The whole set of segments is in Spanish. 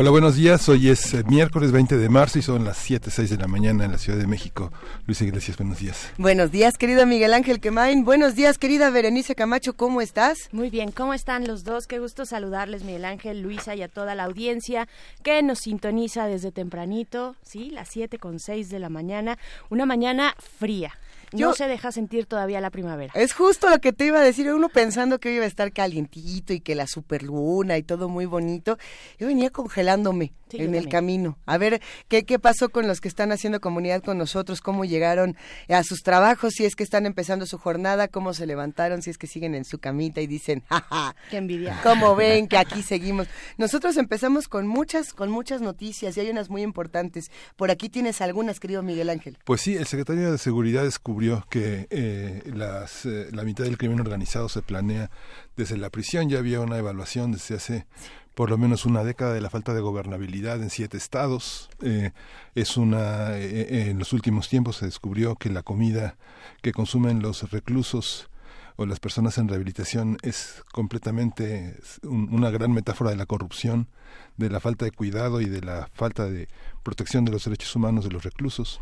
Hola, buenos días. Hoy es eh, miércoles 20 de marzo y son las 7, 6 de la mañana en la Ciudad de México. Luis Iglesias, buenos días. Buenos días, querido Miguel Ángel Quemain. Buenos días, querida Berenice Camacho. ¿Cómo estás? Muy bien, ¿cómo están los dos? Qué gusto saludarles, Miguel Ángel, Luisa y a toda la audiencia que nos sintoniza desde tempranito, sí, las 7 con 6 de la mañana. Una mañana fría no se deja sentir todavía la primavera. Es justo lo que te iba a decir, uno pensando que hoy iba a estar calientito y que la superluna y todo muy bonito. Yo venía congelándome en el camino. A ver, ¿qué, ¿qué pasó con los que están haciendo comunidad con nosotros? ¿Cómo llegaron a sus trabajos? Si es que están empezando su jornada, ¿cómo se levantaron? Si es que siguen en su camita y dicen, jaja, qué envidia. ¿Cómo ven que aquí seguimos? Nosotros empezamos con muchas, con muchas noticias y hay unas muy importantes. Por aquí tienes algunas, querido Miguel Ángel. Pues sí, el secretario de Seguridad descubrió que eh, las, eh, la mitad del crimen organizado se planea desde la prisión. Ya había una evaluación desde hace por lo menos una década de la falta de gobernabilidad en siete estados. Eh, es una, eh, eh, en los últimos tiempos se descubrió que la comida que consumen los reclusos o las personas en rehabilitación es completamente una gran metáfora de la corrupción, de la falta de cuidado y de la falta de protección de los derechos humanos de los reclusos.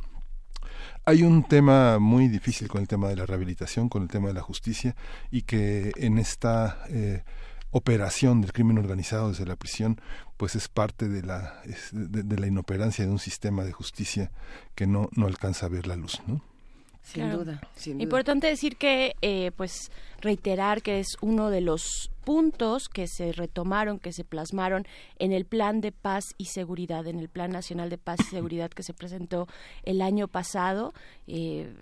Hay un tema muy difícil con el tema de la rehabilitación, con el tema de la justicia, y que en esta operación del crimen organizado desde la prisión, pues es parte de la, de, la inoperancia de un sistema de justicia que no, no alcanza a ver la luz, ¿no? Sin, duda, Importante decir que, eh, pues, reiterar que es uno de los puntos que se retomaron, que se plasmaron en el Plan de Paz y Seguridad, en el Plan Nacional de Paz y Seguridad que se presentó el año pasado. Eh,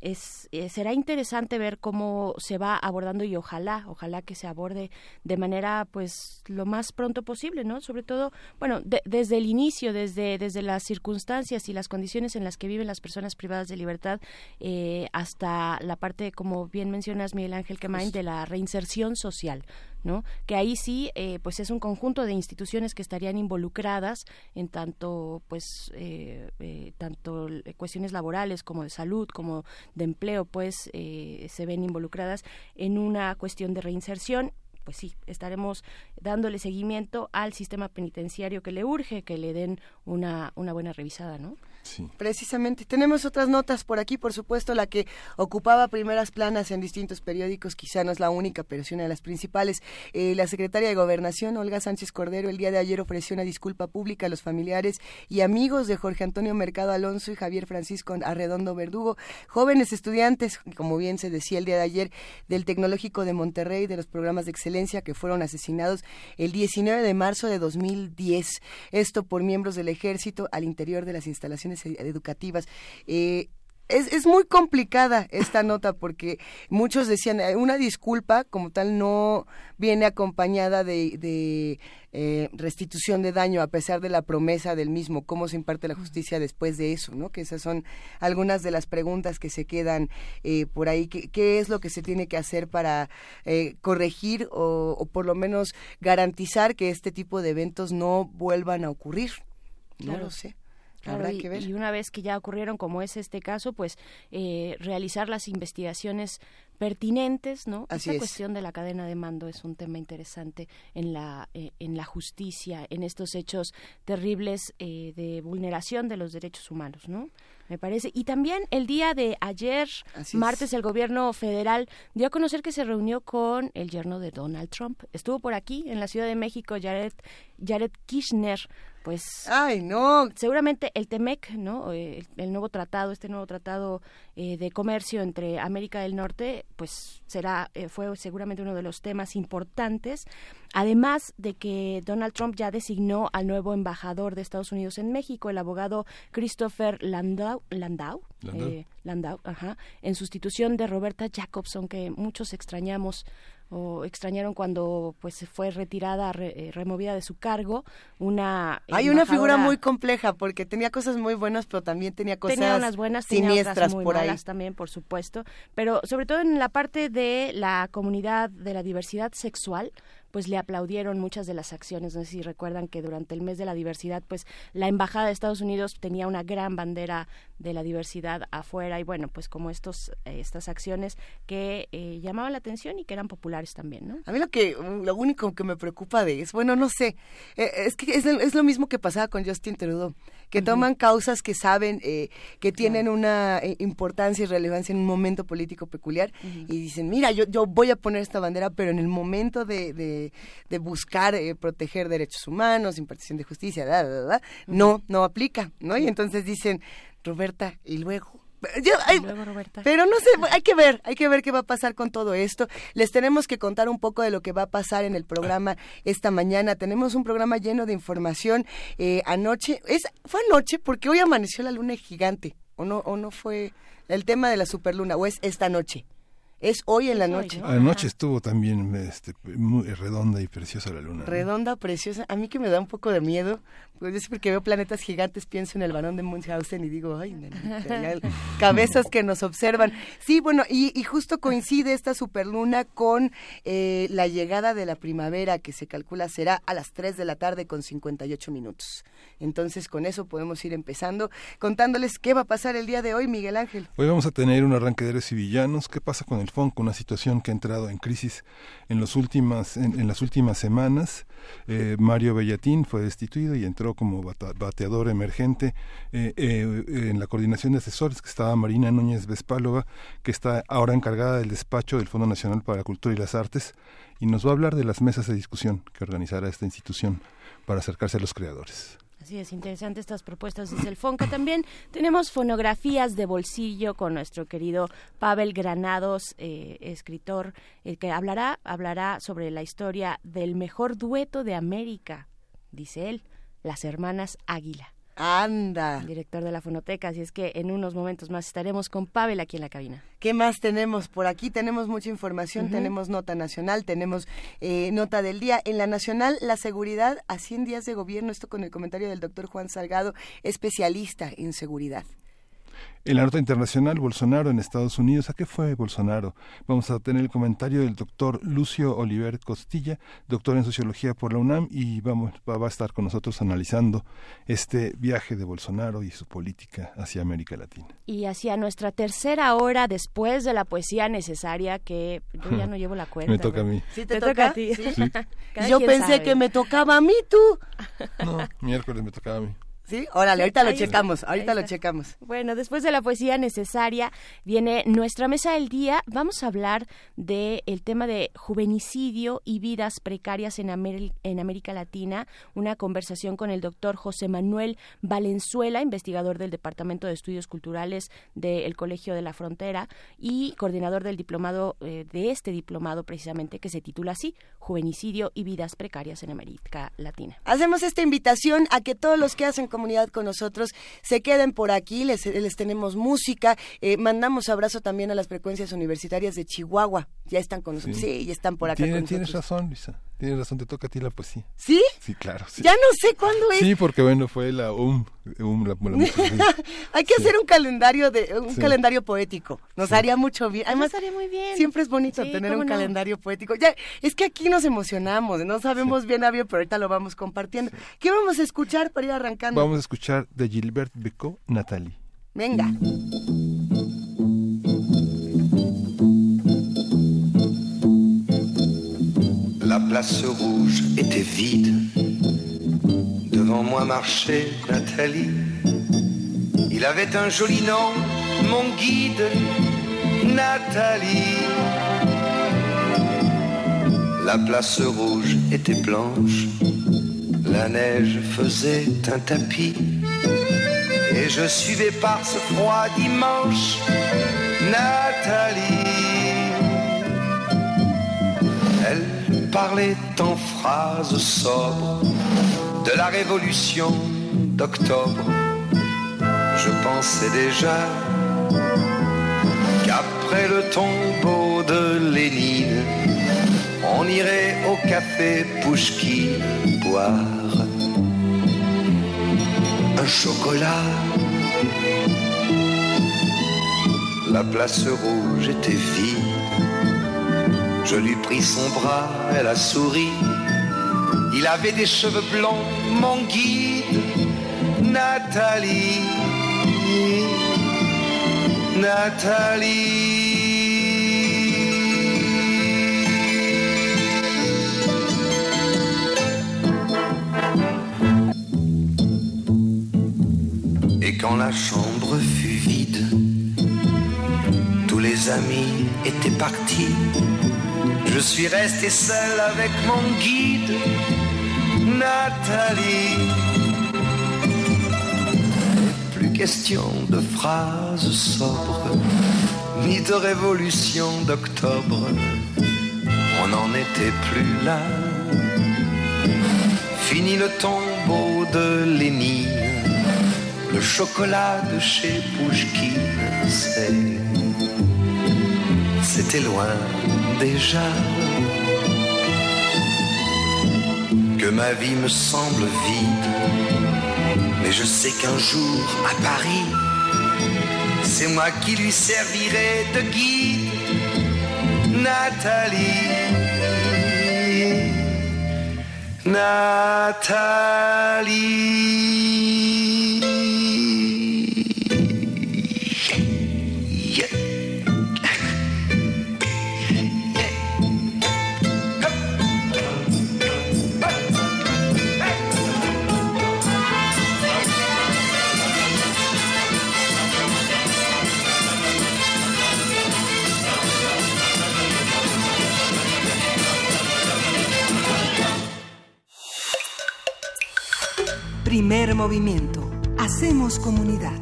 es, eh, será interesante ver cómo se va abordando y ojalá, ojalá que se aborde de manera pues lo más pronto posible, ¿no? Sobre todo, bueno, desde el inicio, desde, desde las circunstancias y las condiciones en las que viven las personas privadas de libertad eh, hasta la parte, como bien mencionas, Miguel Ángel Quemain, de la reinserción social, ¿no? Que ahí sí, eh, pues es un conjunto de instituciones que estarían involucradas en tanto, pues, eh, eh, tanto cuestiones laborales como de salud, como de empleo, pues, se ven involucradas en una cuestión de reinserción pues sí, estaremos dándole seguimiento al sistema penitenciario que le urge que le den una, una buena revisada, ¿no? Precisamente. Tenemos otras notas por aquí, por supuesto, la que ocupaba primeras planas en distintos periódicos, quizá no es la única, pero es una de las principales. Eh, la secretaria de Gobernación, Olga Sánchez Cordero, el día de ayer ofreció una disculpa pública a los familiares y amigos de Jorge Antonio Mercado Alonso y Javier Francisco Arredondo Verdugo, jóvenes estudiantes, como bien se decía el día de ayer, del Tecnológico de Monterrey, de los programas de excelencia que fueron asesinados el 19 de marzo de 2010. Esto por miembros del ejército al interior de las instalaciones educativas. Eh, es, es, muy complicada esta nota porque muchos decían eh, una disculpa como tal no viene acompañada de, eh, restitución de daño a pesar de la promesa del mismo cómo se imparte la justicia después de eso no que esas son algunas de las preguntas que se quedan por ahí. ¿Qué, es lo que se tiene que hacer para corregir o, o, por lo menos garantizar que este tipo de eventos no vuelvan a ocurrir no lo sé y, una vez que ya ocurrieron, como es este caso, pues eh, realizar las investigaciones pertinentes, ¿no? Esta cuestión de la cadena de mando es un tema interesante en la eh, en la justicia, en estos hechos terribles eh, de vulneración de los derechos humanos, ¿no? Me parece. Y también el día de ayer, martes, el gobierno federal dio a conocer que se reunió con el yerno de Donald Trump. Estuvo por aquí, en la Ciudad de México, Jared, Jared Kirchner, pues ay no. seguramente el Temec no eh, el, nuevo tratado este nuevo tratado eh, de comercio entre América del Norte pues será eh, fue seguramente uno de los temas importantes. Además de que Donald Trump ya designó al nuevo embajador de Estados Unidos en México el abogado Christopher Landau Landau Landau, Landau ajá, en sustitución de Roberta Jacobson que muchos extrañamos o extrañaron cuando pues fue retirada, eh, removida de su cargo, una Hay una figura muy compleja porque tenía cosas muy buenas, pero también tenía cosas tenía unas buenas, siniestras muy por malas también, por supuesto, pero sobre todo en la parte de la comunidad de la diversidad sexual, pues le aplaudieron muchas de las acciones. No sé si recuerdan que durante el mes de la diversidad, pues la embajada de Estados Unidos tenía una gran bandera de la diversidad afuera y bueno, pues como estos eh, estas acciones que eh, llamaban la atención y que eran populares también, ¿no? A mí lo que lo único que me preocupa de es bueno, no sé, eh, es que es, es, lo mismo que pasaba con Justin Trudeau que toman causas que saben eh, que tienen una importancia y relevancia en un momento político peculiar y dicen, mira, yo, yo voy a poner esta bandera, pero en el momento de, de, buscar eh, proteger derechos humanos, impartición de justicia, no, no aplica, ¿no? Y entonces dicen, Roberta, y luego pero no sé, hay que ver, hay que ver qué va a pasar con todo esto. Les tenemos que contar un poco de lo que va a pasar en el programa esta mañana. Tenemos un programa lleno de información. Eh, anoche, es, fue anoche porque hoy amaneció la luna gigante, o no, o no fue el tema de la superluna, o es esta noche. Es hoy en la noche. Anoche estuvo también este, muy redonda y preciosa la luna. Redonda, preciosa. A mí que me da un poco de miedo, pues yo siempre que veo planetas gigantes pienso en el varón de Munchausen y digo, ay, cabezas que nos observan. Sí, bueno, y, justo coincide esta superluna con eh, la llegada de la primavera que se calcula será a las 3 de la tarde con 58 minutos. Entonces, con eso podemos ir empezando contándoles qué va a pasar el día de hoy, Miguel Ángel. Hoy vamos a tener un arranque de héroes y villanos. ¿Qué pasa con el FONC? Una situación que ha entrado en crisis en, los últimas, en, las últimas semanas. Eh, Mario Bellatín fue destituido y entró como bateador emergente eh, eh, en la coordinación de asesores que estaba Marina Núñez Vespálova, que está ahora encargada del despacho del Fondo Nacional para la Cultura y las Artes, y nos va a hablar de las mesas de discusión que organizará esta institución para acercarse a los creadores. Así es, interesante estas propuestas desde el FONCA. También tenemos fonografías de bolsillo con nuestro querido Pavel Granados, eh, escritor, el que hablará, hablará sobre la historia del mejor dueto de América, dice él, las hermanas Águila. Anda. Director de la Fonoteca, así es que en unos momentos más estaremos con Pavel aquí en la cabina. ¿Qué más tenemos por aquí? Tenemos mucha información, tenemos nota nacional, tenemos eh, nota del día. En la nacional, la seguridad a 100 días de gobierno, esto con el comentario del doctor Juan Salgado, especialista en seguridad. En la nota internacional, Bolsonaro en Estados Unidos. ¿A qué fue Bolsonaro? Vamos a tener el comentario del doctor Lucio Oliver Costilla, doctor en sociología por la UNAM, y vamos, va, a estar con nosotros analizando este viaje de Bolsonaro y su política hacia América Latina. Y hacia nuestra tercera hora después de la poesía necesaria, que yo ya no llevo la cuenta. me toca a mí. ¿Sí te, toca? a ti? Yo pensé que me tocaba a mí, tú. No, miércoles me tocaba a mí. Sí, órale, ahorita lo checamos, ahorita lo checamos. Bueno, después de la poesía necesaria viene nuestra mesa del día. Vamos a hablar del el tema de juvenicidio y vidas precarias en, en América Latina. Una conversación con el doctor José Manuel Valenzuela, investigador del Departamento de Estudios Culturales del Colegio de la Frontera y coordinador del diplomado, eh, de este diplomado precisamente, que se titula así, Juvenicidio y vidas precarias en América Latina. Hacemos esta invitación a que todos los que hacen comunidad con nosotros. Se queden por aquí, les, les tenemos música. Eh, mandamos abrazo también a las frecuencias universitarias de Chihuahua. Ya están con nosotros. Sí, ya están por acá. Tienes razón, Luisa. Tienes razón, te toca a ti la poesía. ¿Sí? Sí, claro. Ya no sé cuándo es. Sí, porque bueno, fue la UM. Hay que hacer un calendario de un calendario poético. Nos haría mucho bien. Además, haría muy bien. Siempre es bonito tener un calendario poético. Ya, es que aquí nos emocionamos, no sabemos bien a bien, pero ahorita lo vamos compartiendo. ¿Qué vamos a escuchar para ir arrancando? Vamos a escuchar de Gilbert Becot, Natalie. Venga. La place rouge était vide. Devant moi marchait Nathalie. Il avait un joli nom, mon guide, Nathalie. La place rouge était blanche, la neige faisait un tapis. Et je suivais par ce froid dimanche Nathalie. Parlait en phrases sobres de la révolution d'octobre. Je pensais déjà qu'après le tombeau de Lénine, on irait au café Pouchki boire un chocolat. La place rouge était vide. Je lui pris son bras, elle a souri. Il avait des cheveux blonds, mon guide, Nathalie. Nathalie. Et quand la chambre fut vide, tous les amis étaient partis. Je suis resté seul avec mon guide, Nathalie. Plus question de phrases sobres, ni de révolution d'octobre. On n'en était plus là. Fini le tombeau de Lénine le chocolat de chez Pouchkine, c'était loin déjà. Que ma vie me semble vide, mais je sais qu'un jour à Paris, c'est moi qui lui servirai de guide, Nathalie. Nathalie. Movimiento. Hacemos comunidad.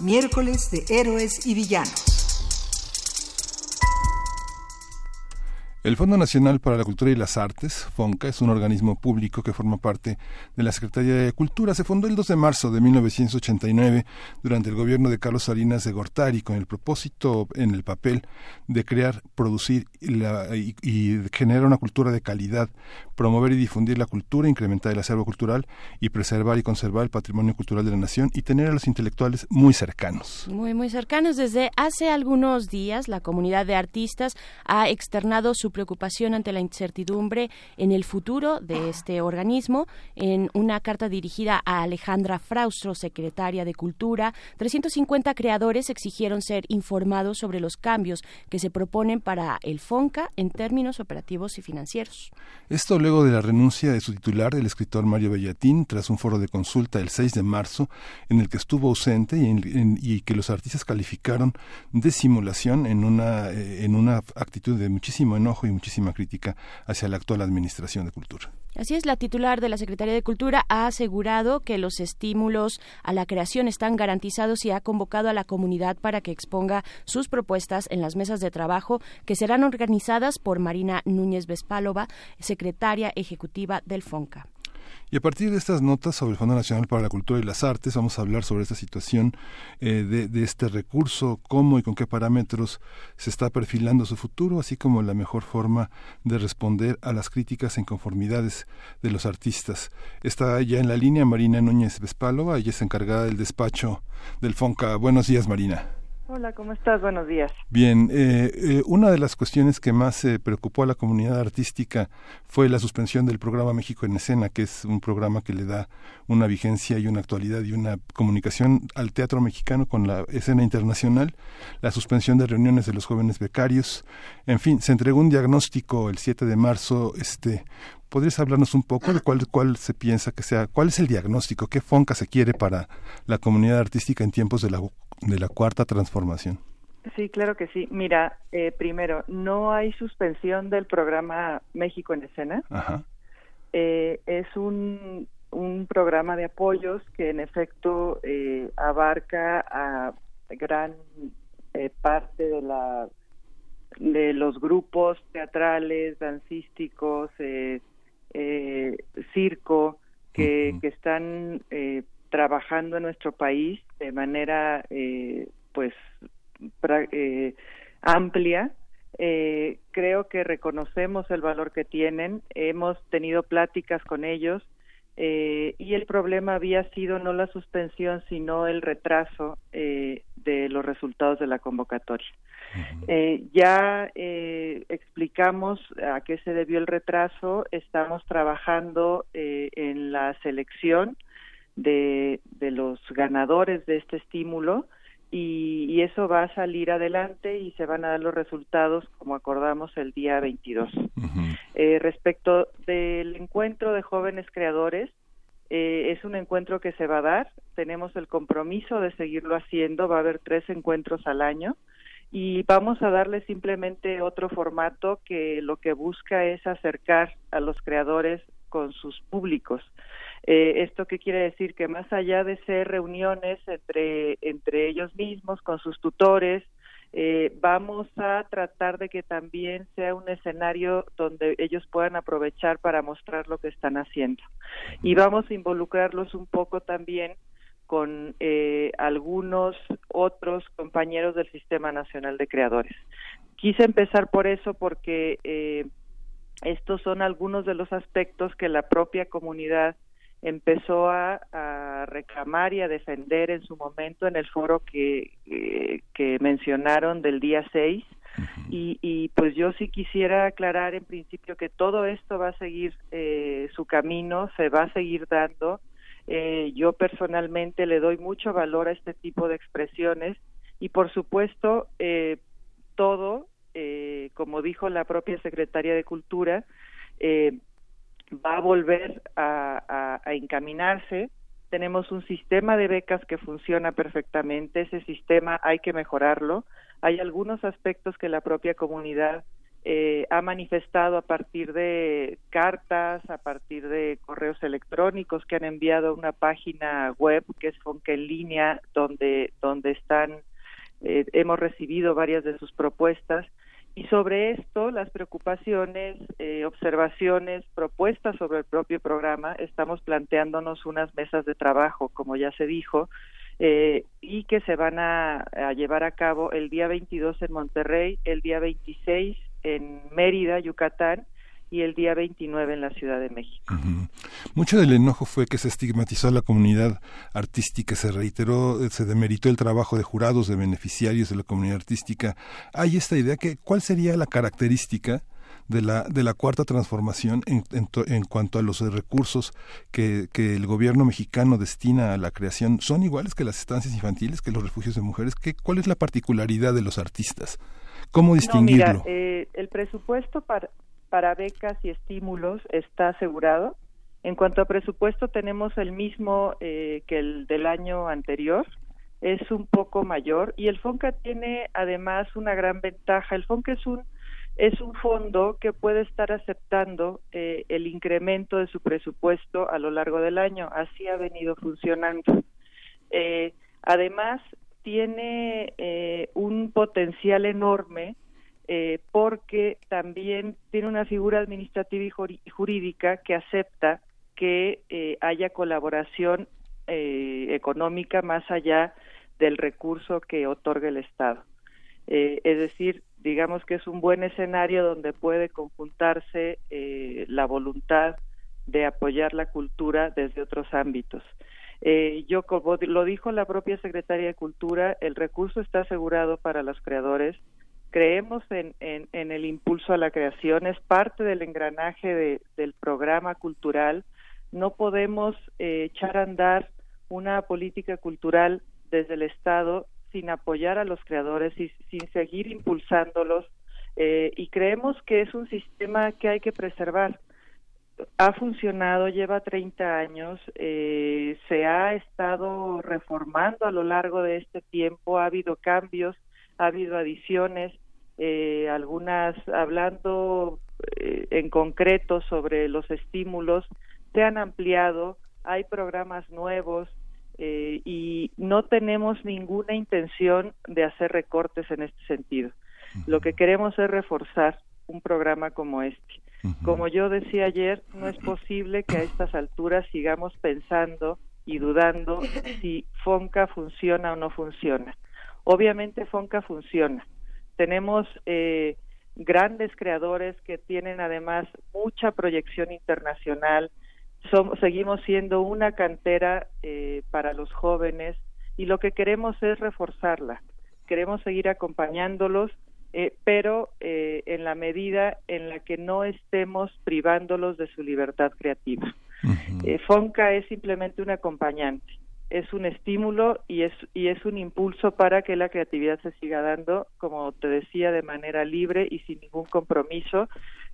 Miércoles de Héroes y Villanos. El Fondo Nacional para la Cultura y las Artes, FONCA, es un organismo público que forma parte de la Secretaría de Cultura. Se fundó el 2 de marzo de 1989 durante el gobierno de Carlos Salinas de Gortari con el propósito en el papel de crear, producir y, generar una cultura de calidad, promover y difundir la cultura, incrementar el acervo cultural y preservar y conservar el patrimonio cultural de la nación y tener a los intelectuales muy cercanos. Muy, muy cercanos. Desde hace algunos días la comunidad de artistas ha externado su preocupación ante la incertidumbre en el futuro de este organismo. En una carta dirigida a Alejandra Fraustro, secretaria de Cultura, 350 creadores exigieron ser informados sobre los cambios que se proponen para el FONCA en términos operativos y financieros. Esto luego de la renuncia de su titular, el escritor Mario Bellatín, tras un foro de consulta el 6 de marzo, en el que estuvo ausente y, en, y que los artistas calificaron de simulación en una, eh, en una actitud de muchísimo enojo y muchísima crítica hacia la actual Administración de Cultura. Así es, la titular de la Secretaría de Cultura ha asegurado que los estímulos a la creación están garantizados y ha convocado a la comunidad para que exponga sus propuestas en las mesas de trabajo que serán organizadas por Marina Núñez Vespálova, secretaria ejecutiva del FONCA. Y a partir de estas notas sobre el Fondo Nacional para la Cultura y las Artes, vamos a hablar sobre esta situación eh, de, de, este recurso, cómo y con qué parámetros se está perfilando su futuro, así como la mejor forma de responder a las críticas e inconformidades de los artistas. Está ya en la línea Marina Núñez Vespálova, ella es encargada del despacho del FONCA. Buenos días, Marina. Hola, ¿cómo estás? Buenos días. Bien, eh, eh, una de las cuestiones que más eh, preocupó a la comunidad artística fue la suspensión del programa México en Escena, que es un programa que le da una vigencia y una actualidad y una comunicación al teatro mexicano con la escena internacional, la suspensión de reuniones de los jóvenes becarios, en fin, se entregó un diagnóstico el 7 de marzo, este, ¿Podrías hablarnos un poco de cuál, cuál se piensa que sea, cuál es el diagnóstico, qué FONCA se quiere para la comunidad artística en tiempos de la, de la cuarta transformación? Sí, claro que sí. Mira, eh, primero, no hay suspensión del programa México en Escena. Ajá. Eh, es un, un programa de apoyos que en efecto eh, abarca a gran eh, parte de la de los grupos teatrales, dancísticos, eh, eh, circo que, uh -huh. que están eh, trabajando en nuestro país de manera eh, pues pra, eh, amplia Eh, creo que reconocemos el valor que tienen, hemos tenido pláticas con ellos eh, y el problema había sido no la suspensión, sino el retraso eh, de los resultados de la convocatoria. Eh, ya explicamos a qué se debió el retraso, estamos trabajando en la selección de, de los ganadores de este estímulo y, eso va a salir adelante y se van a dar los resultados como acordamos el día 22. eh, respecto del encuentro de jóvenes creadores, eh, es un encuentro que se va a dar, tenemos el compromiso de seguirlo haciendo, va a haber tres encuentros al año y vamos a darle simplemente otro formato que lo que busca es acercar a los creadores con sus públicos. Eh, ¿Esto qué quiere decir? Que más allá de ser reuniones entre, entre ellos mismos, con sus tutores, eh, vamos a tratar de que también sea un escenario donde ellos puedan aprovechar para mostrar lo que están haciendo. Y vamos a involucrarlos un poco también con eh, algunos otros compañeros del Sistema Nacional de Creadores. Quise empezar por eso porque eh, estos son algunos de los aspectos que la propia comunidad empezó a, reclamar y a defender en su momento en el foro que, eh, que mencionaron del día 6. y, y, pues yo sí quisiera aclarar en principio que todo esto va a seguir eh, su camino, se va a seguir dando. Eh, yo personalmente le doy mucho valor a este tipo de expresiones y por supuesto todo, como dijo la propia secretaria de Cultura, eh, va a volver a, encaminarse. Tenemos un sistema de becas que funciona perfectamente. Ese sistema hay que mejorarlo. Hay algunos aspectos que la propia comunidad eh, ha manifestado a partir de cartas, a partir de correos electrónicos que han enviado a una página web que es Fonca en línea, donde, donde están, eh, hemos recibido varias de sus propuestas y sobre esto, las preocupaciones, eh, observaciones, propuestas sobre el propio programa, estamos planteándonos unas mesas de trabajo, como ya se dijo, eh, y que se van a, a, llevar a cabo el día 22 en Monterrey, el día 26 en Mérida, Yucatán, y el día 29 en la Ciudad de México. Mucho del enojo fue que se estigmatizó a la comunidad artística, se reiteró, se demeritó el trabajo de jurados, de beneficiarios de la comunidad artística. Hay esta idea que cuál sería la característica de la, de la cuarta transformación en, en, cuanto a los recursos que, que, el gobierno mexicano destina a la creación son iguales que las estancias infantiles, que los refugios de mujeres. ¿Qué, ¿Cuál es la particularidad de los artistas? ¿Cómo distinguirlo? Eh, el presupuesto para, para becas y estímulos está asegurado. En cuanto a presupuesto, tenemos el mismo eh, que el del año anterior, es un poco mayor y el FONCA tiene además una gran ventaja. El FONCA es un es un fondo que puede estar aceptando eh, el incremento de su presupuesto a lo largo del año. Así ha venido funcionando. Eh, además, tiene un potencial enorme eh, porque también tiene una figura administrativa y jurídica que acepta que eh, haya colaboración eh, económica más allá del recurso que otorga el Estado. es decir, digamos que es un buen escenario donde puede conjuntarse la voluntad de apoyar la cultura desde otros ámbitos. yo, como lo dijo la propia secretaria de Cultura, el recurso está asegurado para los creadores, creemos en, en, el impulso a la creación, es parte del engranaje del programa cultural. No podemos eh, echar a andar una política cultural desde el Estado sin apoyar a los creadores y sin seguir impulsándolos. Eh, y creemos que es un sistema que hay que preservar. Ha funcionado, lleva 30 años, eh, se ha estado reformando a lo largo de este tiempo, ha habido cambios, ha habido adiciones, eh, algunas hablando eh, en concreto sobre los estímulos, se han ampliado, hay programas nuevos eh, y no tenemos ninguna intención de hacer recortes en este sentido. Lo que queremos es reforzar un programa como este. Como yo decía ayer, no es posible que a estas alturas sigamos pensando y dudando si FONCA funciona o no funciona. Obviamente FONCA funciona tenemos eh, grandes creadores que tienen además mucha proyección internacional. seguimos siendo una cantera eh, para los jóvenes y lo que queremos es reforzarla. Queremos seguir acompañándolos, eh, pero eh, en la medida en la que no estemos privándolos de su libertad creativa. Fonca es simplemente un acompañante es un estímulo y es y es un impulso para que la creatividad se siga dando, como te decía, de manera libre y sin ningún compromiso,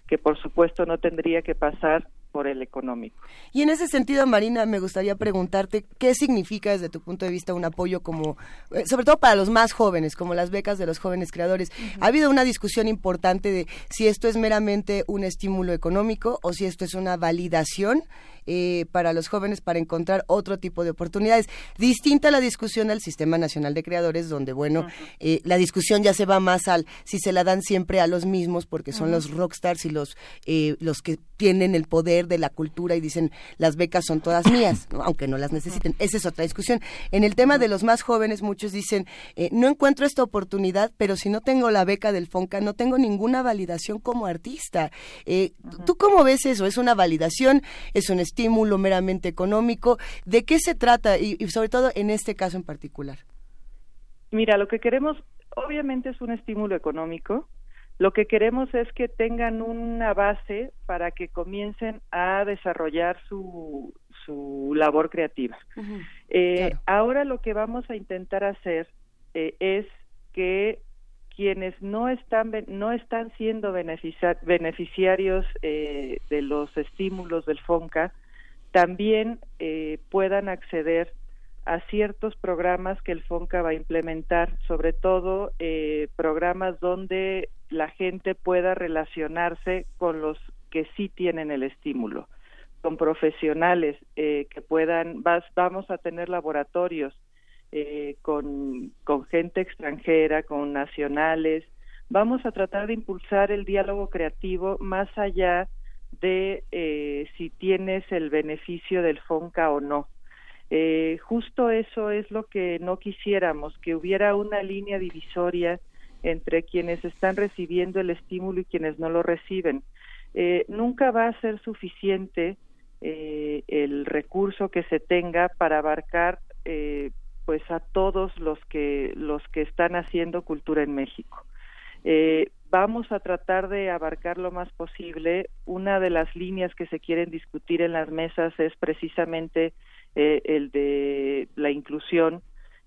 que por supuesto no tendría que pasar por el económico. Y en ese sentido, Marina, me gustaría preguntarte qué significa desde tu punto de vista un apoyo como, eh, sobre todo para los más jóvenes, como las becas de los jóvenes creadores. Ha habido una discusión importante de si esto es meramente un estímulo económico o si esto es una validación eh, para los jóvenes para encontrar otro tipo de oportunidades. Distinta la discusión del Sistema Nacional de Creadores, donde, bueno, eh, la discusión ya se va más al si se la dan siempre a los mismos, porque son los rockstars y los, eh, los que tienen el poder de la cultura y dicen las becas son todas mías, aunque no las necesiten. Esa es otra discusión. En el tema de los más jóvenes, muchos dicen, no encuentro esta oportunidad, pero si no tengo la beca del FONCA, no tengo ninguna validación como artista. ¿Tú cómo ves eso? ¿Es una validación? ¿Es un estímulo meramente económico. ¿De qué se trata y, sobre todo en este caso en particular? Mira, lo que queremos obviamente es un estímulo económico. Lo que queremos es que tengan una base para que comiencen a desarrollar su, su labor creativa. Eh, ahora lo que vamos a intentar hacer eh, es que quienes no están no están siendo beneficiarios eh, de los estímulos del FONCA también eh, puedan acceder a ciertos programas que el FONCA va a implementar, sobre todo eh, programas donde la gente pueda relacionarse con los que sí tienen el estímulo, con profesionales que puedan, vamos a tener laboratorios eh, con, con gente extranjera, con nacionales. Vamos a tratar de impulsar el diálogo creativo más allá de eh, si tienes el beneficio del FONCA o no. Eh, justo eso es lo que no quisiéramos, que hubiera una línea divisoria entre quienes están recibiendo el estímulo y quienes no lo reciben. Eh, nunca va a ser suficiente eh, el recurso que se tenga para abarcar eh, pues a todos los que los que están haciendo cultura en México. Vamos a tratar de abarcar lo más posible. Una de las líneas que se quieren discutir en las mesas es precisamente eh, el de la inclusión,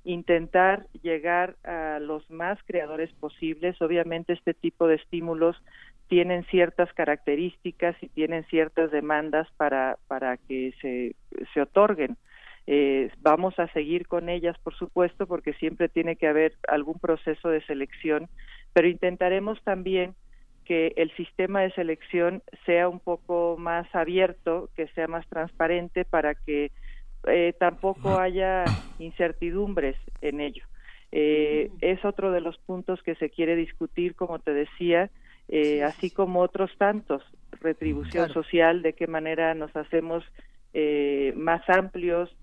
intentar llegar a los más creadores posibles. Obviamente este tipo de estímulos tienen ciertas características y tienen ciertas demandas para, para que se, se otorguen. Eh, vamos a seguir con ellas, por supuesto, porque siempre tiene que haber algún proceso de selección, pero intentaremos también que el sistema de selección sea un poco más abierto, que sea más transparente para que eh, tampoco haya incertidumbres en ello. Eh, es otro de los puntos que se quiere discutir, como te decía, eh, así como otros tantos, retribución social, de qué manera nos hacemos eh, más amplios,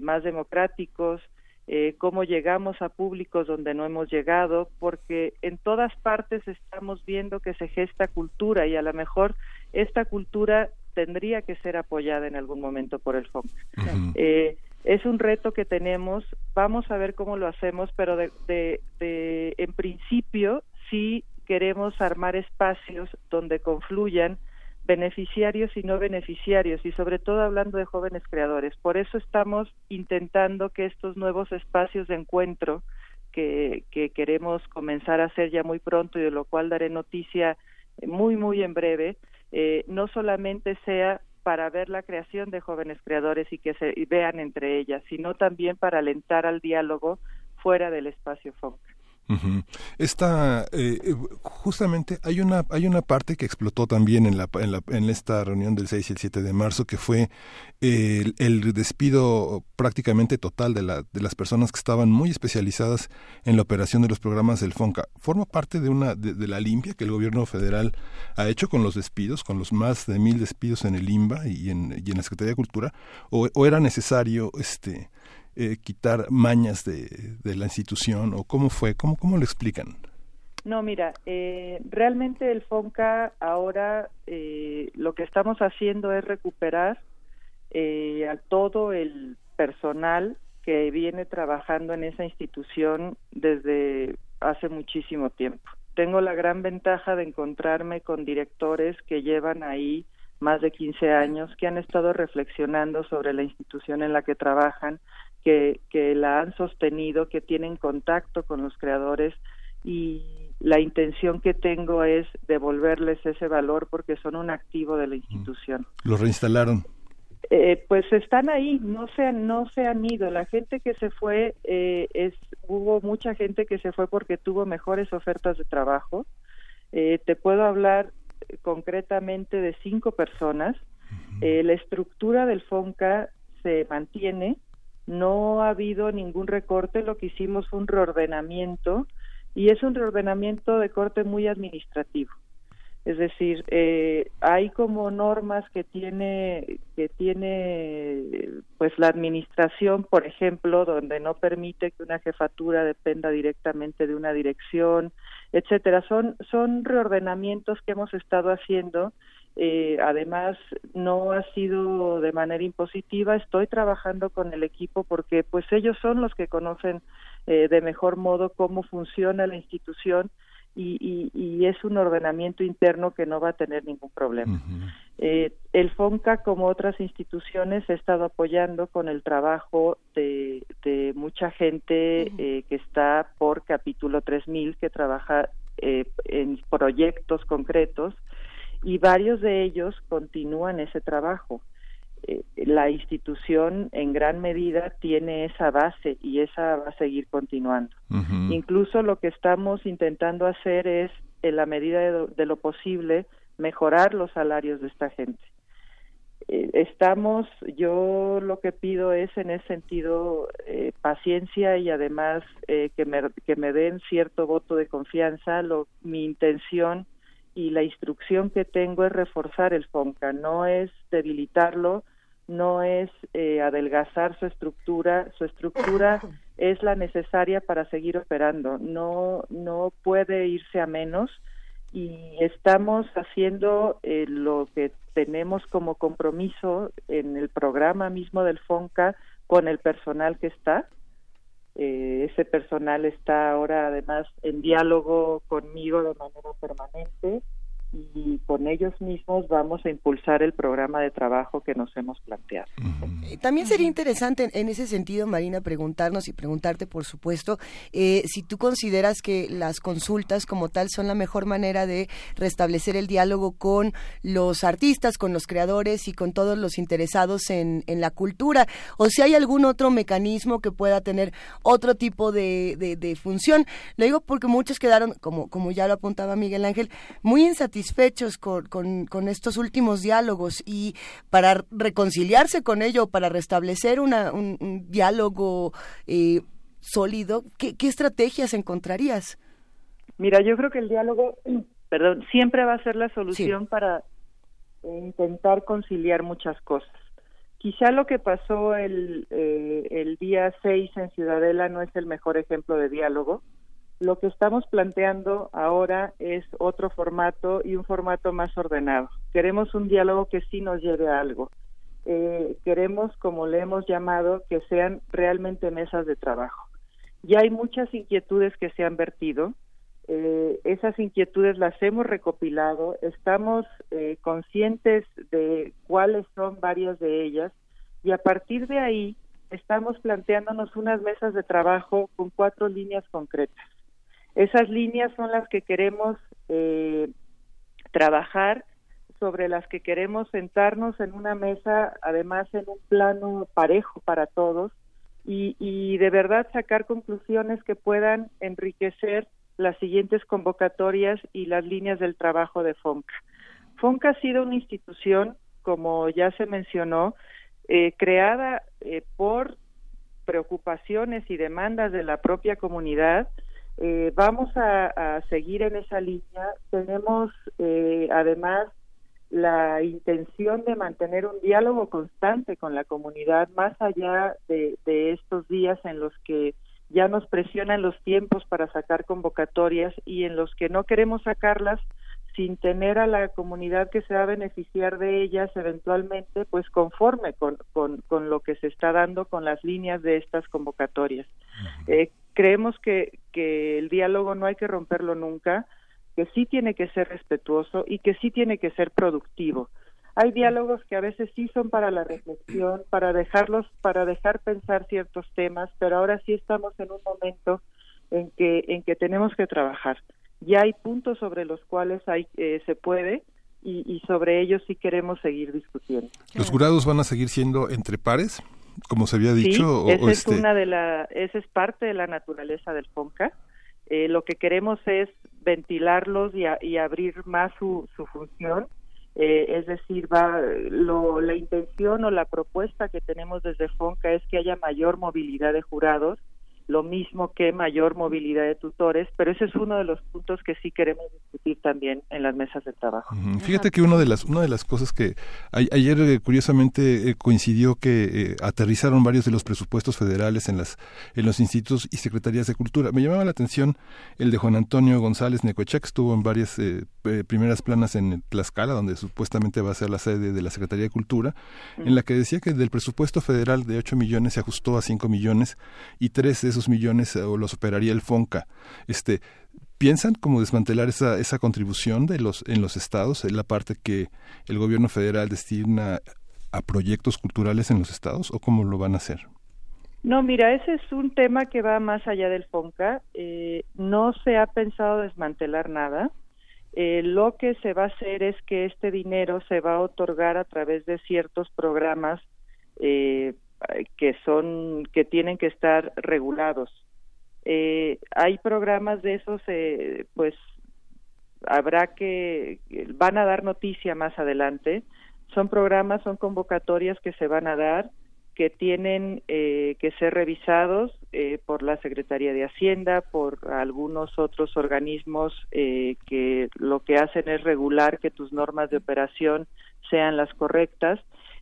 más democráticos, eh, cómo llegamos a públicos donde no hemos llegado, porque en todas partes estamos viendo que se gesta cultura y a lo mejor esta cultura tendría que ser apoyada en algún momento por el FONC. Eh, es un reto que tenemos, vamos a ver cómo lo hacemos, pero de, de, en principio sí queremos armar espacios donde confluyan beneficiarios y no beneficiarios y sobre todo hablando de jóvenes creadores. Por eso estamos intentando que estos nuevos espacios de encuentro que, que queremos comenzar a hacer ya muy pronto y de lo cual daré noticia muy, muy en breve, eh, no solamente sea para ver la creación de jóvenes creadores y que se vean entre ellas, sino también para alentar al diálogo fuera del espacio FONC. Esta, eh, eh, justamente hay una, hay una parte que explotó también en, la, en, la, en esta reunión del 6 y el 7 de marzo, que fue el, despido prácticamente total de, la, de las personas que estaban muy especializadas en la operación de los programas del FONCA. ¿Forma parte de, una, de, la limpia que el gobierno federal ha hecho con los despidos, con los más de mil despidos en el IMBA y en, y en la Secretaría de Cultura? ¿O, o era necesario este eh, quitar mañas de, de, la institución o cómo fue, cómo, cómo lo explican? No, mira, eh, realmente el FONCA ahora eh, lo que estamos haciendo es recuperar eh, a todo el personal que viene trabajando en esa institución desde hace muchísimo tiempo. Tengo la gran ventaja de encontrarme con directores que llevan ahí más de 15 años, que han estado reflexionando sobre la institución en la que trabajan, que, que la han sostenido, que tienen contacto con los creadores y la intención que tengo es devolverles ese valor porque son un activo de la institución. ¿Lo reinstalaron? Eh, pues están ahí, no se han, no se han ido. La gente que se fue eh, es hubo mucha gente que se fue porque tuvo mejores ofertas de trabajo. Eh, te puedo hablar concretamente de cinco personas. la estructura del FONCA se mantiene, no ha habido ningún recorte, lo que hicimos fue un reordenamiento y es un reordenamiento de corte muy administrativo. Es decir, eh, hay como normas que tiene que tiene pues la administración, por ejemplo, donde no permite que una jefatura dependa directamente de una dirección, etcétera. Son son reordenamientos que hemos estado haciendo. Eh, además, no ha sido de manera impositiva. Estoy trabajando con el equipo porque pues ellos son los que conocen eh, de mejor modo cómo funciona la institución y, y, es un ordenamiento interno que no va a tener ningún problema. eh, el FONCA, como otras instituciones, ha estado apoyando con el trabajo de, de mucha gente eh, que está por capítulo 3000, que trabaja eh, en proyectos concretos, y varios de ellos continúan ese trabajo. Eh, la institución en gran medida tiene esa base y esa va a seguir continuando. Incluso lo que estamos intentando hacer es, en la medida de, lo posible, mejorar los salarios de esta gente. Eh, estamos, yo lo que pido es en ese sentido eh, paciencia y además que, me, que me den cierto voto de confianza. Lo, mi intención y la instrucción que tengo es reforzar el FONCA, no es debilitarlo, no es eh, adelgazar su estructura, su estructura es la necesaria para seguir operando, no, no puede irse a menos y estamos haciendo eh, lo que tenemos como compromiso en el programa mismo del FONCA con el personal que está. Eh, ese personal está ahora además en diálogo conmigo de manera permanente y con ellos mismos vamos a impulsar el programa de trabajo que nos hemos planteado. Eh, también sería interesante en ese sentido, Marina, preguntarnos y preguntarte, por supuesto, eh, si tú consideras que las consultas como tal son la mejor manera de restablecer el diálogo con los artistas, con los creadores y con todos los interesados en, en la cultura, o si hay algún otro mecanismo que pueda tener otro tipo de, de, función. Lo digo porque muchos quedaron, como, como ya lo apuntaba Miguel Ángel, muy insatisfechos satisfechos con, con, estos últimos diálogos y para reconciliarse con ello, para restablecer una, un, diálogo eh, sólido, ¿qué, estrategias encontrarías? Mira, yo creo que el diálogo, perdón, siempre va a ser la solución para intentar conciliar muchas cosas. Quizá lo que pasó el, eh, el día 6 en Ciudadela no es el mejor ejemplo de diálogo, lo que estamos planteando ahora es otro formato y un formato más ordenado. Queremos un diálogo que sí nos lleve a algo. Eh, queremos, como le hemos llamado, que sean realmente mesas de trabajo. Ya hay muchas inquietudes que se han vertido. Eh, esas inquietudes las hemos recopilado. Estamos eh, conscientes de cuáles son varias de ellas y a partir de ahí estamos planteándonos unas mesas de trabajo con cuatro líneas concretas. Esas líneas son las que queremos eh, trabajar, sobre las que queremos sentarnos en una mesa, además en un plano parejo para todos, y, y de verdad sacar conclusiones que puedan enriquecer las siguientes convocatorias y las líneas del trabajo de FONCA. FONCA ha sido una institución, como ya se mencionó, eh, creada eh, por preocupaciones y demandas de la propia comunidad, eh, vamos a, seguir en esa línea. Tenemos eh, además la intención de mantener un diálogo constante con la comunidad más allá de, estos días en los que ya nos presionan los tiempos para sacar convocatorias y en los que no queremos sacarlas sin tener a la comunidad que se va a beneficiar de ellas eventualmente, pues conforme con, con, lo que se está dando con las líneas de estas convocatorias. Eh, creemos que, que el diálogo no hay que romperlo nunca, que sí tiene que ser respetuoso y que sí tiene que ser productivo. Hay diálogos que a veces sí son para la reflexión, para dejarlos, para dejar pensar ciertos temas, pero ahora sí estamos en un momento en que, en que tenemos que trabajar ya hay puntos sobre los cuales hay, eh, se puede y, sobre ellos sí queremos seguir discutiendo. ¿Los jurados van a seguir siendo entre pares, como se había dicho? Sí, esa es este una de la, esa es parte de la naturaleza del FONCA. Eh, lo que queremos es ventilarlos y, y abrir más su, su función. Eh, es decir, va, lo, la intención o la propuesta que tenemos desde FONCA es que haya mayor movilidad de jurados lo mismo que mayor movilidad de tutores, pero ese es uno de los puntos que sí queremos discutir también en las mesas de trabajo. Fíjate que una de las una de las cosas que ayer eh, curiosamente eh, coincidió que eh, aterrizaron varios de los presupuestos federales en las en los institutos y secretarías de cultura. Me llamaba la atención el de Juan Antonio González Necochea, que estuvo en varias primeras planas en Tlaxcala, donde supuestamente va a ser la sede de la Secretaría de Cultura, en la que decía que del presupuesto federal de 8 millones se ajustó a 5 millones y tres de esos millones eh, o los operaría el FONCA. Este, ¿Piensan cómo desmantelar esa, esa contribución de los, en los estados, en la parte que el gobierno federal destina a proyectos culturales en los estados o cómo lo van a hacer? No, mira, ese es un tema que va más allá del FONCA. Eh, no se ha pensado desmantelar nada. Eh, lo que se va a hacer es que este dinero se va a otorgar a través de ciertos programas que son que tienen que estar regulados. Eh, hay programas de esos, eh, pues habrá que van a dar noticia más adelante. Son programas, son convocatorias que se van a dar que tienen eh, que ser revisados eh, por la Secretaría de Hacienda, por algunos otros organismos eh, que lo que hacen es regular que tus normas de operación sean las correctas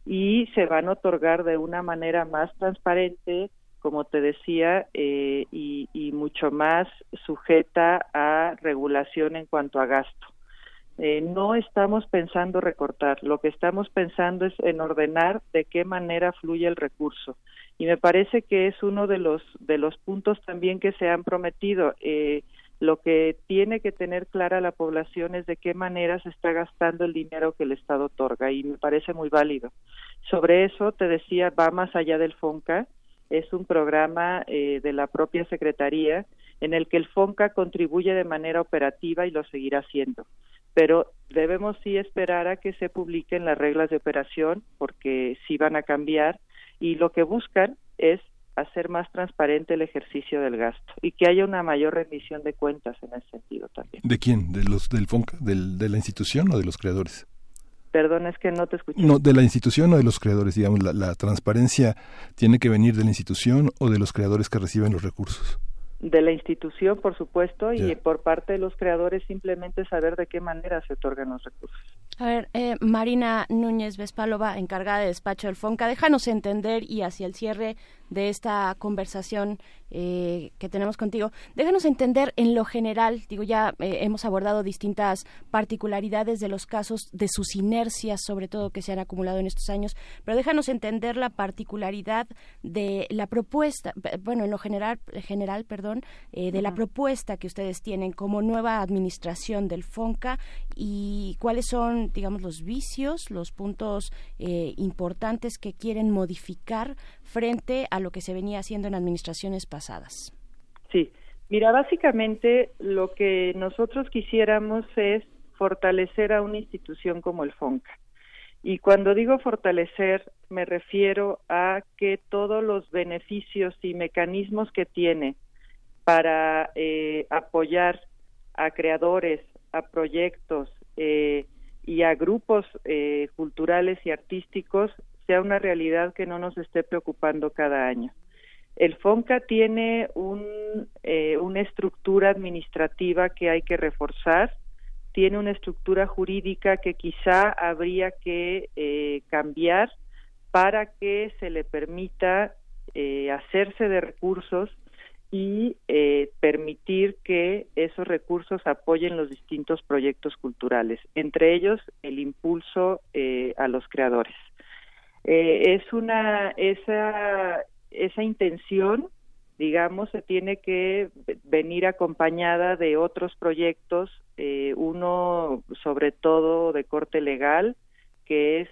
y se van a otorgar de una manera más transparente, como te decía, eh, y, mucho más sujeta a regulación en cuanto a gasto. Eh, no estamos pensando recortar, lo que estamos pensando es en ordenar de qué manera fluye el recurso. Y me parece que es uno de los, de los puntos también que se han prometido. Eh, lo que tiene que tener clara la población es de qué manera se está gastando el dinero que el Estado otorga y me parece muy válido. Sobre eso, te decía, va más allá del FONCA, es un programa eh, de la propia Secretaría en el que el FONCA contribuye de manera operativa y lo seguirá haciendo. Pero debemos sí esperar a que se publiquen las reglas de operación porque sí van a cambiar y lo que buscan es hacer más transparente el ejercicio del gasto y que haya una mayor rendición de cuentas en ese sentido también. ¿De quién? ¿De los del FONCA? ¿Del, ¿De la institución o de los creadores? Perdón, es que no te escuché. No, de la institución o de los creadores, digamos, la, la transparencia tiene que venir de la institución o de los creadores que reciben los recursos de la institución, por supuesto, y por parte de los creadores simplemente saber de qué manera se otorgan los recursos. A ver, eh, Marina Núñez Vespálova, encargada de despacho del FONCA, déjanos entender y hacia el cierre de esta conversación eh, que tenemos contigo. Déjanos entender en lo general, digo, ya eh, hemos abordado distintas particularidades de los casos, de sus inercias, sobre todo que se han acumulado en estos años, pero déjanos entender la particularidad de la propuesta, bueno, en lo general, general perdón, eh, de la propuesta que ustedes tienen como nueva administración del FONCA y cuáles son, digamos, los vicios, los puntos importantes que quieren modificar frente a lo que se venía haciendo en administraciones pasadas. Sí, mira, básicamente lo que nosotros quisiéramos es fortalecer a una institución como el FONCA. Y cuando digo fortalecer, me refiero a que todos los beneficios y mecanismos que tiene para eh, apoyar a creadores, a proyectos eh, y a grupos eh, culturales y artísticos sea una realidad que no nos esté preocupando cada año. El FONCA tiene un, eh, una estructura administrativa que hay que reforzar, tiene una estructura jurídica que quizá habría que eh, cambiar para que se le permita eh, hacerse de recursos y eh, permitir que esos recursos apoyen los distintos proyectos culturales, entre ellos el impulso eh, a los creadores. Eh, es una esa esa intención, digamos, se tiene que venir acompañada de otros proyectos, uno sobre todo de corte legal, que es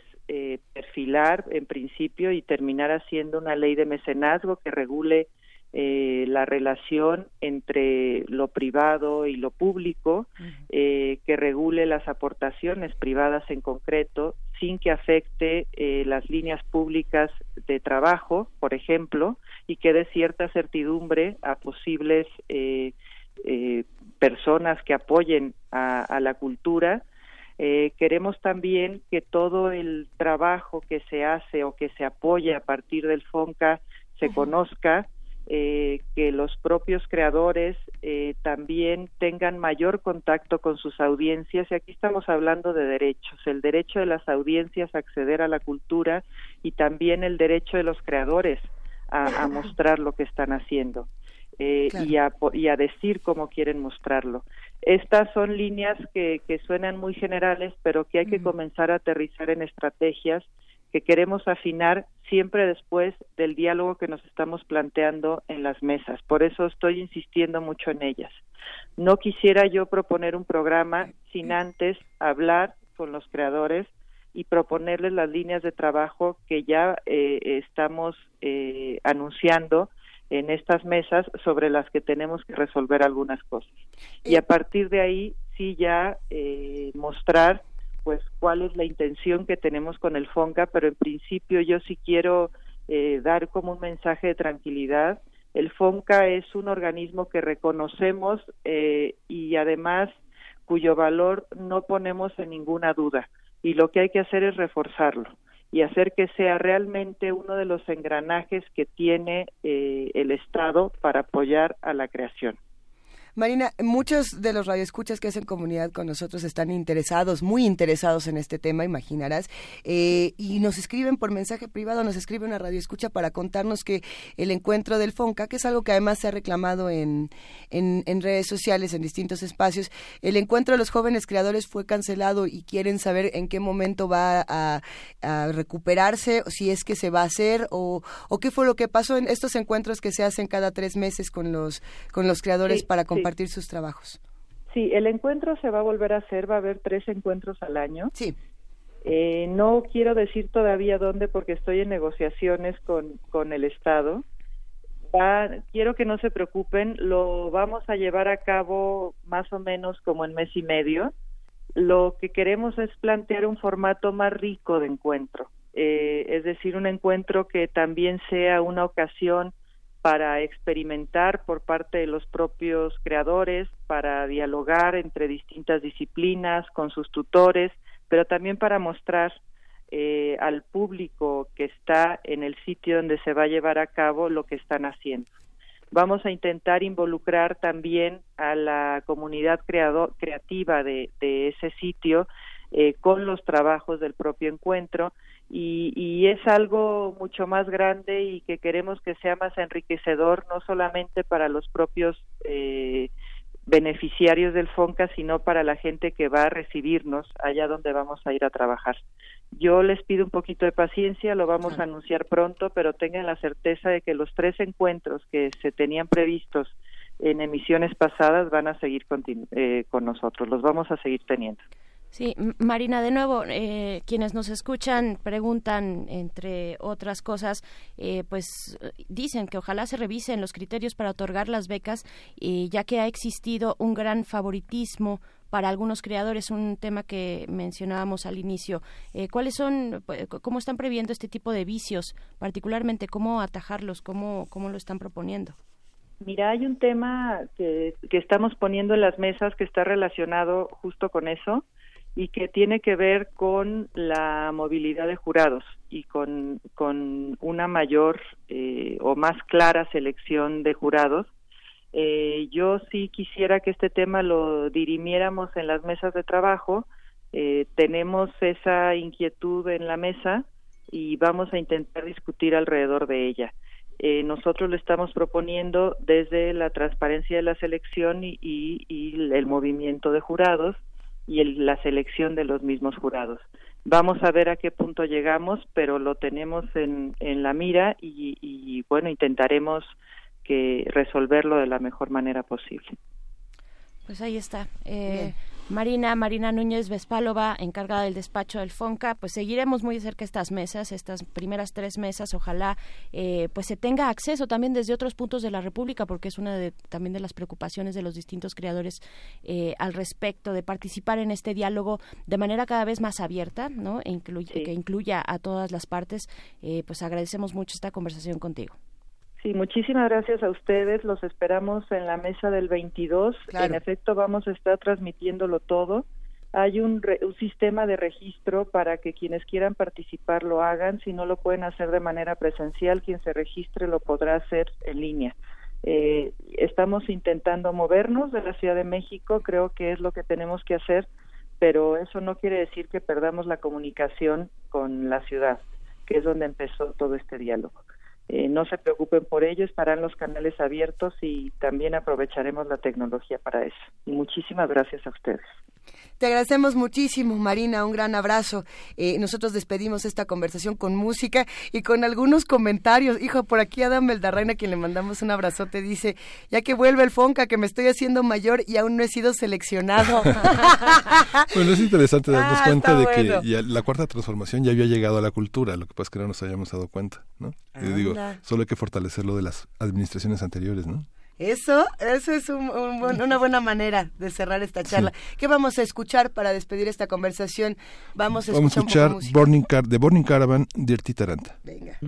perfilar en principio y terminar haciendo una ley de mecenazgo que regule eh, la relación entre lo privado y lo público, eh, que regule las aportaciones privadas en concreto, sin que afecte eh, las líneas públicas de trabajo, por ejemplo, y que dé cierta certidumbre a posibles personas que apoyen a, la cultura. queremos también que todo el trabajo que se hace o que se apoye a partir del FONCA se conozca, eh, que los propios creadores eh, también tengan mayor contacto con sus audiencias y aquí estamos hablando de derechos, el derecho de las audiencias a acceder a la cultura y también el derecho de los creadores a, mostrar lo que están haciendo. Eh, y, a, y, a, decir cómo quieren mostrarlo. Estas son líneas que, que suenan muy generales, pero que hay que comenzar a aterrizar en estrategias que queremos afinar siempre después del diálogo que nos estamos planteando en las mesas. Por eso estoy insistiendo mucho en ellas. No quisiera yo proponer un programa sin antes hablar con los creadores y proponerles las líneas de trabajo que ya eh, estamos eh, anunciando en estas mesas sobre las que tenemos que resolver algunas cosas. Y a partir de ahí sí ya eh, mostrar pues cuál es la intención que tenemos con el FONCA, pero en principio yo sí quiero eh, dar como un mensaje de tranquilidad. El FONCA es un organismo que reconocemos eh, y además cuyo valor no ponemos en ninguna duda y lo que hay que hacer es reforzarlo y hacer que sea realmente uno de los engranajes que tiene eh, el Estado para apoyar a la creación. Marina, muchos de los radioescuchas que hacen comunidad con nosotros están interesados, muy interesados en este tema, imaginarás, eh, y nos escriben por mensaje privado, nos escribe una radioescucha para contarnos que el encuentro del FONCA, que es algo que además se ha reclamado en, en, redes sociales, en distintos espacios, el encuentro de los jóvenes creadores fue cancelado y quieren saber en qué momento va a, recuperarse, si es que se va a hacer, o, o, qué fue lo que pasó en estos encuentros que se hacen cada tres meses con los, con los creadores para compartir compartir sus trabajos. Sí, el encuentro se va a volver a hacer, va a haber tres encuentros al año. Sí. Eh, no quiero decir todavía dónde porque estoy en negociaciones con, con el Estado. quiero que no se preocupen, lo vamos a llevar a cabo más o menos como en mes y medio. Lo que queremos es plantear un formato más rico de encuentro, eh, es decir, un encuentro que también sea una ocasión para experimentar por parte de los propios creadores, para dialogar entre distintas disciplinas con sus tutores, pero también para mostrar eh, al público que está en el sitio donde se va a llevar a cabo lo que están haciendo. Vamos a intentar involucrar también a la comunidad creativa de, ese sitio eh, con los trabajos del propio encuentro y, es algo mucho más grande y que queremos que sea más enriquecedor no solamente para los propios eh, beneficiarios del FONCA, sino para la gente que va a recibirnos allá donde vamos a ir a trabajar. Yo les pido un poquito de paciencia, lo vamos a anunciar pronto, pero tengan la certeza de que los tres encuentros que se tenían previstos en emisiones pasadas van a seguir eh, con nosotros, los vamos a seguir teniendo. Sí, Marina, de nuevo, eh, quienes nos escuchan preguntan, entre otras cosas, eh, pues dicen que ojalá se revisen los criterios para otorgar las becas, y ya que ha existido un gran favoritismo para algunos creadores, un tema que mencionábamos al inicio. Eh, ¿Cuáles son, cómo están previendo este tipo de vicios, particularmente cómo atajarlos, cómo, cómo lo están proponiendo? Mira, hay un tema que, que estamos poniendo en las mesas que está relacionado justo con eso y que tiene que ver con la movilidad de jurados y con, con una mayor eh, o más clara selección de jurados. Eh, yo sí quisiera que este tema lo dirimiéramos en las mesas de trabajo. Eh, tenemos esa inquietud en la mesa y vamos a intentar discutir alrededor de ella. eh, nosotros lo estamos proponiendo desde la transparencia de la selección y, el movimiento de jurados y la selección de los mismos jurados. Vamos a ver a qué punto llegamos, pero lo tenemos en, la mira y, bueno, intentaremos que resolverlo de la mejor manera posible. Pues ahí está. Eh, Marina, Marina Núñez Vespálova, encargada del despacho del FONCA, pues seguiremos muy de cerca estas mesas, estas primeras tres mesas, ojalá eh, pues se tenga acceso también desde otros puntos de la República, porque es una de, también de las preocupaciones de los distintos creadores eh, al respecto de participar en este diálogo de manera cada vez más abierta, ¿no? E que incluya a todas las partes. Eh, pues agradecemos mucho esta conversación contigo. Sí, muchísimas gracias a ustedes. Los esperamos en la mesa del 22. En efecto, vamos a estar transmitiéndolo todo. Hay un, un, sistema de registro para que quienes quieran participar lo hagan. Si no lo pueden hacer de manera presencial, quien se registre lo podrá hacer en línea. Eh, estamos intentando movernos de la Ciudad de México, creo que es lo que tenemos que hacer, pero eso no quiere decir que perdamos la comunicación con la ciudad, que es donde empezó todo este diálogo. Eh, no se preocupen por ello, estarán los canales abiertos y también aprovecharemos la tecnología para eso. Y muchísimas gracias a ustedes. Te agradecemos muchísimo, Marina, un gran abrazo. Eh, nosotros despedimos esta conversación con música y con algunos comentarios. Hijo, por aquí Adam Beldarraina, a quien le mandamos un abrazote, dice, ya que vuelve el Fonca, que me estoy haciendo mayor y aún no he sido seleccionado. bueno, es interesante darnos ah, cuenta de que la cuarta transformación ya había llegado a la cultura, lo que pasa es que no nos habíamos dado cuenta, ¿no? digo, solo hay que fortalecerlo de las administraciones anteriores, ¿no? Eso, eso es una buena manera de cerrar esta charla. ¿Qué vamos a escuchar para despedir esta conversación? Vamos a escuchar, Burning Car, The Burning Caravan, Dirty Taranta. Venga.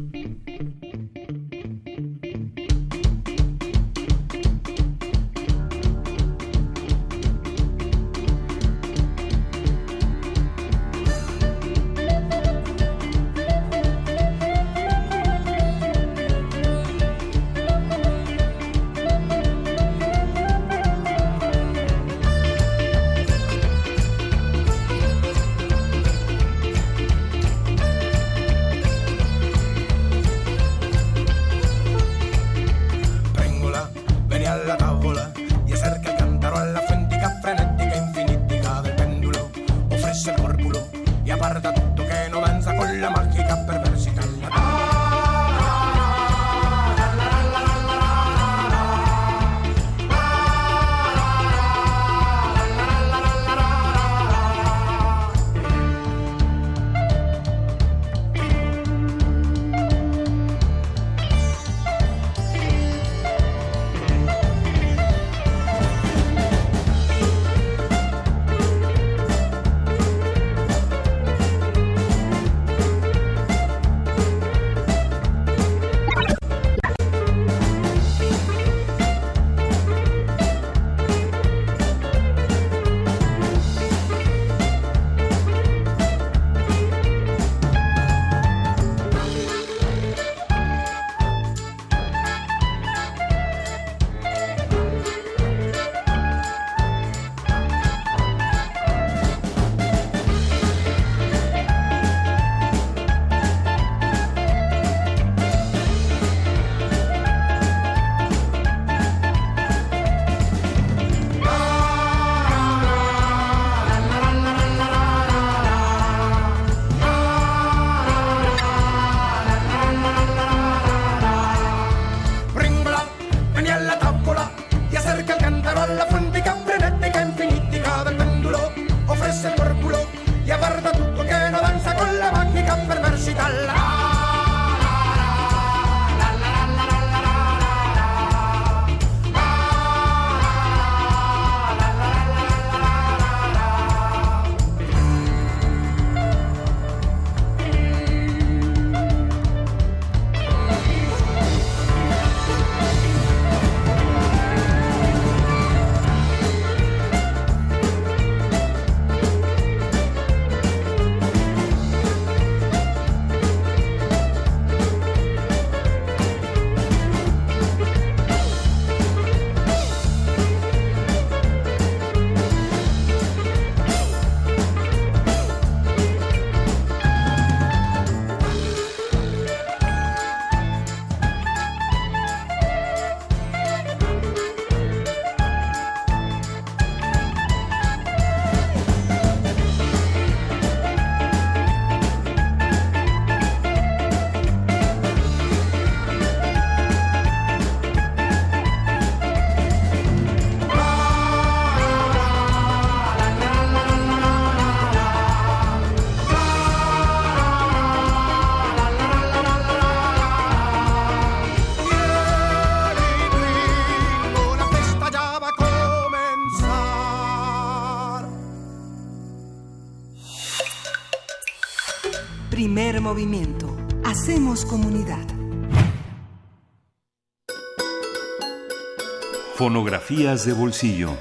De bolsillo.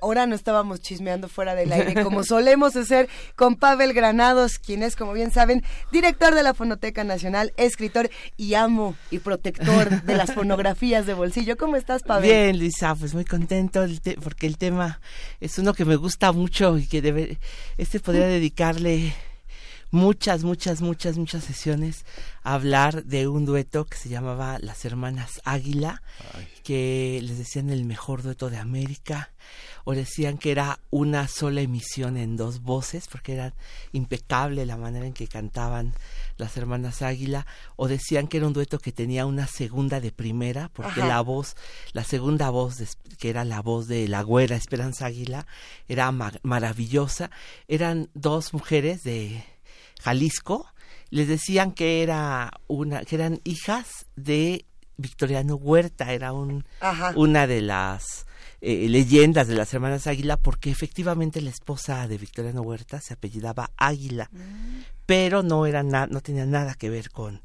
ahora no estábamos chismeando fuera del aire, como solemos hacer con Pavel Granados, quien es, como bien saben, director de la Fonoteca Nacional, escritor y amo y protector de las fonografías de bolsillo. ¿Cómo estás, Pavel? Bien, Luisa, pues muy contento porque el tema es uno que me gusta mucho y que debe, este podría dedicarle muchas, muchas, muchas, muchas sesiones a hablar de un dueto que se llamaba Las Hermanas Águila, que les decían el mejor dueto de América o decían que era una sola emisión en dos voces, porque era impecable la manera en que cantaban las hermanas Águila, o decían que era un dueto que tenía una segunda de primera, porque la voz, la segunda voz, que era la voz de la güera Esperanza Águila, era maravillosa. Eran dos mujeres de Jalisco, les decían que era una, que eran hijas de Victoriano Huerta, era un, una de las eh, leyendas de las hermanas Águila, porque efectivamente la esposa de Victoriano Huerta se apellidaba Águila, mm. pero no era no tenía nada que ver con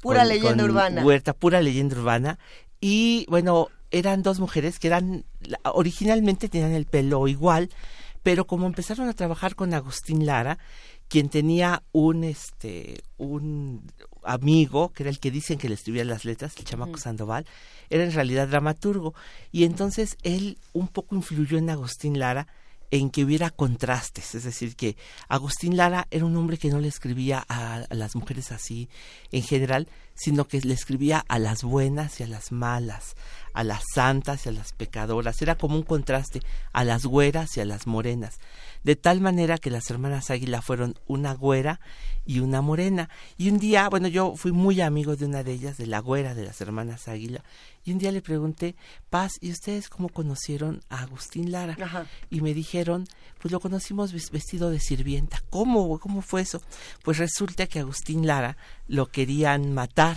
pura leyenda urbana. Huerta, pura leyenda urbana. Y bueno, eran dos mujeres que eran originalmente tenían el pelo igual, pero como empezaron a trabajar con Agustín Lara, quien tenía un este un amigo que era el que dicen que le escribía las letras, el chamaco Sandoval, era en realidad dramaturgo. Y entonces él un poco influyó en Agustín Lara en que hubiera contrastes, es decir, que Agustín Lara era un hombre que no le escribía a, las mujeres así en general, sino que le escribía a las buenas y a las malas, a las santas y a las pecadoras, era como un contraste a las güeras y a las morenas, de tal manera que las hermanas Águila fueron una güera y una morena, y un día, bueno, yo fui muy amigo de una de ellas, de la güera de las hermanas Águila, y un día le pregunté, Paz, ¿y ustedes cómo conocieron a Agustín Lara? Y me dijeron, pues lo conocimos vestido de sirvienta. ¿Cómo? ¿Cómo fue eso? Pues resulta que Agustín Lara lo querían matar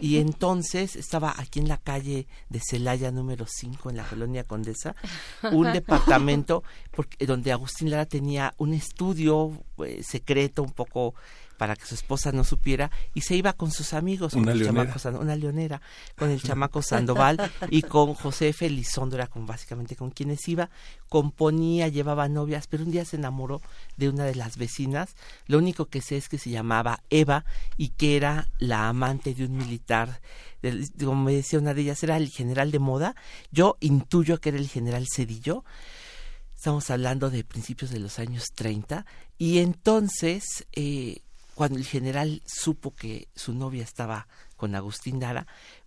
y entonces estaba aquí en la calle de Celaya número 5 en la colonia Condesa, un departamento porque, donde Agustín Lara tenía un estudio eh, secreto un poco para que su esposa no supiera y se iba con sus amigos, una, leonera. una leonera, con el chamaco Sandoval y con José Felizondo, era con, básicamente con quienes iba, componía, llevaba novias, pero un día se enamoró de una de las vecinas, lo único que sé es que se llamaba Eva y que era la amante de un militar como me decía una de ellas, era el general de moda. Yo intuyo que era el general Cedillo. Estamos hablando de principios de los años 30. Y entonces eh, cuando el general supo que su novia estaba con Agustín Lara,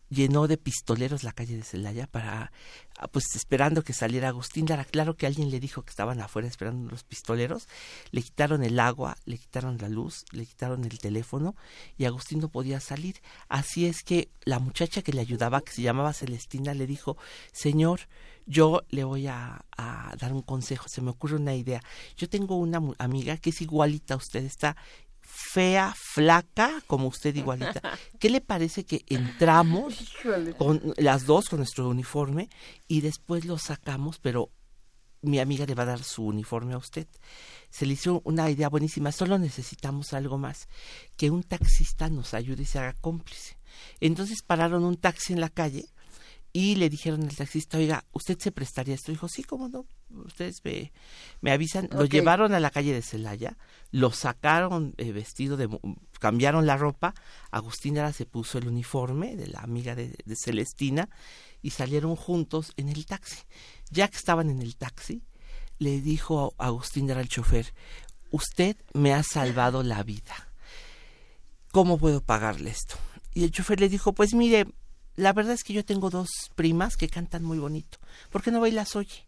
llenó de pistoleros la calle de Celaya para, ah, pues esperando que saliera Agustín Lara. Claro que alguien le dijo que estaban afuera esperando los pistoleros, le quitaron el agua, le quitaron la luz, le quitaron el teléfono y Agustín no podía salir. Así es que la muchacha que le ayudaba, que se llamaba Celestina, le dijo, señor, yo le voy a, a, dar un consejo, se me ocurre una idea. Yo tengo una amiga que es igualita a usted, está fea, flaca, como usted igualita. ¿Qué le parece que entramos con las dos con nuestro uniforme y después lo sacamos, pero mi amiga le va a dar su uniforme a usted? Se le hizo una idea buenísima, solo necesitamos algo más, que un taxista nos ayude y se haga cómplice. Entonces pararon un taxi en la calle y le dijeron al taxista, oiga, ¿usted se prestaría esto? Dijo, sí, cómo no, ustedes me, me avisan. Lo llevaron a la calle de Celaya, lo sacaron eh, vestido de... cambiaron la ropa, Agustina se puso el uniforme de la amiga de, Celestina y salieron juntos en el taxi. Ya que estaban en el taxi, le dijo a Agustín al chofer, usted me ha salvado la vida. ¿Cómo puedo pagarle esto? Y el chofer le dijo, pues mire, la verdad es que yo tengo dos primas que cantan muy bonito. ¿Por qué no va y las oye?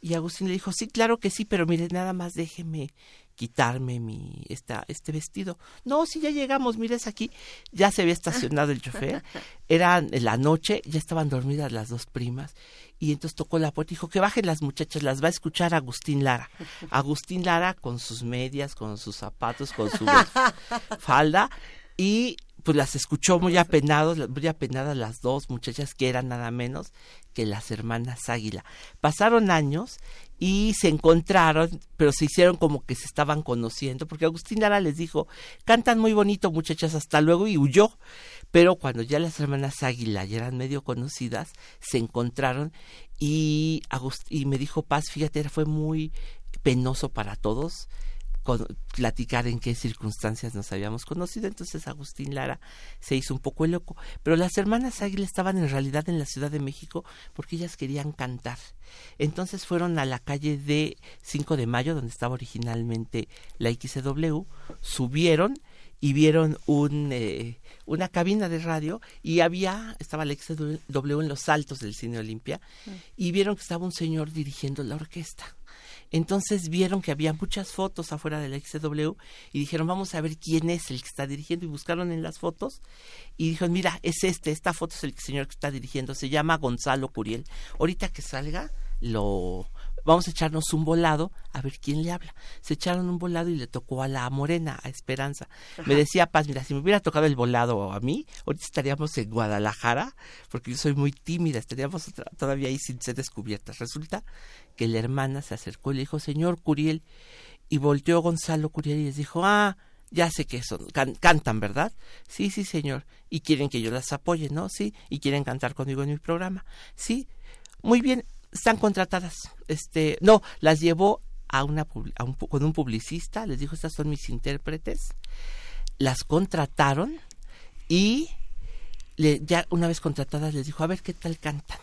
Y Agustín le dijo, sí, claro que sí, pero mire, nada más déjeme quitarme mi esta, este vestido. No, sí, ya llegamos, mires aquí, ya se había estacionado el chofer, era la noche, ya estaban dormidas las dos primas, y entonces tocó la puerta y dijo que bajen las muchachas, las va a escuchar Agustín Lara. Agustín Lara con sus medias, con sus zapatos, con su falda, y pues las escuchó muy apenados, muy apenadas las dos muchachas que eran nada menos que las hermanas Águila. Pasaron años y se encontraron, pero se hicieron como que se estaban conociendo, porque Agustín Lara les dijo, cantan muy bonito muchachas, hasta luego, y huyó. Pero cuando ya las hermanas Águila ya eran medio conocidas, se encontraron y, y me dijo Paz, fíjate, fue muy penoso para todos platicar en qué circunstancias nos habíamos conocido. Entonces Agustín Lara se hizo un poco el loco. Pero las hermanas Águila estaban en realidad en la Ciudad de México porque ellas querían cantar. Entonces fueron a la calle de 5 de Mayo, donde estaba originalmente la XW, subieron y vieron un, eh, una cabina de radio y había, estaba la XW en los altos del Cine Olimpia mm. y vieron que estaba un señor dirigiendo la orquesta. Entonces vieron que había muchas fotos afuera del XW y dijeron, vamos a ver quién es el que está dirigiendo. Y buscaron en las fotos y dijeron, mira, es este, esta foto es el señor que está dirigiendo. Se llama Gonzalo Curiel. Ahorita que salga, lo, vamos a echarnos un volado a ver quién le habla. Se echaron un volado y le tocó a la morena, a Esperanza. Me decía Paz, mira, si me hubiera tocado el volado a mí, ahorita estaríamos en Guadalajara, porque yo soy muy tímida, estaríamos todavía ahí sin ser descubiertas. Resulta que la hermana se acercó y le dijo, señor Curiel, y volteó Gonzalo Curiel y les dijo, ah, ya sé que son, cantan, ¿verdad? Sí, sí, señor. Y quieren que yo las apoye, ¿no? Sí. Y quieren cantar conmigo en mi programa. Sí. Muy bien, están contratadas. Este, no, las llevó a una con un publicista, les dijo, estas son mis intérpretes. Las contrataron y ya una vez contratadas les dijo, a ver qué tal cantan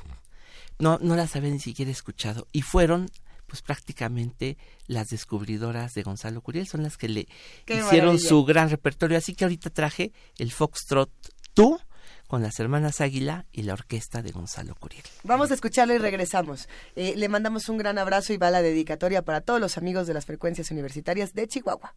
no, no las había ni siquiera escuchado. Y fueron pues prácticamente las descubridoras de Gonzalo Curiel, son las que le hicieron su gran repertorio. Así que ahorita traje el Foxtrot Tú con las hermanas Águila y la orquesta de Gonzalo Curiel. Vamos a escucharlo y regresamos. Eh, le mandamos un gran abrazo y va la dedicatoria para todos los amigos de las frecuencias universitarias de Chihuahua.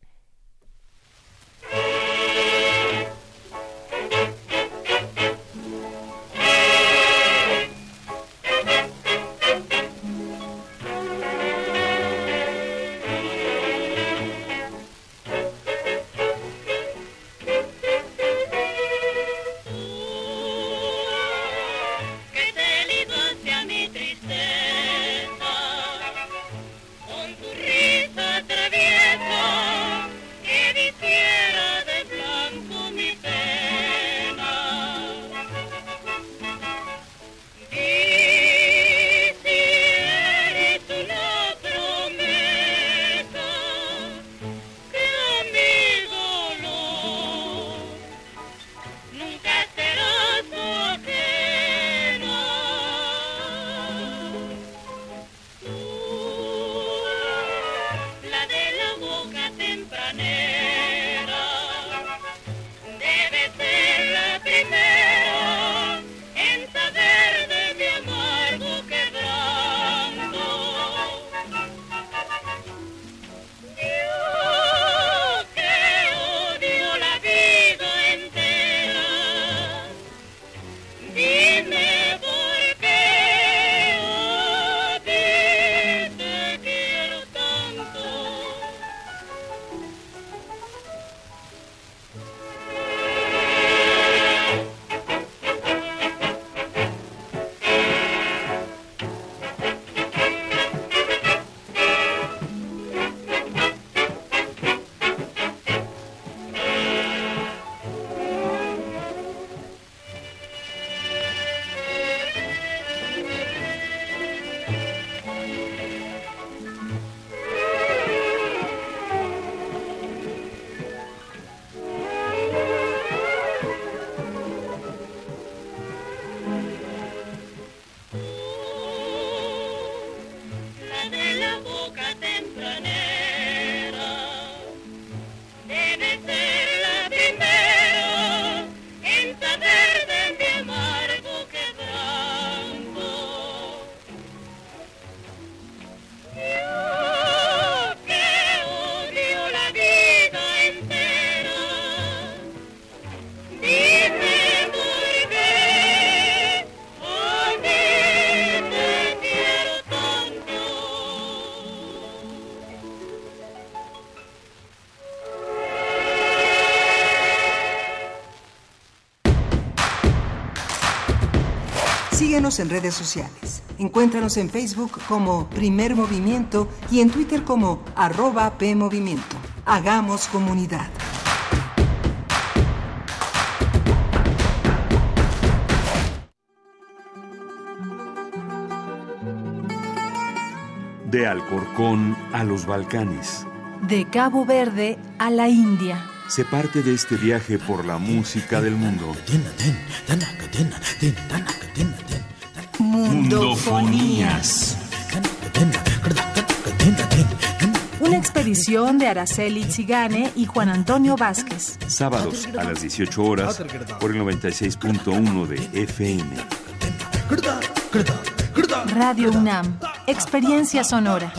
En redes sociales. Encuéntranos en Facebook como Primer Movimiento y en Twitter como arroba PMovimiento. Hagamos comunidad. De Alcorcón a los Balcanes. De Cabo Verde a la India. Se parte de este viaje por la música del mundo. Mundofonías. Una expedición de Araceli Zigane y Juan Antonio Vázquez. Sábados a las 18 horas por el 96.1 de FM. Radio UNAM. Experiencia sonora.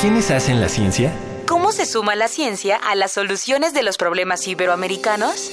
¿Quiénes hacen la ciencia? ¿Cómo se suma la ciencia a las soluciones de los problemas iberoamericanos?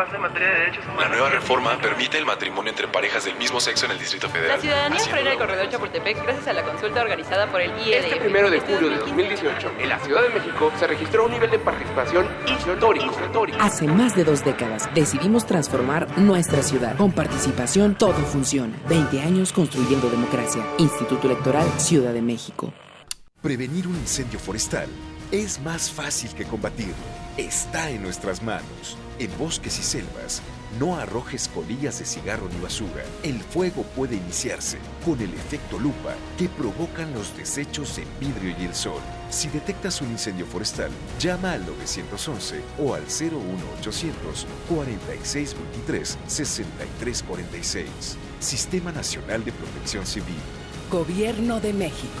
Este es un gran avance en materia de derechos humanos. La nueva reforma permite el matrimonio entre parejas del mismo sexo en el Distrito Federal. La ciudadanía frena el corredor Chapultepec gracias a la consulta organizada por el IED. Este primero de julio de 2018, en la Ciudad de México, se registró un nivel de participación histórico. Hace más de dos décadas decidimos transformar nuestra ciudad. Con participación todo funciona. 20 años construyendo democracia. Instituto Electoral Ciudad de México. Prevenir un incendio forestal es más fácil que combatirlo. Está en nuestras manos. En bosques y selvas, no arrojes colillas de cigarro ni basura. El fuego puede iniciarse con el efecto lupa que provocan los desechos en vidrio y el sol. Si detectas un incendio forestal, llama al 911 o al 01800 4623 6346. Sistema Nacional de Protección Civil. Gobierno de México.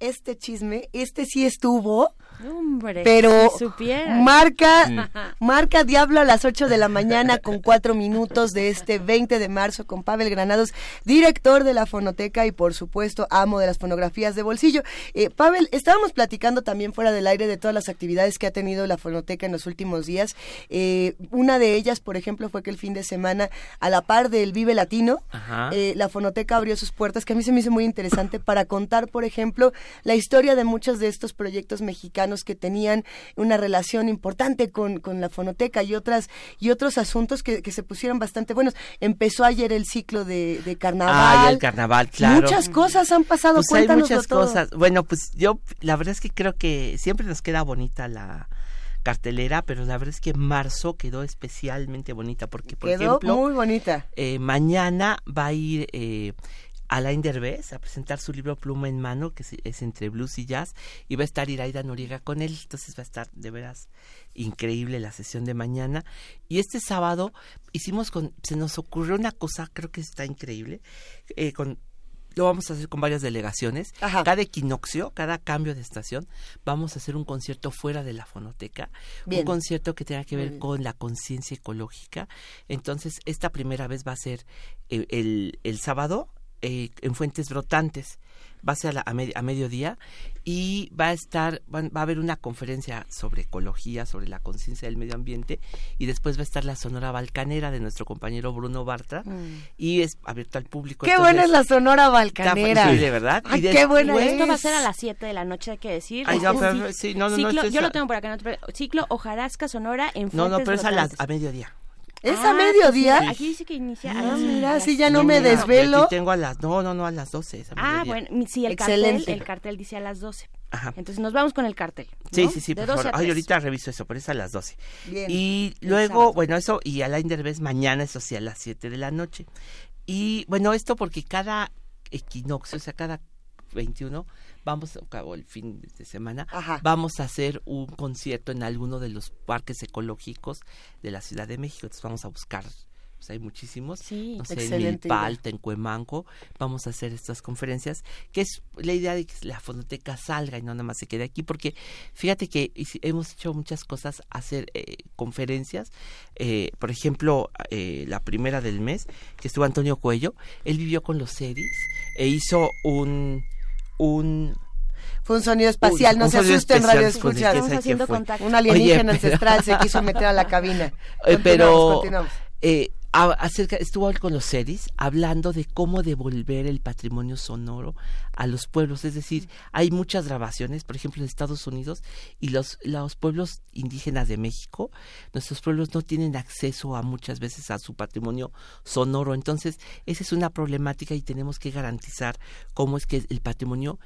este chisme, este sí estuvo. Hombre, pero si marca, marca Diablo a las 8 de la mañana con cuatro minutos de este 20 de marzo con Pavel Granados, director de la Fonoteca y por supuesto amo de las fonografías de bolsillo. Eh, Pavel, estábamos platicando también fuera del aire de todas las actividades que ha tenido la Fonoteca en los últimos días. Eh, una de ellas, por ejemplo, fue que el fin de semana, a la par del Vive Latino, eh, la Fonoteca abrió sus puertas, que a mí se me hizo muy interesante, para contar, por ejemplo, la historia de muchos de estos proyectos mexicanos que tenían una relación importante con, con la fonoteca y otras y otros asuntos que, que, se pusieron bastante buenos. Empezó ayer el ciclo de, de carnaval. Ah, el carnaval, claro. Muchas cosas han pasado, pues cuéntanos hay muchas cosas. Bueno, pues yo la verdad es que creo que siempre nos queda bonita la cartelera, pero la verdad es que marzo quedó especialmente bonita porque, por quedó ejemplo, muy bonita. Eh, mañana va a ir eh, Alain Derbez a presentar su libro Pluma en Mano, que es, entre blues y jazz, y va a estar Iraida Noriega con él, entonces va a estar de veras increíble la sesión de mañana. Y este sábado hicimos con, se nos ocurrió una cosa, creo que está increíble, eh, con lo vamos a hacer con varias delegaciones. Cada equinoccio, cada cambio de estación, vamos a hacer un concierto fuera de la fonoteca, un concierto que tenga que ver con la conciencia ecológica. Entonces, esta primera vez va a ser eh, el, el, sábado eh, en Fuentes Brotantes va a ser a, a, mediodía y va a estar, va, a haber una conferencia sobre ecología, sobre la conciencia del medio ambiente y después va a estar la Sonora Balcanera de nuestro compañero Bruno Bartra mm. y es abierto al público. Qué buena es la Sonora Balcanera. de verdad. Ay, qué buena Esto va a ser a las 7 de la noche, hay que decir. yo lo tengo por acá. ciclo Ojarasca Sonora en No, no, pero es a, las, a mediodía. ¿Es a ah, mediodía? aquí dice que inicia a ah, las mira, si ya no me desvelo. Aquí tengo a las, no, no, no, a las 12. ah, bueno, sí, el cartel, el cartel dice a las 12. Ajá. Entonces nos vamos con el cartel. Sí, sí, sí, por favor. Ay, ahorita reviso eso, por eso a las 12. Bien. Y luego, bueno, eso, y a la Inderbez mañana, eso sí, a las 7 de la noche. Y bueno, esto porque cada equinoccio, o sea, cada 21 vamos, o el fin de semana, vamos a hacer un concierto en alguno de los parques ecológicos de la Ciudad de México. Entonces vamos a buscar pues hay muchísimos, no sé, en Milpalta, en Cuemanco, vamos a hacer estas conferencias, que es la idea de que la fonoteca salga y no nada más se quede aquí, porque fíjate que hemos hecho muchas cosas, hacer eh, conferencias, eh, por ejemplo, eh, la primera del mes, que estuvo Antonio Cuello, él vivió con los series e hizo un un fue un sonido espacial, no se asusten radio haciendo contacto. Un alienígena ancestral se quiso meter a la cabina. Pero eh, acerca, estuvo con los series hablando de cómo devolver el patrimonio sonoro a los pueblos. Es decir, hay muchas grabaciones, por ejemplo, en Estados Unidos y los, los pueblos indígenas de México, nuestros pueblos no tienen acceso a muchas veces a su patrimonio sonoro. Entonces, esa es una problemática y tenemos que garantizar cómo es que el patrimonio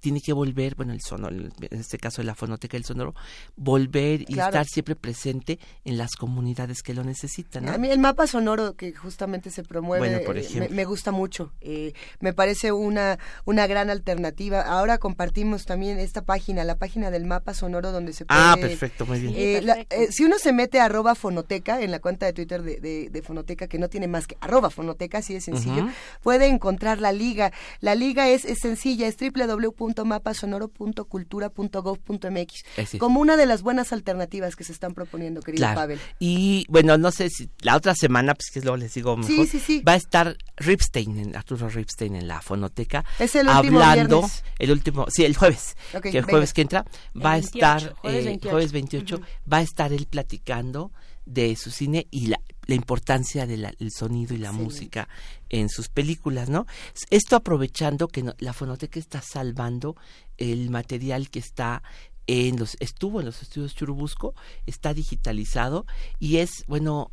tiene que volver, bueno, el sonoro, en este caso de la fonoteca del sonoro, volver y estar siempre presente en las comunidades que lo necesitan. A mí el mapa sonoro que justamente se promueve eh, me, gusta mucho. Eh, me parece una, una gran alternativa. Ahora compartimos también esta página, la página del mapa sonoro donde se puede... Ah, perfecto, muy bien. Eh, eh, si uno se mete a arroba fonoteca, en la cuenta de Twitter de, de, fonoteca, que no tiene más que arroba fonoteca, así de sencillo, puede encontrar la liga. La liga es, es sencilla, es www.mapasonoro.cultura.gov.mx. Como una de las buenas alternativas que se están proponiendo, querido Pavel. Y bueno, no sé si la otra semana, pues que es lo les digo mejor, va a estar Ripstein, Arturo Ripstein en la fonoteca. Es el hablando el último, sí, el jueves, que el jueves que entra va a estar jueves 28, eh, va a estar él platicando de su cine y la, la importancia del sonido y la música en sus películas, ¿no? Esto aprovechando que la fonoteca está salvando el material que está en los estuvo en los estudios Churubusco, está digitalizado y es bueno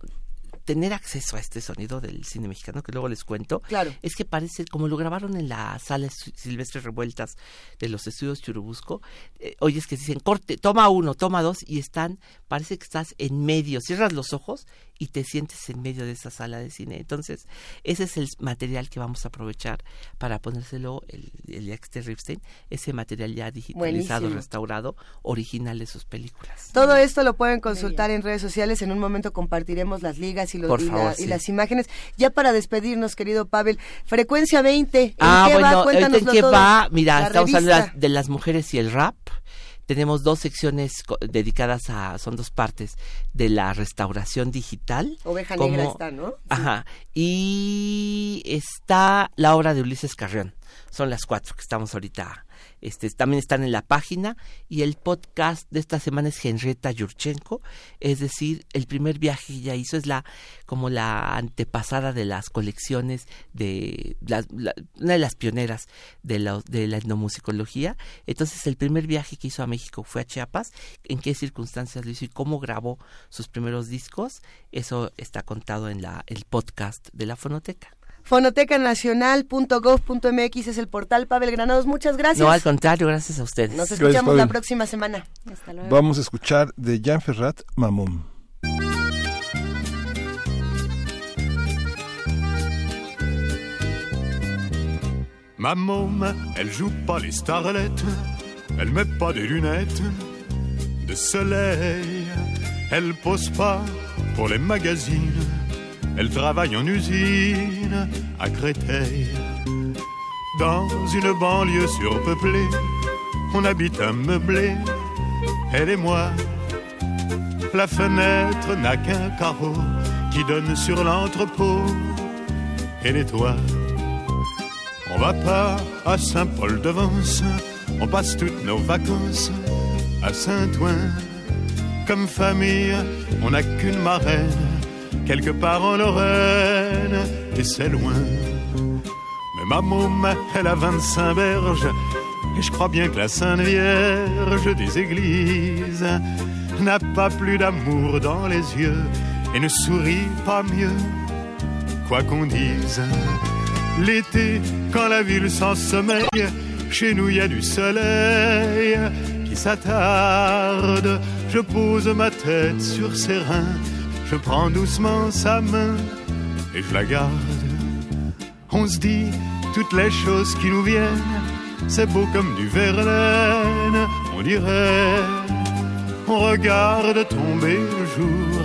tener acceso a este sonido del cine mexicano que luego les cuento, claro. es que parece, como lo grabaron en las salas silvestres revueltas de los estudios Churubusco, eh, oyes que dicen, corte, toma uno, toma dos, y están, parece que estás en medio, cierras los ojos y te sientes en medio de esa sala de cine. Entonces, ese es el material que vamos a aprovechar para ponérselo el, el de Ripstein, ese material ya digitalizado, restaurado, original de sus películas. Todo esto lo pueden consultar en redes sociales, en un momento compartiremos las ligas y, los, y, las imágenes. Ya para despedirnos, querido Pavel, Frecuencia 20, ¿en ah, qué bueno, va? Cuéntanoslo ¿en qué va? Mira, estamos hablando de las mujeres y el rap tenemos dos secciones dedicadas a, son dos partes de la restauración digital. Oveja Negra está, ¿no? Ajá. Y está la obra de Ulises Carrión. Son las cuatro que estamos ahorita este, también están en la página. Y el podcast de esta semana es Henrietta Yurchenko, es decir, el primer viaje que ella hizo es la como la antepasada de las colecciones de una de las pioneras de la, de la etnomusicología. Entonces, el primer viaje que hizo a México fue a Chiapas, en qué circunstancias lo hizo y cómo grabó sus primeros discos, eso está contado en la el podcast de la fonoteca fonotecanacional.gov.mx es el portal Pavel Granados. Muchas gracias. No, al contrario, gracias a ustedes. Nos escuchamos la próxima semana. Hasta luego. Vamos a escuchar de Jean Ferrat, Mamón. Ma môme, elle joue pas les starlettes, elle met pas des lunettes de soleil, elle pose pas pour les magazines Elle travaille en usine à Créteil. Dans une banlieue surpeuplée, on habite un meublé, elle et moi. La fenêtre n'a qu'un carreau qui donne sur l'entrepôt et les toits. On va pas à Saint-Paul-de-Vence, on passe toutes nos vacances à Saint-Ouen. Comme famille, on n'a qu'une marraine, quelque part en Lorraine, et c'est loin. Mais ma môme, elle a 25 berges, et je crois bien que la Sainte Vierge des églises n'a pas plus d'amour dans les yeux et ne sourit pas mieux, quoi qu'on dise. L'été, quand la ville s'en sommeille, chez nous il y a du soleil qui s'attarde. Je pose ma tête sur ses reins, je prends doucement sa main et je la garde. On se dit toutes les choses qui nous viennent, c'est beau comme du Verlaine, on dirait. On regarde tomber le jour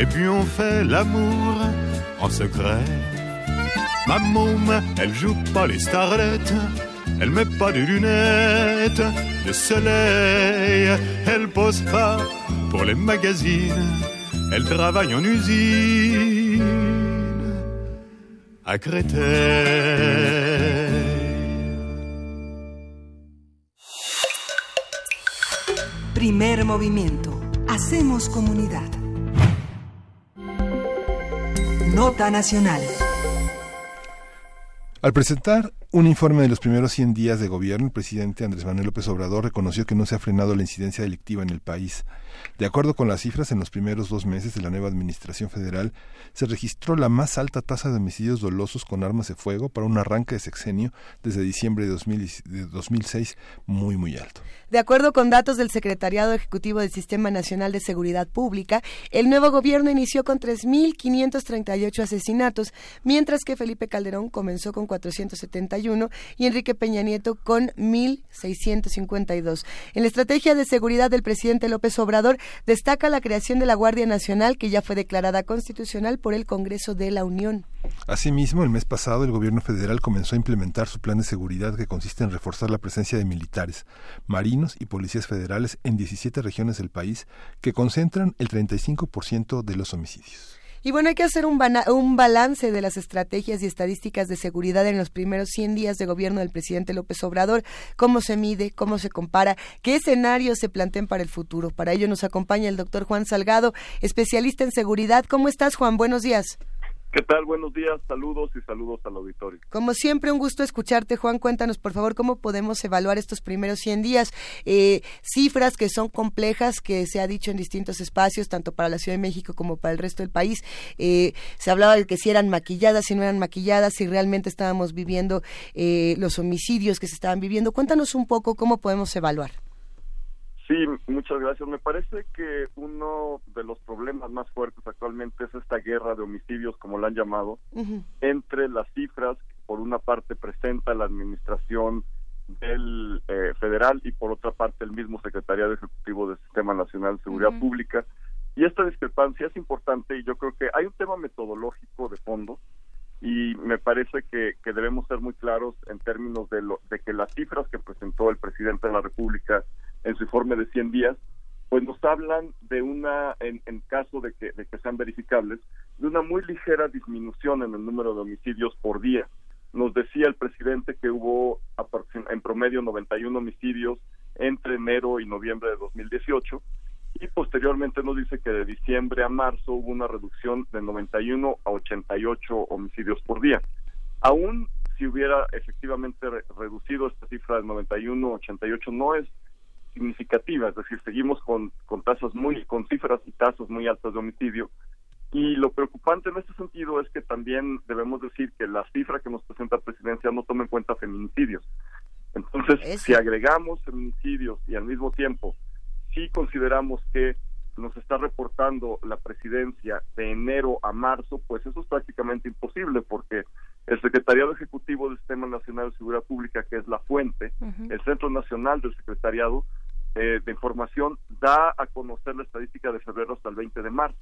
et puis on fait l'amour en secret. Ma môme, elle joue pas les starlettes, elle met pas de lunettes de soleil, elle pose pas pour les magazines, elle travaille en usine à Créteil. Primer movimiento. Hacemos comunidad. Nota Nacional. Al presentar un informe de los primeros 100 días de gobierno, el presidente Andrés Manuel López Obrador reconoció que no se ha frenado la incidencia delictiva en el país. De acuerdo con las cifras, en los primeros dos meses de la nueva administración federal se registró la más alta tasa de homicidios dolosos con armas de fuego para un arranque de sexenio desde diciembre de, 2006, muy, muy alto. De acuerdo con datos del Secretariado Ejecutivo del Sistema Nacional de Seguridad Pública, el nuevo gobierno inició con 3.538 asesinatos, mientras que Felipe Calderón comenzó con 471 y Enrique Peña Nieto con 1.652. En la estrategia de seguridad del presidente López Obrador destaca la creación de la Guardia Nacional, que ya fue declarada constitucional por el Congreso de la Unión. Asimismo, el mes pasado el gobierno federal comenzó a implementar su plan de seguridad que consiste en reforzar la presencia de militares, marinos y policías federales en 17 regiones del país que concentran el 35% de los homicidios. Y bueno, hay que hacer un, un, balance de las estrategias y estadísticas de seguridad en los primeros 100 días de gobierno del presidente López Obrador, cómo se mide, cómo se compara, qué escenarios se plantean para el futuro. Para ello nos acompaña el doctor Juan Salgado, especialista en seguridad. ¿Cómo estás, Juan? Buenos días. ¿Qué tal? Buenos días, saludos y saludos al auditorio. Como siempre, un gusto escucharte, Juan. Cuéntanos, por favor, cómo podemos evaluar estos primeros 100 días. Eh, cifras que son complejas, que se ha dicho en distintos espacios, tanto para la Ciudad de México como para el resto del país. Eh, se hablaba de que si eran maquilladas, si no eran maquilladas, si realmente estábamos viviendo eh, los homicidios que se estaban viviendo. Cuéntanos un poco cómo podemos evaluar. Sí, muchas gracias. Me parece que uno de los problemas más fuertes actualmente es esta guerra de homicidios, como la han llamado, entre las cifras que por una parte presenta la administración del eh, federal y por otra parte el mismo secretariado ejecutivo del Sistema Nacional de Seguridad Pública. Y esta discrepancia es importante y yo creo que hay un tema metodológico de fondo y me parece que, que debemos ser muy claros en términos de, lo, de que las cifras que presentó el presidente de la República en su informe de 100 días, pues nos hablan de una, en, caso de que, de que sean verificables, de una muy ligera disminución en el número de homicidios por día. Nos decía el presidente que hubo en promedio 91 homicidios entre enero y noviembre de 2018 y posteriormente nos dice que de diciembre a marzo hubo una reducción de 91 a 88 homicidios por día. Aún si hubiera efectivamente reducido esta cifra de 91 a 88 no es significativa, es decir, seguimos con, con tasas muy, con cifras y tasas muy altas de homicidio. Y lo preocupante en este sentido es que también debemos decir que la cifra que nos presenta la presidencia no toma en cuenta feminicidios. Entonces, si agregamos feminicidios y al mismo tiempo si consideramos que nos está reportando la presidencia de enero a marzo, pues eso es prácticamente imposible porque el Secretariado Ejecutivo del Sistema Nacional de Seguridad Pública, que es la fuente, el Centro Nacional del Secretariado, eh, de información da a conocer la estadística de febrero hasta el 20 de marzo.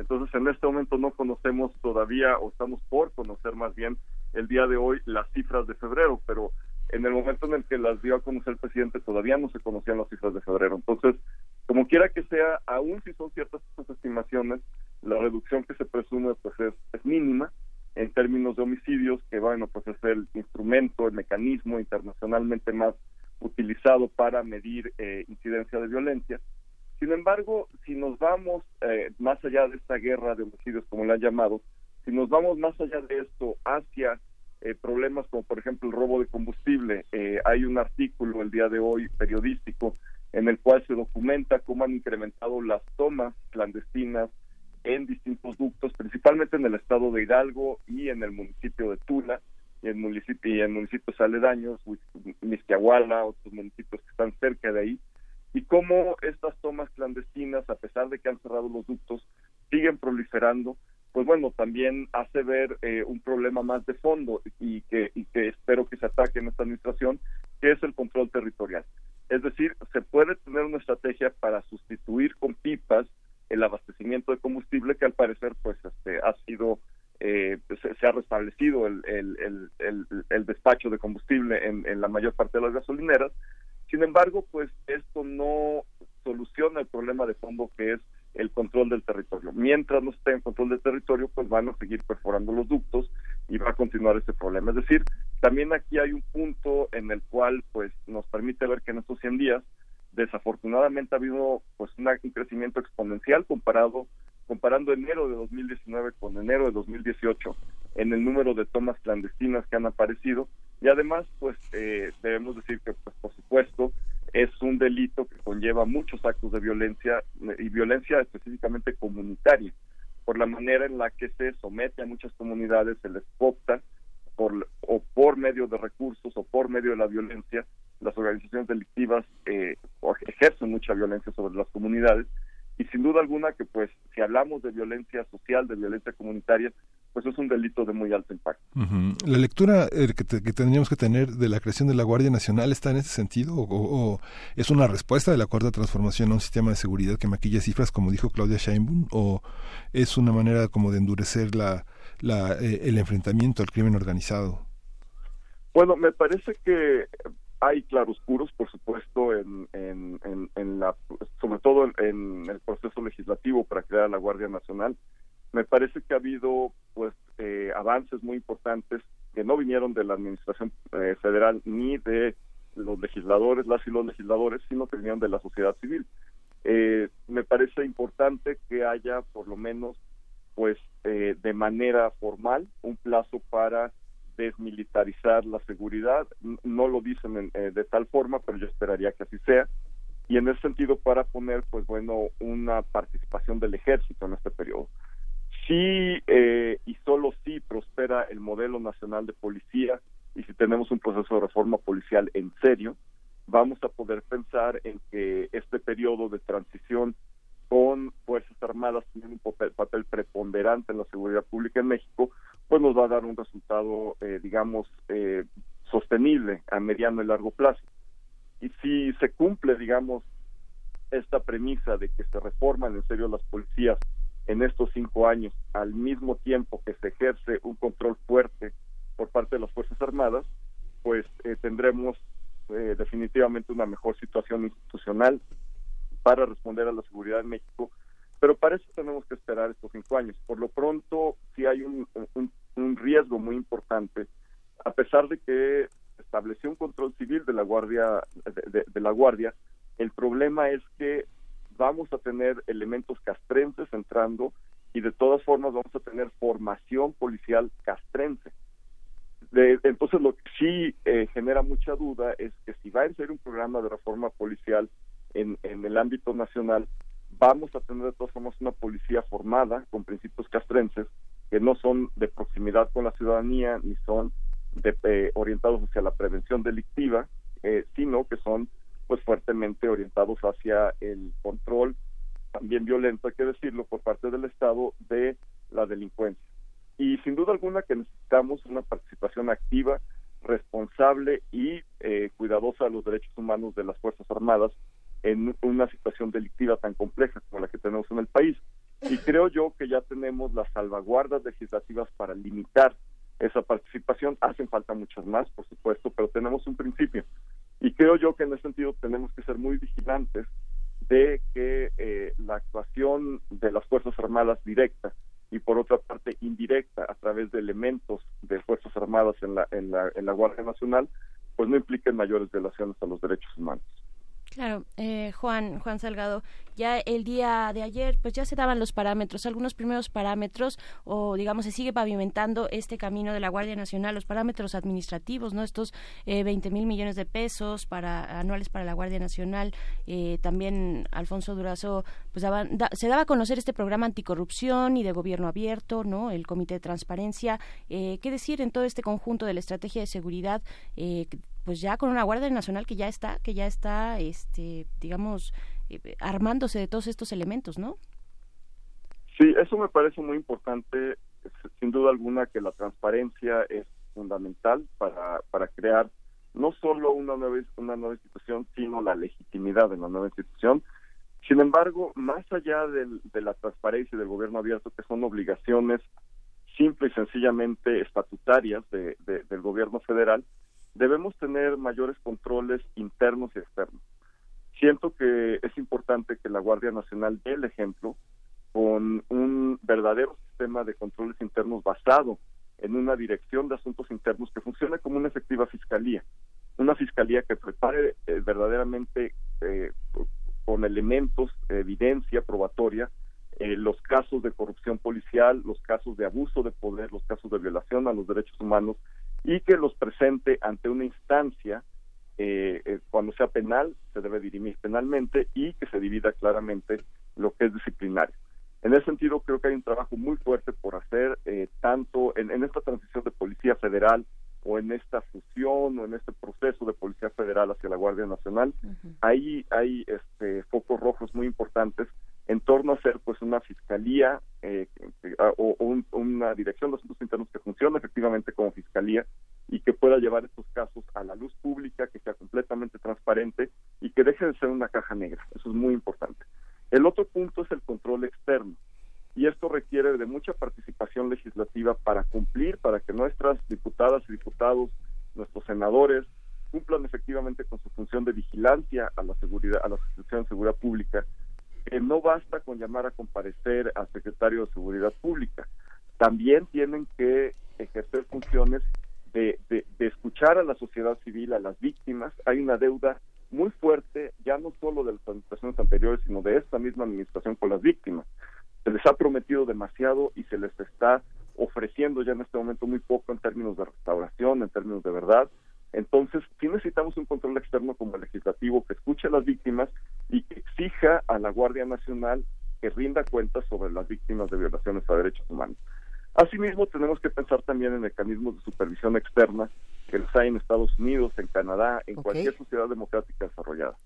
Entonces, en este momento no conocemos todavía, o estamos por conocer más bien, el día de hoy las cifras de febrero, pero en el momento en el que las dio a conocer el presidente todavía no se conocían las cifras de febrero. Entonces, como quiera que sea, aún si son ciertas estas estimaciones, la reducción que se presume pues es, es mínima en términos de homicidios, que bueno, pues es el instrumento, el mecanismo internacionalmente más utilizado para medir eh, incidencia de violencia. Sin embargo, si nos vamos eh, más allá de esta guerra de homicidios, como la han llamado, si nos vamos más allá de esto hacia eh, problemas como por ejemplo el robo de combustible, hay un artículo el día de hoy periodístico en el cual se documenta cómo han incrementado las tomas clandestinas en distintos ductos, principalmente en el estado de Hidalgo y en el municipio de Tula, y en, municipio, y en municipios aledaños, Misquiahuala, otros municipios que están cerca de ahí, y cómo estas tomas clandestinas, a pesar de que han cerrado los ductos, siguen proliferando, pues bueno, también hace ver eh, un problema más de fondo y que, y que espero que se ataque en esta administración, que es el control territorial. Es decir, se puede tener una estrategia para sustituir con pipas el abastecimiento de combustible que al parecer pues este ha sido eh, se, ha restablecido el, el, el, el, despacho de combustible en, la mayor parte de las gasolineras sin embargo pues esto no soluciona el problema de fondo que es el control del territorio. Mientras no esté en control del territorio, pues van a seguir perforando los ductos y va a continuar este problema. Es decir, también aquí hay un punto en el cual pues nos permite ver que en estos 100 días desafortunadamente ha habido pues un crecimiento exponencial comparado comparando enero de 2019 con enero de 2018 en el número de tomas clandestinas que han aparecido. Y además pues eh, debemos decir que pues por supuesto es un delito que conlleva muchos actos de violencia y violencia específicamente comunitaria por la manera en la que se somete a muchas comunidades se les opta por o por medio de recursos o por medio de la violencia. Las organizaciones delictivas eh, ejercen mucha violencia sobre las comunidades. Y sin duda alguna que pues si hablamos de violencia social, de violencia comunitaria, pues es un delito de muy alto impacto. La lectura eh, que, tendríamos que tener de la creación de la Guardia Nacional está en ese sentido o, es una respuesta de la cuarta transformación a un sistema de seguridad que maquilla cifras como dijo Claudia Sheinbaum o es una manera como de endurecer la, la eh, el enfrentamiento al crimen organizado. Bueno, me parece que hay claroscuros, por supuesto, en, en, la, sobre todo en, el proceso legislativo para crear la Guardia Nacional. Me parece que ha habido eh, avances muy importantes que no vinieron de la administración eh, federal ni de los legisladores, las y los legisladores, sino que vinieron de la sociedad civil. Eh, me parece importante que haya por lo menos pues de manera formal un plazo para desmilitarizar la seguridad. No lo dicen eh, de tal forma, pero yo esperaría que así sea. Y en ese sentido, para poner, pues bueno, una participación del ejército en este periodo. Si eh, y solo si prospera el modelo nacional de policía y si tenemos un proceso de reforma policial en serio, vamos a poder pensar en que este periodo de transición con Fuerzas Armadas tiene un papel preponderante en la seguridad pública en México, pues nos va a dar un resultado, eh, digamos, eh, sostenible a mediano y largo plazo. Y si se cumple, digamos, esta premisa de que se reforman en serio las policías en estos cinco años, al mismo tiempo que se ejerce un control fuerte por parte de las Fuerzas Armadas, pues eh, tendremos definitivamente una mejor situación institucional para responder a la seguridad en México pero para eso tenemos que esperar estos cinco años. Por lo pronto, sí hay un, un, riesgo muy importante, a pesar de que estableció un control civil de la guardia de, la guardia, el problema es que vamos a tener elementos castrenses entrando y de todas formas vamos a tener formación policial castrense. entonces lo que sí eh, genera mucha duda es que si va a ser un programa de reforma policial en, en el ámbito nacional, vamos a tener de todas formas una policía formada con principios castrenses que no son de proximidad con la ciudadanía ni son de, eh, orientados hacia la prevención delictiva, eh, sino que son pues fuertemente orientados hacia el control también violento, hay que decirlo, por parte del Estado de la delincuencia. Y sin duda alguna que necesitamos una participación activa, responsable y eh, cuidadosa de los derechos humanos de las Fuerzas Armadas en una situación delictiva tan compleja como la que tenemos en el país. Y creo yo que ya tenemos las salvaguardas legislativas para limitar esa participación. Hacen falta muchas más, por supuesto, pero tenemos un principio. Y creo yo que en ese sentido tenemos que ser muy vigilantes de que eh, la actuación de las Fuerzas Armadas directa y por otra parte indirecta a través de elementos de Fuerzas Armadas en la, en la, en la Guardia Nacional, pues no impliquen mayores violaciones a los derechos humanos. Claro, eh, Juan, Juan Salgado, ya el día de ayer, pues ya se daban los parámetros, algunos primeros parámetros, o digamos se sigue pavimentando este camino de la Guardia Nacional, los parámetros administrativos, no, estos eh, 20 mil millones de pesos para anuales para la Guardia Nacional. Eh, también Alfonso Durazo, pues se daba a conocer este programa anticorrupción y de gobierno abierto, no, el Comité de Transparencia. Eh, ¿Qué decir en todo este conjunto de la estrategia de seguridad? Pues ya con una Guardia Nacional que ya está, que ya está, este, digamos, eh, armándose de todos estos elementos, ¿no? Sí, eso me parece muy importante, sin duda alguna que la transparencia es fundamental para, para crear no solo una nueva, una nueva institución, sino la legitimidad de la nueva institución. Sin embargo, más allá de la transparencia y del gobierno abierto, que son obligaciones simple y sencillamente estatutarias de, del gobierno federal, debemos tener mayores controles internos y externos. Siento que es importante que la Guardia Nacional dé el ejemplo con un verdadero sistema de controles internos basado en una dirección de asuntos internos que funcione como una efectiva fiscalía, una fiscalía que prepare eh, verdaderamente eh, con elementos, evidencia probatoria, eh, los casos de corrupción policial, los casos de abuso de poder, los casos de violación a los derechos humanos y que los presente ante una instancia eh, eh, cuando sea penal se debe dirimir penalmente y que se divida claramente lo que es disciplinario. En ese sentido creo que hay un trabajo muy fuerte por hacer eh, tanto en, esta transición de policía federal o en esta fusión o en este proceso de policía federal hacia la Guardia Nacional. Ahí hay este, focos rojos muy importantes en torno a ser pues una fiscalía eh, o, una dirección de asuntos internos que funcione efectivamente como fiscalía y que pueda llevar estos casos a la luz pública, que sea completamente transparente y que deje de ser una caja negra. Eso es muy importante. El otro punto es el control externo y esto requiere de mucha participación legislativa para cumplir, para que nuestras diputadas y diputados, nuestros senadores, cumplan efectivamente con su función de vigilancia a la seguridad, a la instituciones de seguridad pública que no basta con llamar a comparecer al secretario de Seguridad Pública, también tienen que ejercer funciones de, de, escuchar a la sociedad civil, a las víctimas. Hay una deuda muy fuerte, ya no solo de las administraciones anteriores, sino de esta misma administración con las víctimas. Se les ha prometido demasiado y se les está ofreciendo ya en este momento muy poco en términos de restauración, en términos de verdad. Entonces, sí necesitamos un control externo como el legislativo que escuche a las víctimas y que exija a la Guardia Nacional que rinda cuentas sobre las víctimas de violaciones a derechos humanos. Asimismo, tenemos que pensar también en mecanismos de supervisión externa que los hay en Estados Unidos, en Canadá, en cualquier sociedad democrática desarrollada.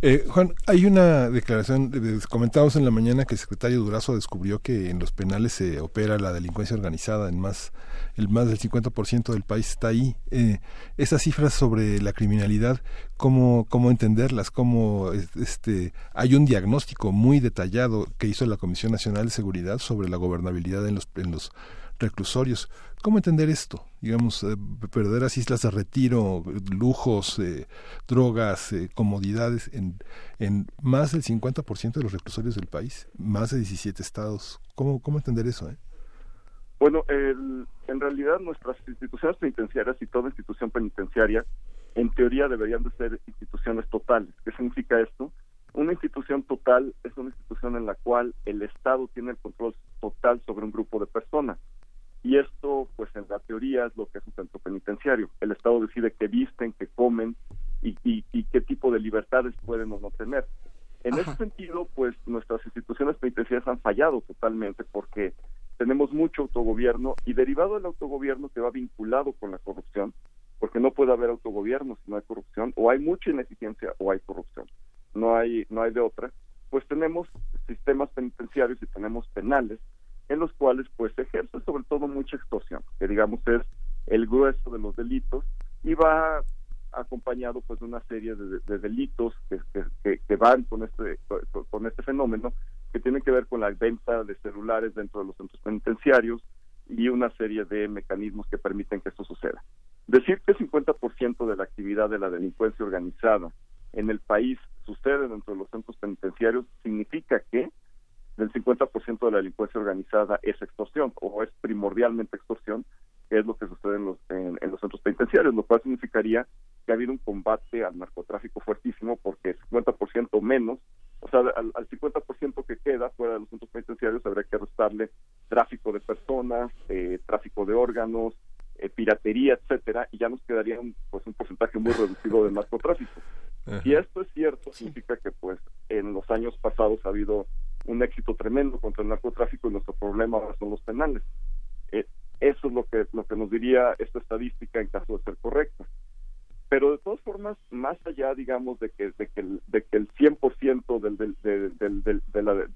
Eh, Juan, hay una declaración, comentamos en la mañana que el secretario Durazo descubrió que en los penales se opera la delincuencia organizada, en más, el más del 50% del país está ahí. Eh, esas cifras sobre la criminalidad, ¿cómo, cómo entenderlas? ¿Cómo, este, hay un diagnóstico muy detallado que hizo la Comisión Nacional de Seguridad sobre la gobernabilidad en los, en los reclusorios. ¿Cómo entender esto? Digamos, eh, verdaderas islas de retiro, lujos, eh, drogas, eh, comodidades en, en más del 50% de los reclusorios del país, más de 17 estados. ¿Cómo, cómo entender eso? Bueno, en realidad nuestras instituciones penitenciarias y toda institución penitenciaria, en teoría deberían de ser instituciones totales. ¿Qué significa esto? Una institución total es una institución en la cual el Estado tiene el control total sobre un grupo de personas y esto, pues en la teoría es lo que es un centro penitenciario. El Estado decide qué visten, qué comen y, qué tipo de libertades pueden o no tener. En ese sentido, pues nuestras instituciones penitenciarias han fallado totalmente porque tenemos mucho autogobierno y derivado del autogobierno que va vinculado con la corrupción, porque no puede haber autogobierno si no hay corrupción, o hay mucha ineficiencia o hay corrupción. No hay, no hay de otra. Pues tenemos sistemas penitenciarios y tenemos penales en los cuales pues se ejerce sobre todo mucha extorsión, que digamos es el grueso de los delitos y va acompañado pues de una serie de, delitos que, que, van con este con este fenómeno que tienen que ver con la venta de celulares dentro de los centros penitenciarios y una serie de mecanismos que permiten que esto suceda. Decir que el 50% de la actividad de la delincuencia organizada en el país sucede dentro de los centros penitenciarios significa que el 50% de la delincuencia organizada es extorsión o es primordialmente extorsión, que es lo que sucede en los, en, los centros penitenciarios, lo cual significaría que ha habido un combate al narcotráfico fuertísimo porque el 50% menos, o sea, al, 50% que queda fuera de los centros penitenciarios habría que restarle tráfico de personas, eh, tráfico de órganos, eh, piratería, etcétera, y ya nos quedaría un, pues un porcentaje muy reducido de narcotráfico. Si esto es cierto, significa que pues en los años pasados ha habido un éxito tremendo contra el narcotráfico y nuestro problema ahora son los penales. Eh, eso es lo que lo que nos diría esta estadística en caso de ser correcta. Pero de todas formas, más allá, digamos, de que de que el, de que el 100% del, del, del, del,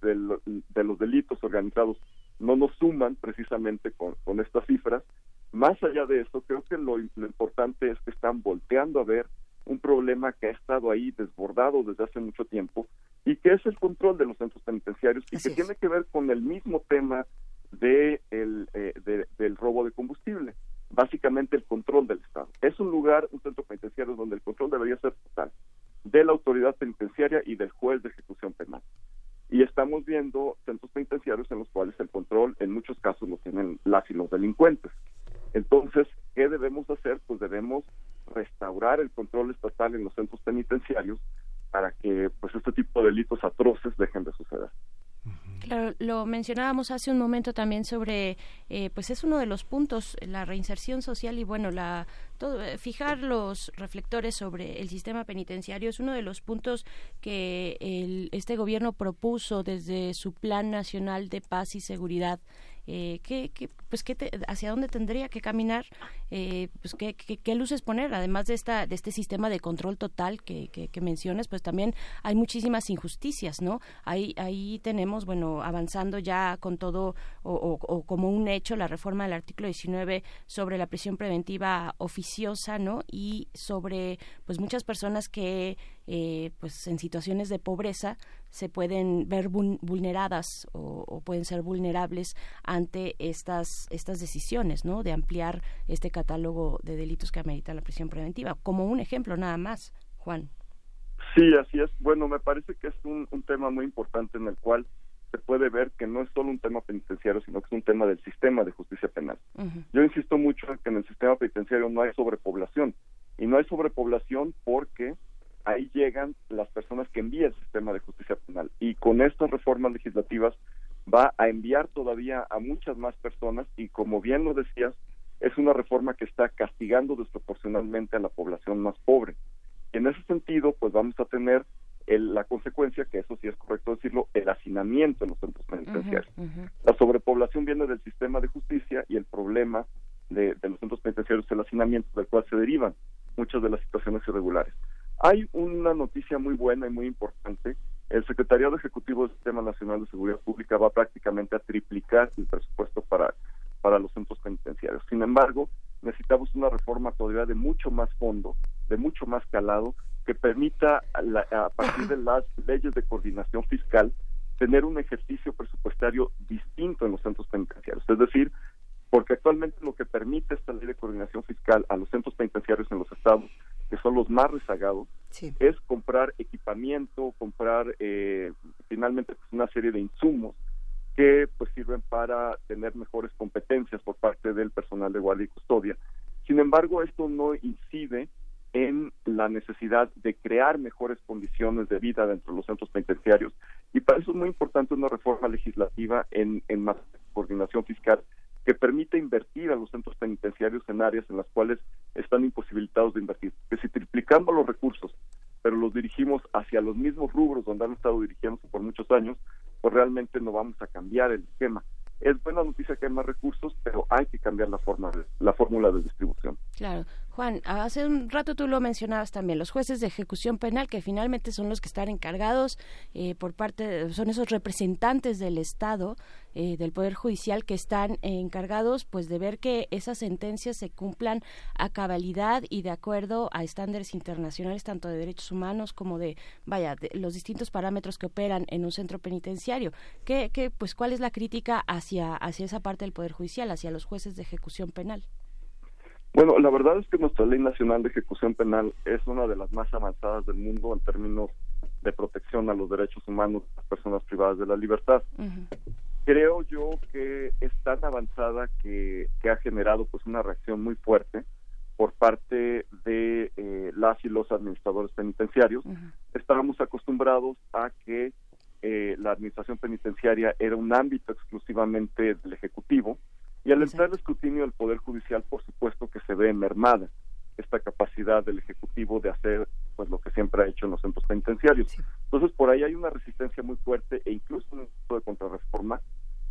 de, de los delitos organizados no nos suman precisamente con, con estas cifras, más allá de eso, creo que lo, lo importante es que están volteando a ver un problema que ha estado ahí desbordado desde hace mucho tiempo y que es el control de los centros penitenciarios y que tiene que ver con el mismo tema de el, eh, del robo de combustible, básicamente el control del Estado. Es un lugar, un centro penitenciario donde el control debería ser total de la autoridad penitenciaria y del juez de ejecución penal. Y estamos viendo centros penitenciarios en los cuales el control en muchos casos lo tienen las y los delincuentes. Entonces, ¿qué debemos hacer? Pues debemos restaurar el control estatal en los centros penitenciarios para que pues este tipo de delitos atroces dejen de suceder. Claro, lo mencionábamos hace un momento también sobre, eh, pues es uno de los puntos, la reinserción social y bueno, la todo, eh, fijar los reflectores sobre el sistema penitenciario es uno de los puntos que el, este gobierno propuso desde su Plan Nacional de Paz y Seguridad eh, ¿qué, pues qué hacia dónde tendría que caminar, eh, pues qué, qué, luces poner, además de esta de este sistema de control total que, que, mencionas, pues también hay muchísimas injusticias, ¿no? Ahí ahí tenemos, bueno, avanzando ya con todo o, o, como un hecho la reforma del artículo 19 sobre la prisión preventiva oficiosa, ¿no? Y sobre pues muchas personas que eh, pues en situaciones de pobreza se pueden ver vulneradas o, pueden ser vulnerables ante estas estas decisiones no de ampliar este catálogo de delitos que amerita la prisión preventiva como un ejemplo nada más Juan sí así es bueno me parece que es un, tema muy importante en el cual se puede ver que no es solo un tema penitenciario, sino que es un tema del sistema de justicia penal. Yo insisto mucho en que en el sistema penitenciario no hay sobrepoblación. Y no hay sobrepoblación porque ahí llegan las personas que envía el sistema de justicia penal. Y con estas reformas legislativas va a enviar todavía a muchas más personas y como bien lo decías, es una reforma que está castigando desproporcionalmente a la población más pobre. Y en ese sentido, pues vamos a tener la consecuencia, que eso sí es correcto decirlo, el hacinamiento en los centros penitenciarios. La sobrepoblación viene del sistema de justicia y el problema de, de los centros penitenciarios es el hacinamiento del cual se derivan muchas de las situaciones irregulares. Hay una noticia muy buena y muy importante. El Secretariado Ejecutivo del Sistema Nacional de Seguridad Pública va prácticamente a triplicar el presupuesto para, para los centros penitenciarios. Sin embargo, necesitamos una reforma todavía de mucho más fondo, de mucho más calado, que permita a, partir de las leyes de coordinación fiscal tener un ejercicio presupuestario distinto en los centros penitenciarios. Es decir, porque actualmente lo que permite esta ley de coordinación fiscal a los centros penitenciarios en los estados que son los más rezagados, es comprar equipamiento, comprar eh, finalmente pues, una serie de insumos que pues sirven para tener mejores competencias por parte del personal de guardia y custodia. Sin embargo, esto no incide en la necesidad de crear mejores condiciones de vida dentro de los centros penitenciarios y para eso es muy importante una reforma legislativa en, en más coordinación fiscal que permite invertir a los centros penitenciarios en áreas en las cuales están imposibilitados de invertir. Que si triplicamos los recursos, pero los dirigimos hacia los mismos rubros donde han estado dirigiéndose por muchos años, pues realmente no vamos a cambiar el esquema. Es buena noticia que hay más recursos, pero hay que cambiar la forma, la fórmula de distribución. Claro, Juan, hace un rato tú lo mencionabas también, los jueces de ejecución penal, que finalmente son los que están encargados eh, por parte, son esos representantes del Estado, eh, del Poder Judicial, que están encargados pues de ver que esas sentencias se cumplan a cabalidad y de acuerdo a estándares internacionales, tanto de derechos humanos como de, vaya, de los distintos parámetros que operan en un centro penitenciario. ¿Qué, qué, pues, ¿Cuál es la crítica hacia, hacia esa parte del Poder Judicial, hacia los jueces de ejecución penal? Bueno, la verdad es que nuestra ley nacional de ejecución penal es una de las más avanzadas del mundo en términos de protección a los derechos humanos de las personas privadas de la libertad. Creo yo que es tan avanzada que, ha generado pues una reacción muy fuerte por parte de eh, las y los administradores penitenciarios. Estábamos acostumbrados a que eh, la administración penitenciaria era un ámbito exclusivamente del Ejecutivo, y al entrar el escrutinio del Poder Judicial, por supuesto que se ve mermada esta capacidad del Ejecutivo de hacer pues lo que siempre ha hecho en los centros penitenciarios. Entonces, por ahí hay una resistencia muy fuerte e incluso un tipo de contrarreforma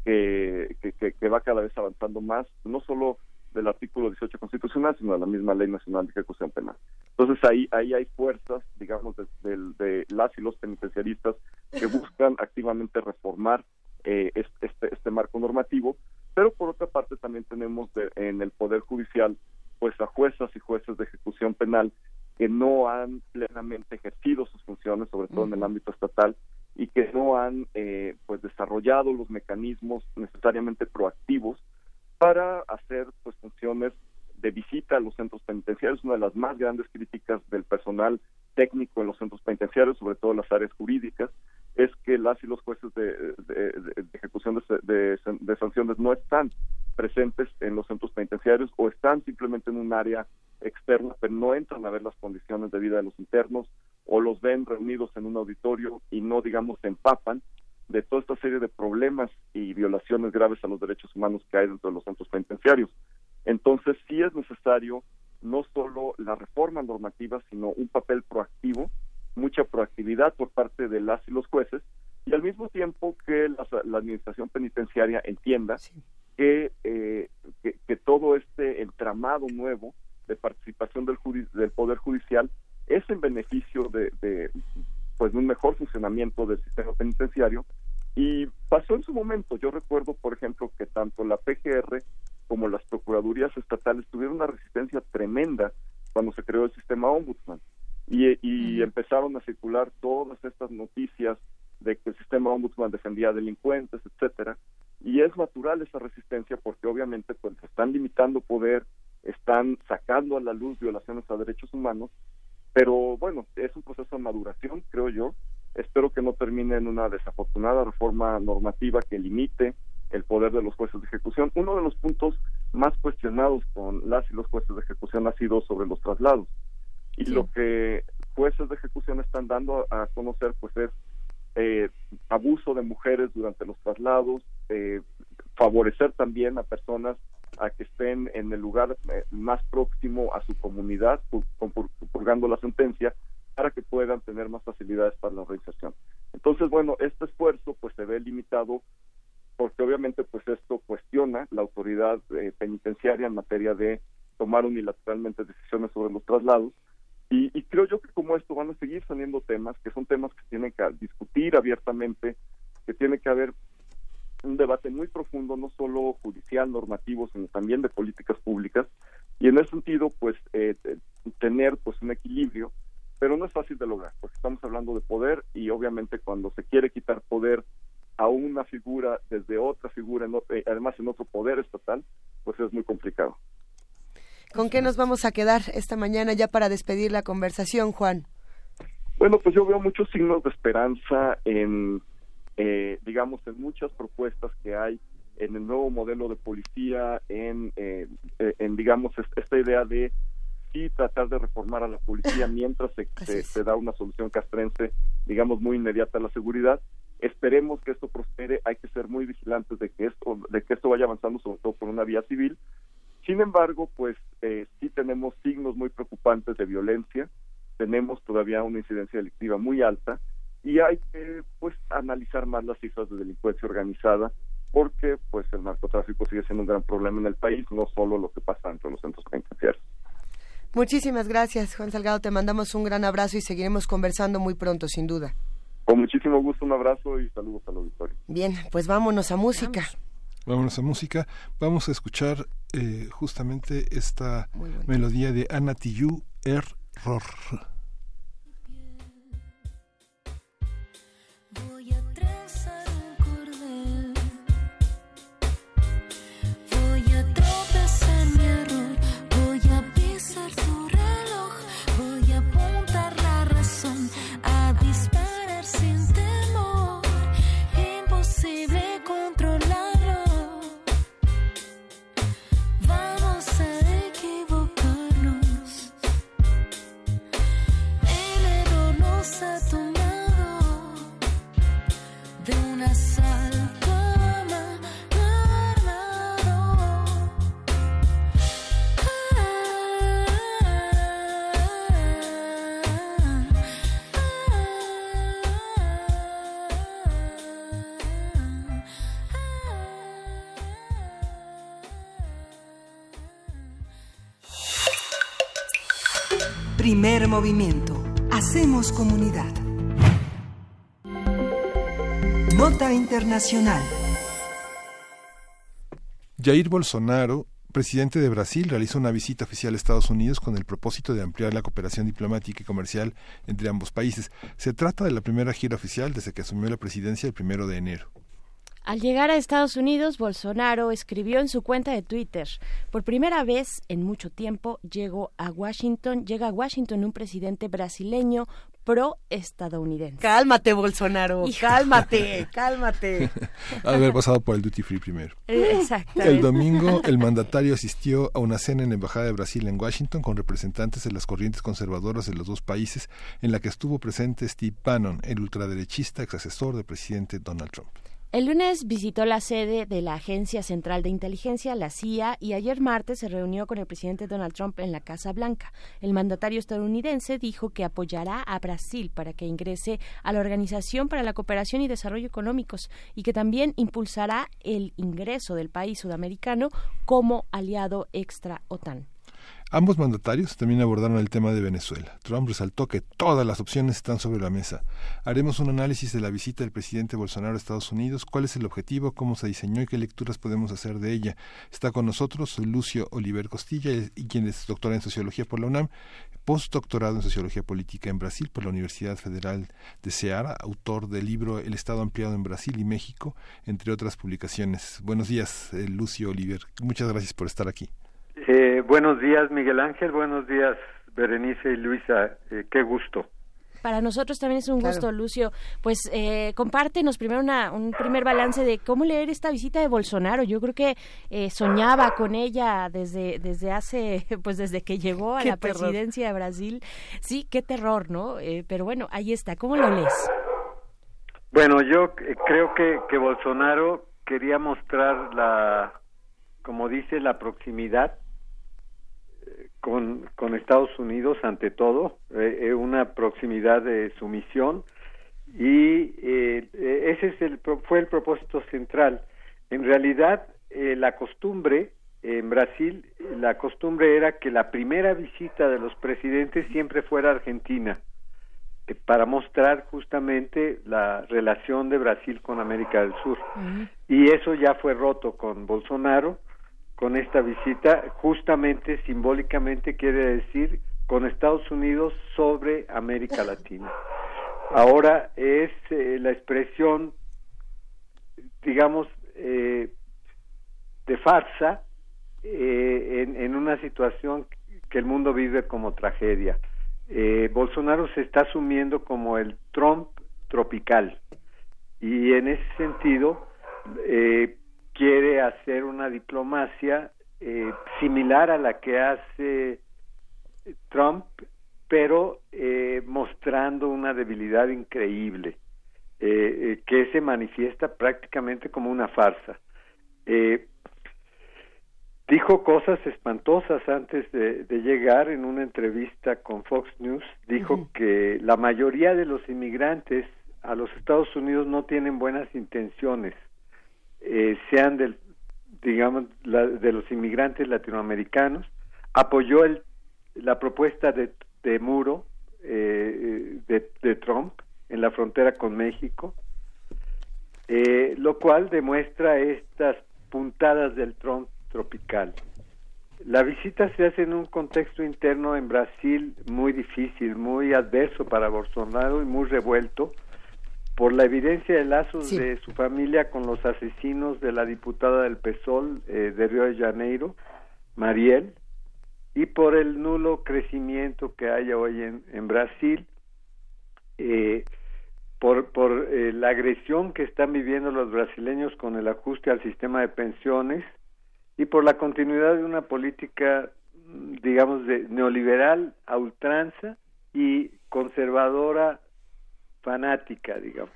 que, que, va cada vez avanzando más, no solo del artículo 18 constitucional, sino de la misma Ley Nacional de Ejecución Penal. Entonces, ahí, ahí hay fuerzas, digamos, de, de las y los penitenciaristas que buscan activamente reformar eh, este, este marco normativo pero por otra parte también tenemos en el Poder Judicial pues a juezas y jueces de ejecución penal que no han plenamente ejercido sus funciones, sobre todo en el ámbito estatal, y que no han eh, pues desarrollado los mecanismos necesariamente proactivos para hacer pues funciones de visita a los centros penitenciarios, una de las más grandes críticas del personal técnico en los centros penitenciarios, sobre todo en las áreas jurídicas, es que las y los jueces de, ejecución de, sanciones no están presentes en los centros penitenciarios o están simplemente en un área externa, pero no entran a ver las condiciones de vida de los internos o los ven reunidos en un auditorio y no, digamos, se empapan de toda esta serie de problemas y violaciones graves a los derechos humanos que hay dentro de los centros penitenciarios. Entonces, sí es necesario no solo la reforma normativa, sino un papel proactivo mucha proactividad por parte de las y los jueces y al mismo tiempo que la, administración penitenciaria entienda que, eh, que, todo este entramado nuevo de participación del, del poder judicial es en beneficio de, de pues de un mejor funcionamiento del sistema penitenciario. Y pasó en su momento. Yo recuerdo por ejemplo que tanto la PGR como las procuradurías estatales tuvieron una resistencia tremenda cuando se creó el sistema ombudsman y, empezaron a circular todas estas noticias de que el sistema ombudsman defendía delincuentes, etcétera, y es natural esa resistencia porque obviamente pues están limitando poder, están sacando a la luz violaciones a derechos humanos, pero bueno, es un proceso de maduración, creo yo. Espero que no termine en una desafortunada reforma normativa que limite el poder de los jueces de ejecución. Uno de los puntos más cuestionados con las y los jueces de ejecución ha sido sobre los traslados y lo que jueces de ejecución están dando a, conocer pues es eh, abuso de mujeres durante los traslados, eh, favorecer también a personas a que estén en el lugar eh, más próximo a su comunidad, purgando la sentencia, para que puedan tener más facilidades para la reinserción. Entonces, bueno, este esfuerzo pues se ve limitado porque obviamente pues esto cuestiona la autoridad penitenciaria en materia de tomar unilateralmente decisiones sobre los traslados y, creo yo que como esto van a seguir saliendo temas, que son temas que tienen que discutir abiertamente, que tiene que haber un debate muy profundo, no solo judicial, normativo, sino también de políticas públicas. Y en ese sentido, pues, eh, tener pues un equilibrio, pero no es fácil de lograr, porque estamos hablando de poder y obviamente cuando se quiere quitar poder a una figura desde otra figura, eh, además en otro poder estatal, pues es muy complicado. ¿Con qué nos vamos a quedar esta mañana ya para despedir la conversación, Juan? Bueno, pues yo veo muchos signos de esperanza en, eh, digamos, en muchas propuestas que hay en el nuevo modelo de policía, en, eh, eh, en digamos, esta idea de sí tratar de reformar a la policía mientras se, se, da una solución castrense, digamos, muy inmediata a la seguridad. Esperemos que esto prospere, hay que ser muy vigilantes de que esto, de que esto vaya avanzando, sobre todo por una vía civil, sin embargo, pues eh, sí tenemos signos muy preocupantes de violencia, tenemos todavía una incidencia delictiva muy alta y hay que pues analizar más las cifras de delincuencia organizada porque pues el narcotráfico sigue siendo un gran problema en el país, no solo lo que pasa dentro de los centros penitenciarios. Muchísimas gracias, Juan Salgado. Te mandamos un gran abrazo y seguiremos conversando muy pronto, sin duda. Con muchísimo gusto, un abrazo y saludos al auditorio. Bien, pues vámonos a música. Vámonos a música. Vamos a escuchar eh, justamente esta melodía de Ana Tijoux, Error. Movimiento. Hacemos comunidad. Nota Internacional. Jair Bolsonaro, presidente de Brasil, realizó una visita oficial a Estados Unidos con el propósito de ampliar la cooperación diplomática y comercial entre ambos países. Se trata de la primera gira oficial desde que asumió la presidencia el primero de enero. Al llegar a Estados Unidos, Bolsonaro escribió en su cuenta de Twitter, por primera vez en mucho tiempo llegó a Washington, llega a Washington un presidente brasileño pro-estadounidense. Cálmate, Bolsonaro, cálmate, cálmate. Haber pasado por el duty free primero. Eh, exactamente. El domingo, el mandatario asistió a una cena en la Embajada de Brasil en Washington con representantes de las corrientes conservadoras de los dos países, en la que estuvo presente Steve Bannon, el ultraderechista ex asesor del presidente Donald Trump. El lunes visitó la sede de la Agencia Central de Inteligencia, la CIA, y ayer martes se reunió con el presidente Donald Trump en la Casa Blanca. El mandatario estadounidense dijo que apoyará a Brasil para que ingrese a la Organización para la Cooperación y Desarrollo Económicos y que también impulsará el ingreso del país sudamericano como aliado extra OTAN. Ambos mandatarios también abordaron el tema de Venezuela. Trump resaltó que todas las opciones están sobre la mesa. Haremos un análisis de la visita del presidente Bolsonaro a Estados Unidos, cuál es el objetivo, cómo se diseñó y qué lecturas podemos hacer de ella. Está con nosotros Lucio Oliver Costilla, y quien es doctora en Sociología por la UNAM, postdoctorado en Sociología Política en Brasil por la Universidad Federal de Ceará, autor del libro El Estado Ampliado en Brasil y México, entre otras publicaciones. Buenos días, eh, Lucio Oliver. Muchas gracias por estar aquí. Eh, buenos días, Miguel Ángel. Buenos días, Berenice y Luisa. Eh, qué gusto. Para nosotros también es un gusto, Lucio. Pues eh, compártenos primero una, un primer balance de cómo leer esta visita de Bolsonaro. Yo creo que eh, soñaba con ella desde, desde hace, pues desde que llegó a la presidencia de Brasil. Sí, qué terror, ¿no? pero bueno, ahí está. ¿Cómo lo lees? Bueno, yo creo que, que Bolsonaro quería mostrar la, como dice, la proximidad con, con Estados Unidos ante todo, eh, eh, una proximidad de sumisión y eh, ese es el, fue el propósito central. En realidad, la costumbre en Brasil, la costumbre era que la primera visita de los presidentes siempre fuera a Argentina, para mostrar justamente la relación de Brasil con América del Sur. Y eso ya fue roto con Bolsonaro con esta visita, justamente simbólicamente quiere decir con Estados Unidos sobre América Latina. Ahora es eh, la expresión, digamos, eh, de farsa eh, en, en, una situación que el mundo vive como tragedia. Bolsonaro se está asumiendo como el Trump tropical y en ese sentido quiere hacer una diplomacia eh, similar a la que hace Trump, pero eh, mostrando una debilidad increíble, eh, que se manifiesta prácticamente como una farsa. dijo cosas espantosas antes de, llegar en una entrevista con Fox News, dijo que la mayoría de los inmigrantes a los Estados Unidos no tienen buenas intenciones eh, sean digamos, de los inmigrantes latinoamericanos, apoyó el la propuesta de, de muro eh, de, de, Trump en la frontera con México, eh, lo cual demuestra estas puntadas del Trump tropical. La visita se hace en un contexto interno en Brasil muy difícil, muy adverso para Bolsonaro y muy revuelto por la evidencia de lazos de su familia con los asesinos de la diputada del PSOL eh, de Río de Janeiro, Mariel, y por el nulo crecimiento que hay hoy en, en Brasil, eh, por, por eh, la agresión que están viviendo los brasileños con el ajuste al sistema de pensiones y por la continuidad de una política, digamos, de neoliberal a ultranza y conservadora fanática, digamos.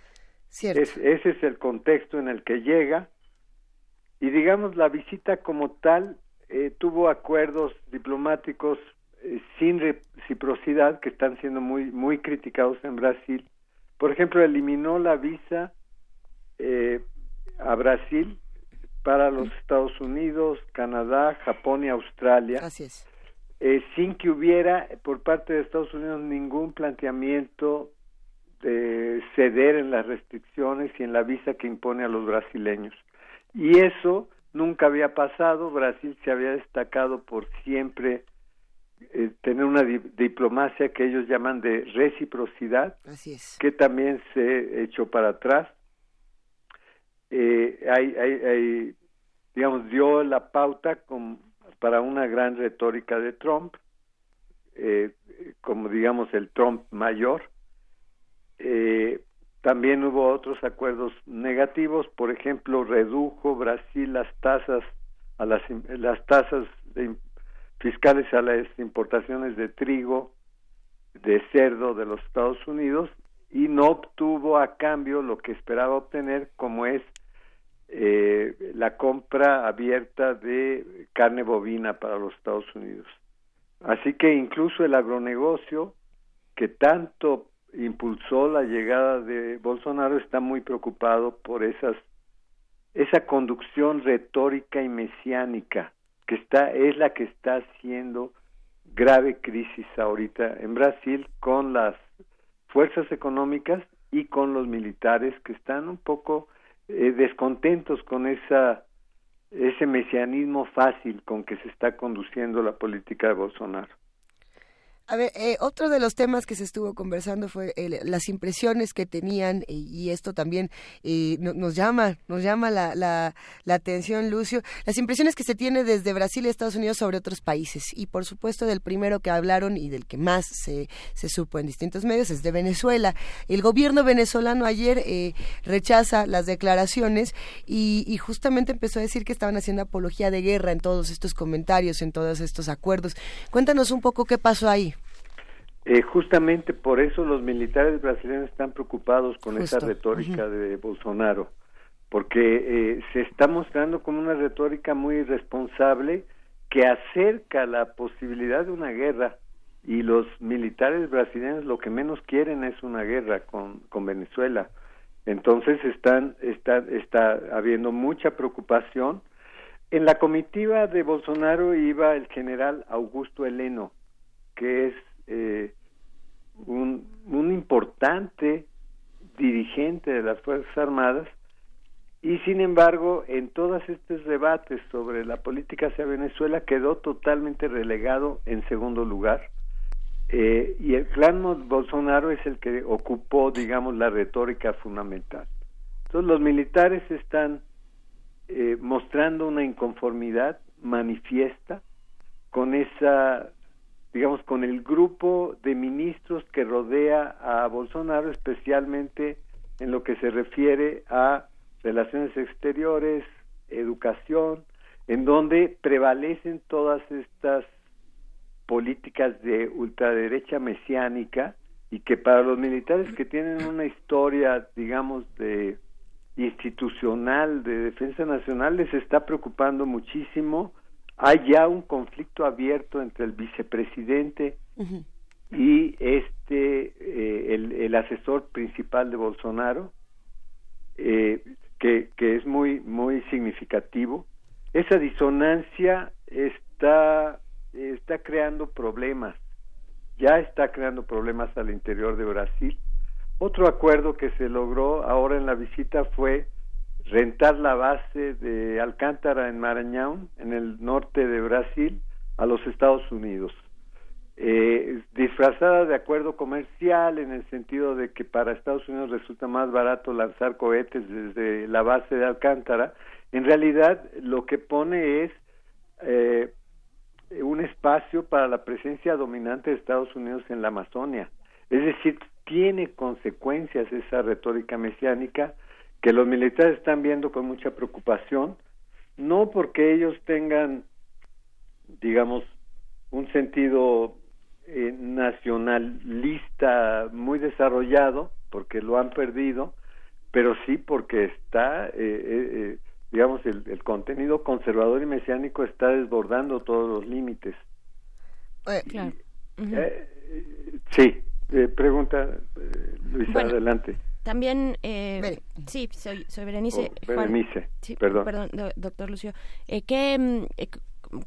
ese es el contexto en el que llega y digamos la visita como tal eh, tuvo acuerdos diplomáticos eh, sin reciprocidad que están siendo muy muy criticados en Brasil. Por ejemplo, eliminó la visa eh, a Brasil para los Estados Unidos, Canadá, Japón y Australia. sin que hubiera por parte de Estados Unidos ningún planteamiento de ceder en las restricciones y en la visa que impone a los brasileños. Y eso nunca había pasado, Brasil se había destacado por siempre eh, tener una diplomacia que ellos llaman de reciprocidad, que también se echó para atrás. Eh, hay, hay, digamos, dio la pauta con, para una gran retórica de Trump, eh, como digamos el Trump mayor. Eh, también hubo otros acuerdos negativos, por ejemplo, redujo Brasil las tasas a las, las tasas fiscales a las importaciones de trigo, de cerdo de los Estados Unidos y no obtuvo a cambio lo que esperaba obtener, como es eh, la compra abierta de carne bovina para los Estados Unidos. Así que incluso el agronegocio, que tanto impulsó la llegada de Bolsonaro está muy preocupado por esas esa conducción retórica y mesiánica que está es la que está haciendo grave crisis ahorita en Brasil con las fuerzas económicas y con los militares que están un poco eh, descontentos con esa ese mesianismo fácil con que se está conduciendo la política de Bolsonaro. A ver, eh, otro de los temas que se estuvo conversando fue las impresiones que tenían y, esto también eh, nos llama, nos llama la, la, atención, Lucio, las impresiones que se tiene desde Brasil y Estados Unidos sobre otros países y por supuesto del primero que hablaron y del que más se, se supo en distintos medios es de Venezuela. El gobierno venezolano ayer eh, rechaza las declaraciones y justamente empezó a decir que estaban haciendo apología de guerra en todos estos comentarios, en todos estos acuerdos. Cuéntanos un poco qué pasó ahí. Eh, justamente por eso los militares brasileños están preocupados con esa retórica de Bolsonaro, porque eh, se está mostrando como una retórica muy irresponsable que acerca la posibilidad de una guerra y los militares brasileños lo que menos quieren es una guerra con, con Venezuela. Entonces están, está, está habiendo mucha preocupación. En la comitiva de Bolsonaro iba el general Augusto Heleno, que es eh, un, importante dirigente de las Fuerzas Armadas y sin embargo en todos estos debates sobre la política hacia Venezuela quedó totalmente relegado en segundo lugar. Eh, y el clan Bolsonaro es el que ocupó digamos la retórica fundamental. Entonces los militares están eh, mostrando una inconformidad manifiesta con esa digamos, con el grupo de ministros que rodea a Bolsonaro, especialmente en lo que se refiere a relaciones exteriores, educación, en donde prevalecen todas estas políticas de ultraderecha mesiánica y que para los militares que tienen una historia, digamos, de institucional de defensa nacional les está preocupando muchísimo hay ya un conflicto abierto entre el vicepresidente y este eh, el, asesor principal de Bolsonaro eh, que, que es muy muy significativo esa disonancia está está creando problemas, ya está creando problemas al interior de Brasil. Otro acuerdo que se logró ahora en la visita fue rentar la base de Alcántara en Maranhão, en el norte de Brasil, a los Estados Unidos. Eh, disfrazada de acuerdo comercial en el sentido de que para Estados Unidos resulta más barato lanzar cohetes desde la base de Alcántara, en realidad lo que pone es eh, un espacio para la presencia dominante de Estados Unidos en la Amazonia. Es decir, tiene consecuencias esa retórica mesiánica que los militares están viendo con mucha preocupación, no porque ellos tengan, digamos, un sentido eh, nacionalista muy desarrollado, porque lo han perdido, pero sí porque está, eh, eh, digamos, el, el, contenido conservador y mesiánico está desbordando todos los límites. claro. sí, pregunta, Luisa, adelante. También, eh, sí, soy, soy Berenice. Oh, Berenice, perdón. Perdón, doctor Lucio. Eh, ¿qué, mm, eh,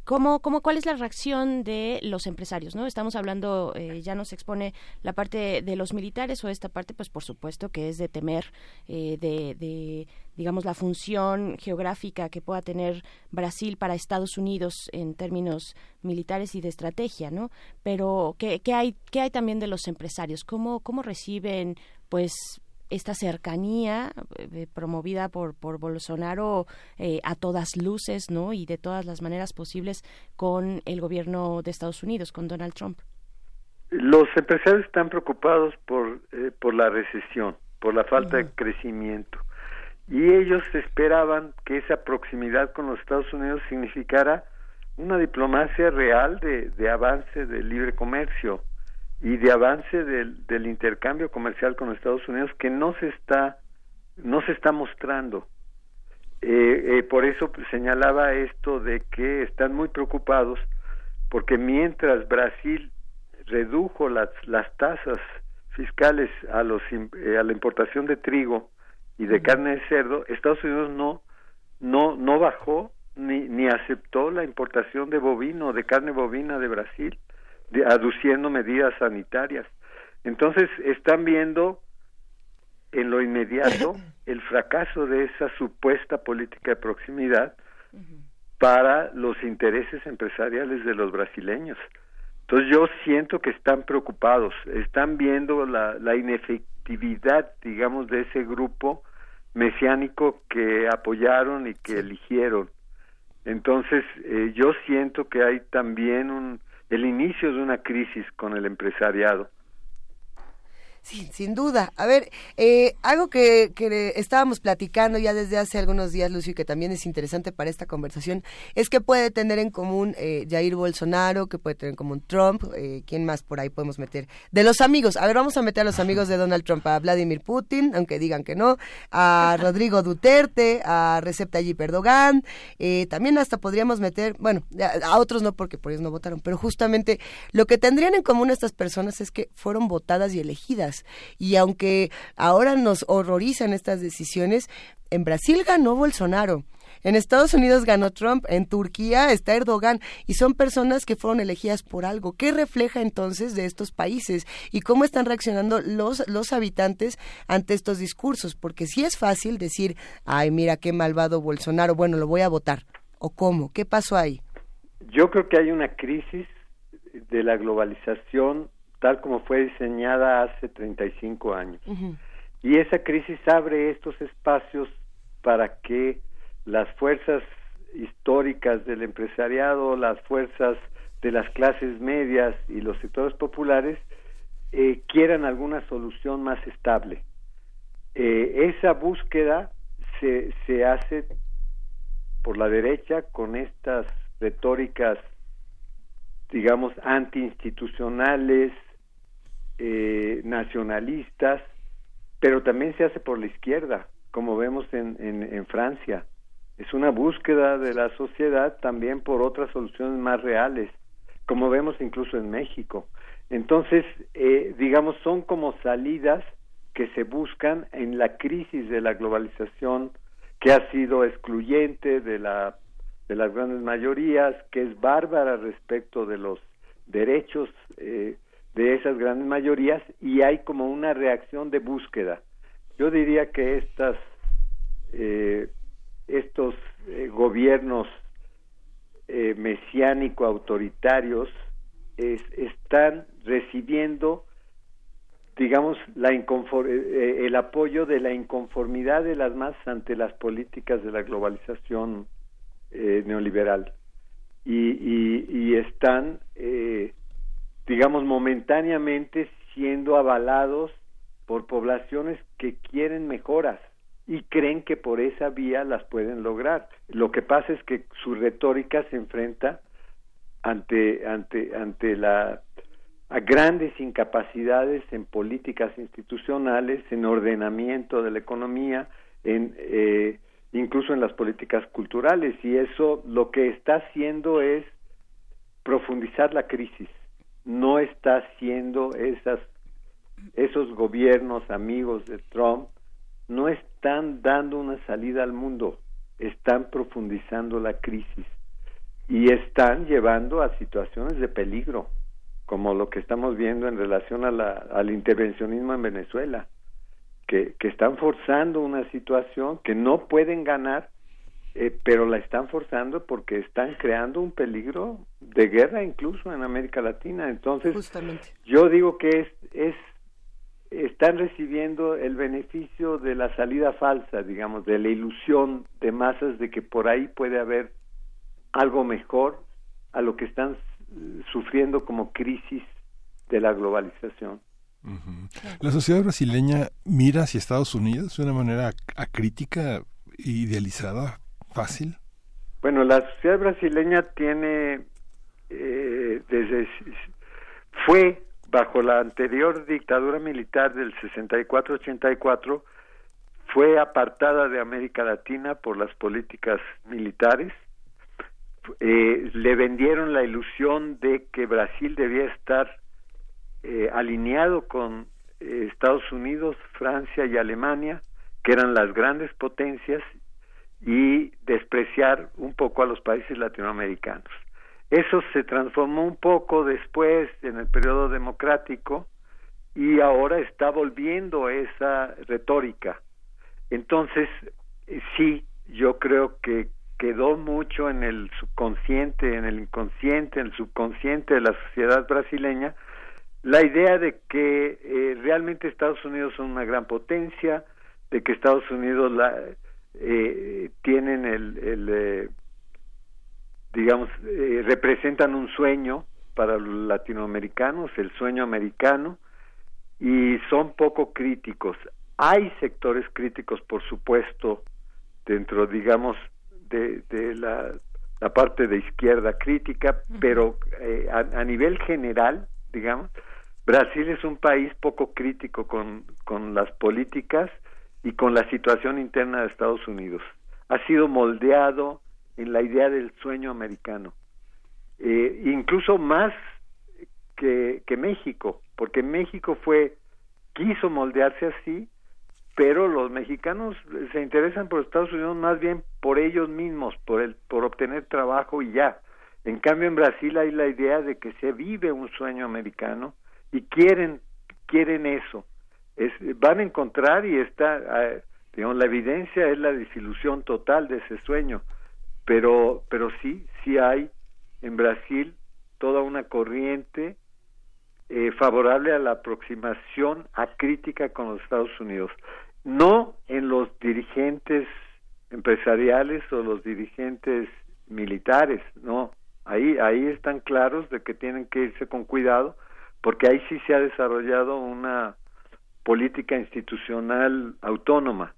¿Cómo, cómo, ¿Cuál es la reacción de los empresarios? ¿no? Estamos hablando, eh, ya nos expone la parte de los militares o esta parte, pues por supuesto que es de temer eh, de, de, digamos, la función geográfica que pueda tener Brasil para Estados Unidos en términos militares y de estrategia, ¿no? Pero, ¿qué, qué hay, qué hay también de los empresarios? ¿Cómo, cómo reciben, pues, esta cercanía eh, promovida por, por Bolsonaro eh, a todas luces, ¿no? Y de todas las maneras posibles con el gobierno de Estados Unidos, con Donald Trump. Los empresarios están preocupados por, eh, por la recesión, por la falta de crecimiento. Y ellos esperaban que esa proximidad con los Estados Unidos significara una diplomacia real de, de avance del libre comercio y de avance del, del intercambio comercial con Estados Unidos que no se está no se está mostrando. Eh, eh, por eso señalaba esto de que están muy preocupados porque mientras Brasil redujo las, las tasas fiscales a los eh, a la importación de trigo y de carne de cerdo Estados Unidos no no no bajó ni ni aceptó la importación de bovino de carne bovina de Brasil aduciendo medidas sanitarias. Entonces están viendo en lo inmediato el fracaso de esa supuesta política de proximidad para los intereses empresariales de los brasileños. Entonces yo siento que están preocupados, están viendo la, la inefectividad, digamos, de ese grupo mesiánico que apoyaron y que eligieron. Entonces eh, yo siento que hay también un, el inicio de una crisis con el empresariado. Sí, sin duda. A ver, eh, algo que, que, estábamos platicando ya desde hace algunos días, Lucio, y que también es interesante para esta conversación, es que puede tener en común eh, Jair Bolsonaro, que puede tener en común Trump, eh, ¿quién más por ahí podemos meter? De los amigos, a ver, vamos a meter a los amigos de Donald Trump, a Vladimir Putin, aunque digan que no, a Rodrigo Duterte, a Recep Tayyip Erdogan, eh, también hasta podríamos meter, bueno, a, a otros no porque por ellos no votaron, pero justamente lo que tendrían en común estas personas es que fueron votadas y elegidas y aunque ahora nos horrorizan estas decisiones, en Brasil ganó Bolsonaro. En Estados Unidos ganó Trump, en Turquía está Erdogan y son personas que fueron elegidas por algo. ¿Qué refleja entonces de estos países y cómo están reaccionando los, los habitantes ante estos discursos? Porque sí es fácil decir, ay, mira qué malvado Bolsonaro, bueno, lo voy a votar. ¿O cómo? ¿Qué pasó ahí? Yo creo que hay una crisis de la globalización tal como fue diseñada hace 35 años. Y esa crisis abre estos espacios para que las fuerzas históricas del empresariado, las fuerzas de las clases medias y los sectores populares eh, quieran alguna solución más estable. Eh, esa búsqueda se, se hace por la derecha con estas retóricas, digamos, antiinstitucionales, eh, nacionalistas, pero también se hace por la izquierda, como vemos en, en, Francia. Es una búsqueda de la sociedad también por otras soluciones más reales, como vemos incluso en México. Entonces, eh, digamos, son como salidas que se buscan en la crisis de la globalización que ha sido excluyente de la de las grandes mayorías, que es bárbara respecto de los derechos eh, de esas grandes mayorías y hay como una reacción de búsqueda. Yo diría que estas eh, estos eh, gobiernos eh, mesiánico autoritarios están recibiendo digamos la el apoyo de la inconformidad de las masas ante las políticas de la globalización neoliberal y, y están digamos, momentáneamente siendo avalados por poblaciones que quieren mejoras y creen que por esa vía las pueden lograr. Lo que pasa es que su retórica se enfrenta ante ante ante la a grandes incapacidades en políticas institucionales, en ordenamiento de la economía, en eh, incluso en las políticas culturales y eso lo que está haciendo es profundizar la crisis no está haciendo esas esos gobiernos amigos de Trump no están dando una salida al mundo, están profundizando la crisis y están llevando a situaciones de peligro, como lo que estamos viendo en relación al intervencionismo en Venezuela, que, que están forzando una situación que no pueden ganar eh, pero la están forzando porque están creando un peligro de guerra incluso en América Latina. Entonces, yo digo que es, es están recibiendo el beneficio de la salida falsa, digamos, de la ilusión de masas de que por ahí puede haber algo mejor a lo que están sufriendo como crisis de la globalización. La sociedad brasileña mira hacia Estados Unidos de una manera acrítica, idealizada fácil? Bueno, la sociedad brasileña tiene eh, desde fue bajo la anterior dictadura militar del 64-84 fue apartada de América Latina por las políticas militares. Eh, le vendieron la ilusión de que Brasil debía estar eh, alineado con Estados Unidos, Francia y Alemania, que eran las grandes potencias, y despreciar un poco a los países latinoamericanos. Eso se transformó un poco después en el periodo democrático y ahora está volviendo esa retórica. Entonces, eh, sí, yo creo que quedó mucho en el subconsciente, en el inconsciente, en el subconsciente de la sociedad brasileña, la idea de que eh, realmente Estados Unidos es una gran potencia, de que Estados Unidos la, eh, tienen el, el eh, digamos, eh, representan un sueño para los latinoamericanos, el sueño americano, y son poco críticos. Hay sectores críticos, por supuesto, dentro, digamos, de, de la, la parte de izquierda crítica, pero eh, a, a, nivel general, digamos, Brasil es un país poco crítico con, con las políticas y con la situación interna de Estados Unidos. Ha sido moldeado en la idea del sueño americano, eh, incluso más que, que México, porque México fue quiso moldearse así, pero los mexicanos se interesan por Estados Unidos más bien por ellos mismos, por el, por obtener trabajo y ya. En cambio en Brasil hay la idea de que se vive un sueño americano y quieren quieren eso van a encontrar y está, ah, digamos, la evidencia es la desilusión total de ese sueño, pero, pero sí, sí hay en Brasil toda una corriente eh, favorable a la aproximación a crítica con los Estados Unidos, no en los dirigentes empresariales o los dirigentes militares, no, ahí, ahí están claros de que tienen que irse con cuidado, porque ahí sí se ha desarrollado una política institucional autónoma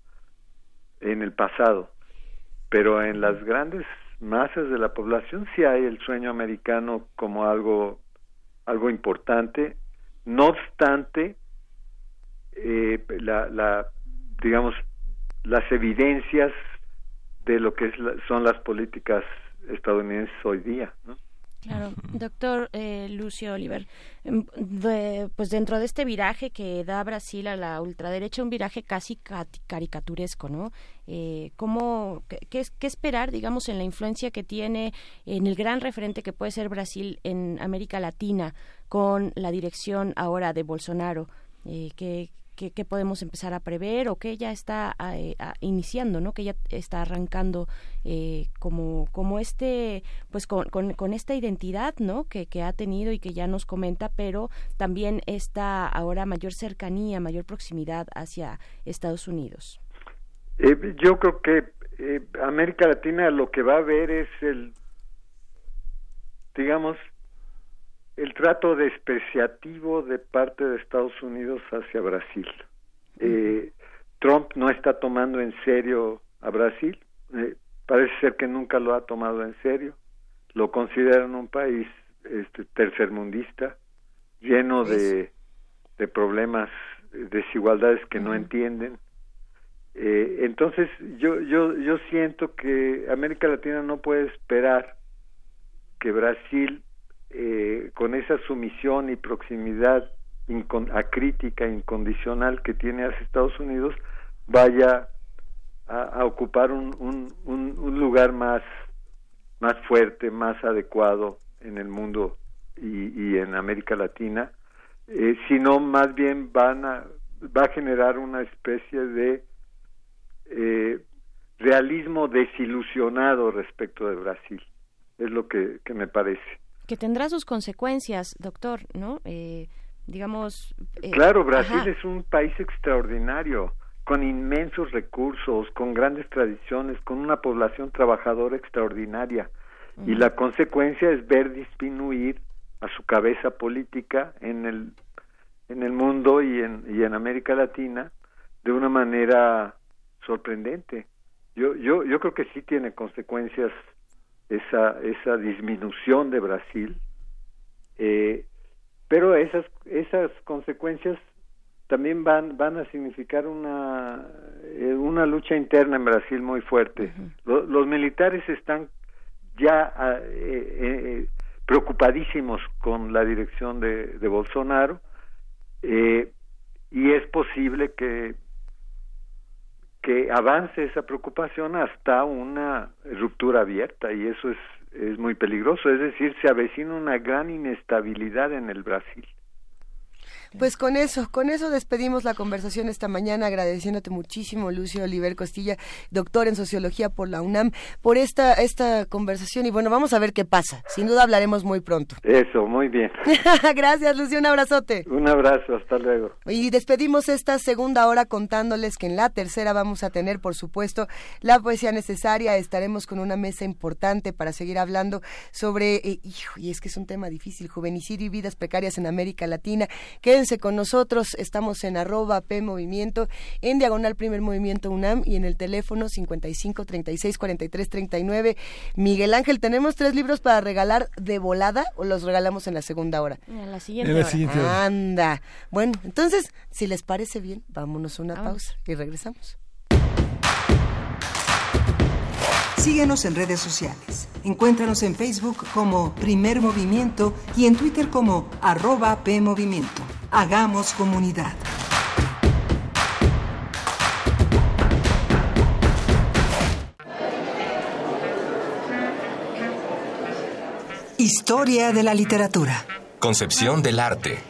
en el pasado, pero en las grandes masas de la población sí hay el sueño americano como algo algo importante. No obstante, eh, la, la, digamos las evidencias de lo que es son las políticas estadounidenses hoy día. ¿no? Claro, doctor eh, Lucio Oliver, em, pues dentro de este viraje que da Brasil a la ultraderecha, un viraje casi caricaturesco, ¿no? Eh, ¿cómo, qué, qué, esperar, digamos, en la influencia que tiene en el gran referente que puede ser Brasil en América Latina con la dirección ahora de Bolsonaro? Eh, ¿qué, que, podemos empezar a prever o que ya está eh, iniciando, ¿no? Que ya está arrancando eh, como, como este, pues con, con, esta identidad, ¿no? Que, que, ha tenido y que ya nos comenta, pero también esta ahora mayor cercanía, mayor proximidad hacia Estados Unidos. Eh, yo creo que América Latina lo que va a ver es el, digamos, el trato despreciativo de parte de Estados Unidos hacia Brasil. Eh, Trump no está tomando en serio a Brasil, eh, parece ser que nunca lo ha tomado en serio, lo consideran un país este, tercermundista, lleno de, de problemas, desigualdades que no entienden. Eh, entonces yo, yo, yo siento que América Latina no puede esperar que Brasil eh, con esa sumisión y proximidad a crítica incondicional que tiene hacia Estados Unidos vaya a, ocupar un, un, lugar más más fuerte, más adecuado en el mundo y, en América Latina, eh, sino más bien van a, va a generar una especie de eh, realismo desilusionado respecto de Brasil. Es lo que me parece que tendrá sus consecuencias, doctor, ¿no? Eh, digamos. Eh, claro, Brasil es un país extraordinario, con inmensos recursos, con grandes tradiciones, con una población trabajadora extraordinaria. Y la consecuencia es ver disminuir a su cabeza política en el, en el mundo y en, y en América Latina de una manera sorprendente. Yo, yo, yo creo que sí tiene consecuencias esa, esa disminución de Brasil, eh, pero esas, esas consecuencias también van, van a significar una, eh, una lucha interna en Brasil muy fuerte. los, militares están ya ah, eh, preocupadísimos con la dirección de, de Bolsonaro y es posible que que avance esa preocupación hasta una ruptura abierta y eso es, es muy peligroso, es decir, se avecina una gran inestabilidad en el Brasil. Pues con eso, con eso despedimos la conversación esta mañana, agradeciéndote muchísimo, Lucio Oliver Costilla, doctor en sociología por la UNAM, por esta, esta conversación. Y bueno, vamos a ver qué pasa. Sin duda hablaremos muy pronto. Eso, muy bien. Gracias, Lucio, un abrazote. Un abrazo, hasta luego. Y despedimos esta segunda hora contándoles que en la tercera vamos a tener, por supuesto, la poesía necesaria. Estaremos con una mesa importante para seguir hablando sobre, eh, hijo, y es que es un tema difícil, juvenicidio y vidas precarias en América Latina. Que con nosotros, estamos en arroba P Movimiento, en Diagonal Primer Movimiento UNAM y en el teléfono 55 36 43 39. Miguel Ángel, ¿tenemos tres libros para regalar de volada o los regalamos en la segunda hora? En la siguiente, hora. Anda. Bueno, entonces, si les parece bien, vámonos a una pausa y regresamos. Síguenos en redes sociales. Encuéntranos en Facebook como Primer Movimiento y en Twitter como arroba PMovimiento. Hagamos comunidad. Historia de la literatura. Concepción del arte.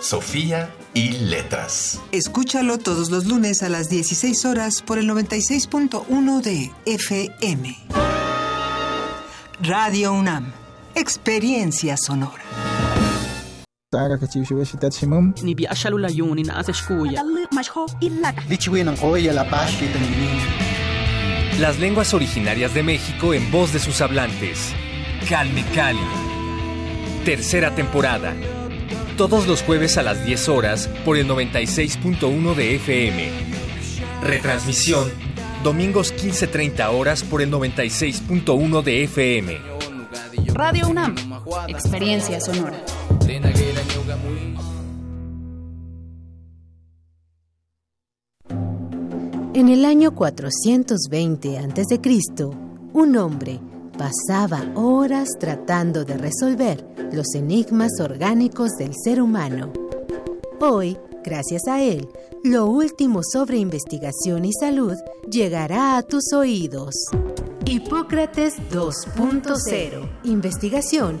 Sofía y Letras. Escúchalo todos los lunes a las 16 horas por el 96.1 de FM. Radio UNAM, experiencia sonora. Las lenguas originarias de México en voz de sus hablantes. Calme Cali. Tercera temporada. Todos los jueves a las 10 horas por el 96.1 de FM. Retransmisión, domingos 15.30 horas por el 96.1 de FM. Radio UNAM, experiencia sonora. En el año 420 a.C., un hombre pasaba horas tratando de resolver los enigmas orgánicos del ser humano. Hoy, gracias a él, lo último sobre investigación y salud llegará a tus oídos. Hipócrates 2.0. Investigación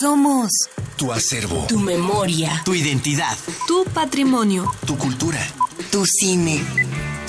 Somos tu acervo, tu memoria, tu identidad, tu patrimonio, tu cultura, tu cine.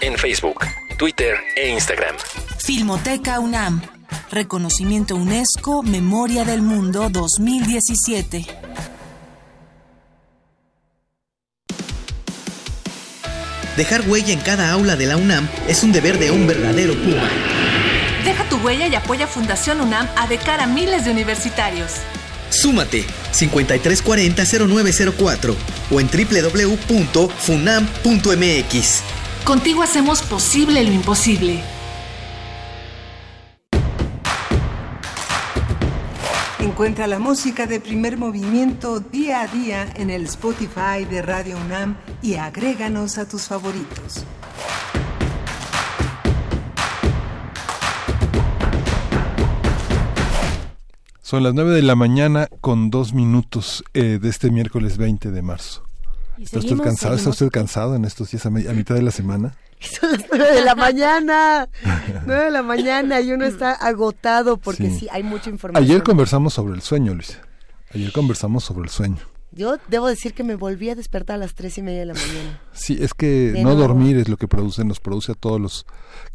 en Facebook, Twitter e Instagram. Filmoteca UNAM. Reconocimiento UNESCO Memoria del Mundo 2017. Dejar huella en cada aula de la UNAM es un deber de un verdadero Puma. Deja tu huella y apoya Fundación UNAM a de cara a miles de universitarios. Súmate 5340-0904 o en www.funam.mx. Contigo hacemos posible lo imposible. Encuentra la música de primer movimiento día a día en el Spotify de Radio UNAM y agréganos a tus favoritos. Son las 9 de la mañana con dos minutos eh, de este miércoles 20 de marzo. ¿Está usted cansado? ¿Está usted cansado en estos días a, a mitad de la semana? Son las nueve de la mañana. nueve de la mañana y uno está agotado porque sí. hay mucha información. Ayer conversamos sobre el sueño, Luis. Ayer conversamos sobre el sueño. Yo debo decir que me volví a despertar a las tres y media de la mañana. Sí, es que no dormir es lo que produce, nos produce a todos los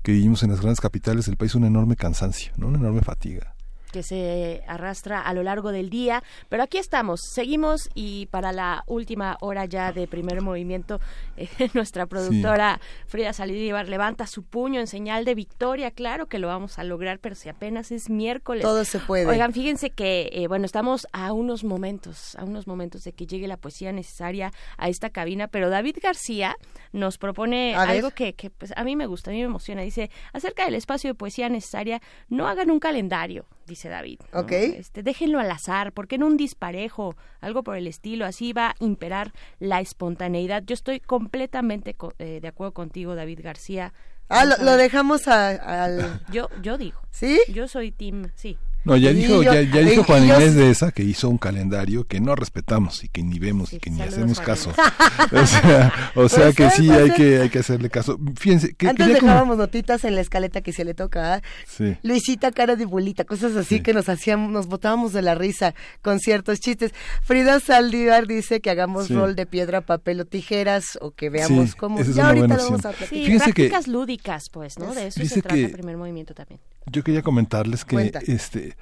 que vivimos en las grandes capitales del país un enorme cansancio, ¿no? una enorme fatiga que se arrastra a lo largo del día. Pero aquí estamos, seguimos y para la última hora ya de primer movimiento, eh, nuestra productora Frida Salidívar levanta su puño en señal de victoria. Claro que lo vamos a lograr, pero si apenas es miércoles. Todo se puede. Oigan, fíjense que, eh, bueno, estamos a unos momentos, a unos momentos de que llegue la poesía necesaria a esta cabina, pero David García nos propone algo que, que pues, a mí me gusta, a mí me emociona. Dice, acerca del espacio de poesía necesaria, no hagan un calendario dice David. Ok. Este, déjenlo al azar, porque en un disparejo, algo por el estilo, así va a imperar la espontaneidad. Yo estoy completamente eh, de acuerdo contigo, David García. Ah, lo, dejamos al... Yo, yo digo. ¿Sí? Yo soy team, sí. No, ya dijo, ya, dijo Juan Inés de esa que hizo un calendario que no respetamos y que ni vemos y que ni hacemos caso. o sea, o sea pues que sí hay que hay que hacerle caso. Fíjense, que, antes dejábamos notitas en la escaleta que se le toca. ¿ah? Sí. Luisita cara de bolita, cosas así que nos hacíamos, nos botábamos de la risa con ciertos chistes. Frida Saldívar dice que hagamos rol de piedra, papel o tijeras o que veamos cómo. Ya ahorita lo vamos a sí, prácticas lúdicas, pues, ¿no? De eso se trata el primer movimiento también. Yo quería comentarles que este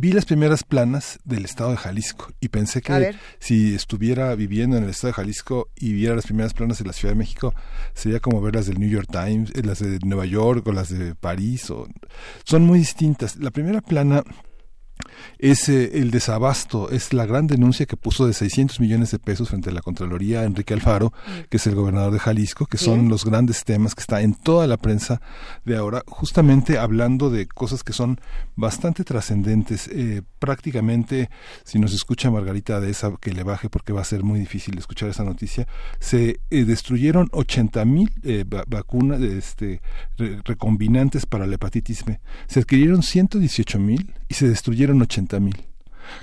vi las primeras planas del estado de Jalisco y pensé que si estuviera viviendo en el estado de Jalisco y viera las primeras planas de la Ciudad de México, sería como ver las del New York Times, eh, las de Nueva York o las de París. O... Son muy distintas. La primera plana es eh, el desabasto, es la gran denuncia que puso de 600 millones de pesos frente a la Contraloría Enrique Alfaro, que es el gobernador de Jalisco, que son los grandes temas que está en toda la prensa de ahora, justamente hablando de cosas que son bastante trascendentes. Eh, prácticamente, si nos escucha Margarita de esa, que le baje porque va a ser muy difícil escuchar esa noticia, se eh, destruyeron 80 mil vacunas este, recombinantes para la hepatitis B. Se adquirieron 118 mil y se destruyeron 80 mil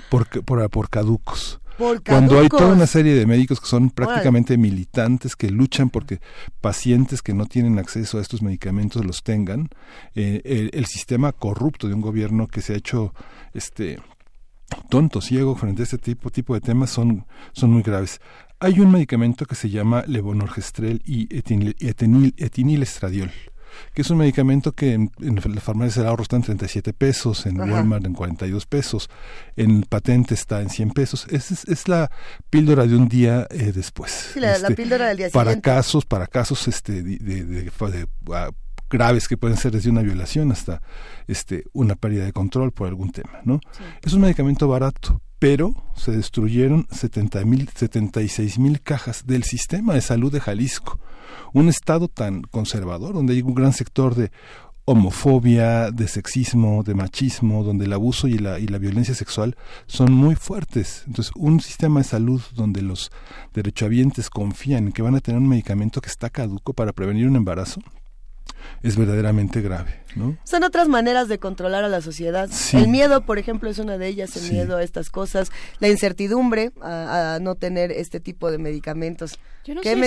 por, por, por caducos. Cuando hay toda una serie de médicos que son prácticamente militantes, que luchan porque pacientes que no tienen acceso a estos medicamentos los tengan, eh, el, sistema corrupto de un gobierno que se ha hecho este tonto, ciego frente a este tipo, tipo de temas son, son muy graves. Hay un medicamento que se llama levonorgestrel y etinil, etinil estradiol que es un medicamento que en, la farmacia del ahorro está en 37 pesos, en Walmart en 42 pesos, en patente está en 100 pesos. Es, es, la píldora de un día eh, después. Sí, la, este, píldora del día para Casos, para casos este, de, de, ah, graves que pueden ser desde una violación hasta este una pérdida de control por algún tema, ¿no? Es un medicamento barato, pero se destruyeron 70 mil, 76 mil cajas del sistema de salud de Jalisco un Estado tan conservador, donde hay un gran sector de homofobia, de sexismo, de machismo, donde el abuso y la, y la violencia sexual son muy fuertes. Entonces, un sistema de salud donde los derechohabientes confían en que van a tener un medicamento que está caduco para prevenir un embarazo, es verdaderamente grave. ¿no? Son otras maneras de controlar a la sociedad. El miedo, por ejemplo, es una de ellas, el miedo a estas cosas, la incertidumbre a, no tener este tipo de medicamentos.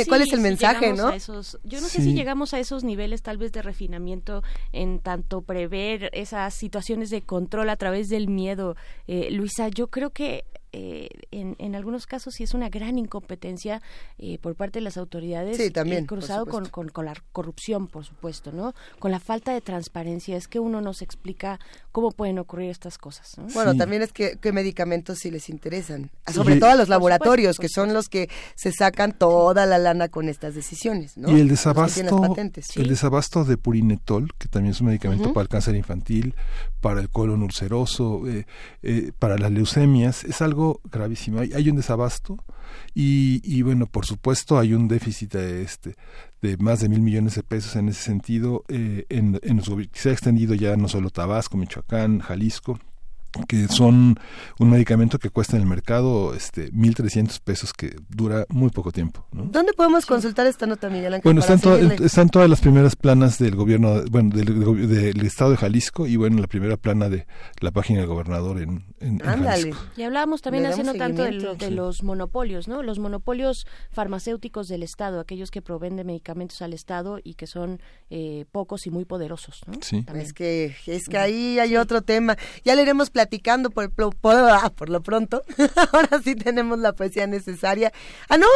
¿Cuál es el mensaje? ¿no? yo no sé si llegamos a esos niveles tal vez de refinamiento en tanto prever esas situaciones de control a través del miedo. Eh, Luisa, yo creo que eh, en, en, algunos casos sí es una gran incompetencia eh, por parte de las autoridades sí, también, cruzado con, con, con, la corrupción por supuesto no con la falta de transparencia es que uno nos explica cómo pueden ocurrir estas cosas bueno también es que qué medicamentos sí les interesan sobre todo a los laboratorios que son los que se sacan toda la lana con estas decisiones ¿no? y el desabasto el desabasto de purinetol que también es un medicamento para el cáncer infantil para el colon ulceroso eh, para las leucemias es algo gravísimo. Hay, un desabasto y, y, bueno, por supuesto hay un déficit de, este, de más de mil millones de pesos en ese sentido. Eh, en, en se ha extendido ya no solo Tabasco, Michoacán, Jalisco, que son un medicamento que cuesta en el mercado este 1.300 pesos que dura muy poco tiempo. ¿Dónde podemos consultar esta nota, Miguel Ángel? Bueno, están, todas las primeras planas del gobierno, bueno, del, estado de Jalisco y bueno, la primera plana de la página del gobernador en, en, Jalisco. Y hablábamos también haciendo tanto de, los monopolios, ¿no? Los monopolios farmacéuticos del estado, aquellos que proveen de medicamentos al estado y que son eh, pocos y muy poderosos, ¿no? Sí. Es que, es que ahí hay otro tema. Ya le iremos platicando por, ah, por, lo pronto. Ahora sí tenemos la poesía necesaria. Ah, no,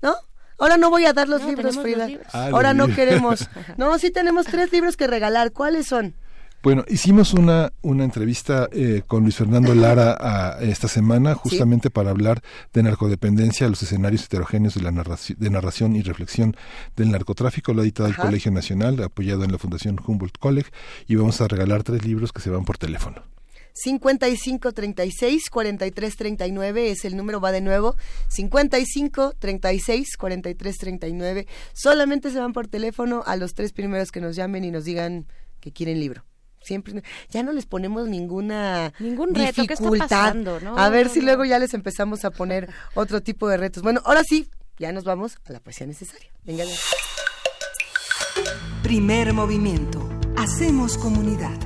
¿no? Ahora no voy a dar los libros, Frida. Ah, Ahora no queremos. No, sí tenemos tres libros que regalar. ¿Cuáles son? Bueno, hicimos una, una entrevista eh, con Luis Fernando Lara a, esta semana justamente para hablar de narcodependencia, los escenarios heterogéneos de la narración, de narración y reflexión del narcotráfico. Lo ha editado el Colegio Nacional, apoyado en la Fundación Humboldt College, y vamos a regalar tres libros que se van por teléfono. 55 36 43 39 es el número, va de nuevo. 55 36 43 39. Solamente se van por teléfono a los tres primeros que nos llamen y nos digan que quieren libro. Siempre, ya no les ponemos ninguna Ningún reto, dificultad. ¿no? A ver si luego ya les empezamos a poner otro tipo de retos. Bueno, ahora sí, ya nos vamos a la poesía necesaria. Venga. Primer movimiento. Hacemos comunidad.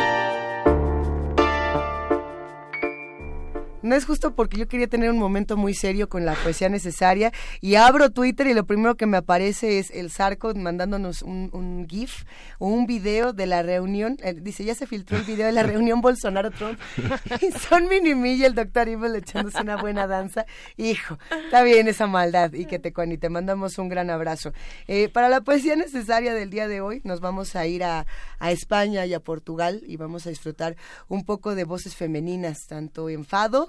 No es justo porque yo quería tener un momento muy serio con la poesía necesaria y abro Twitter y lo primero que me aparece es el Zarco mandándonos un, GIF o un video de la reunión. Eh, dice, ya se filtró el video de la reunión Bolsonaro-Trump. y son Minimi y el doctor Evil echándose una buena danza. Hijo, está bien esa maldad y que te y te mandamos un gran abrazo. Eh, para la poesía necesaria del día de hoy nos vamos a ir a, a España y a Portugal y vamos a disfrutar un poco de voces femeninas, tanto en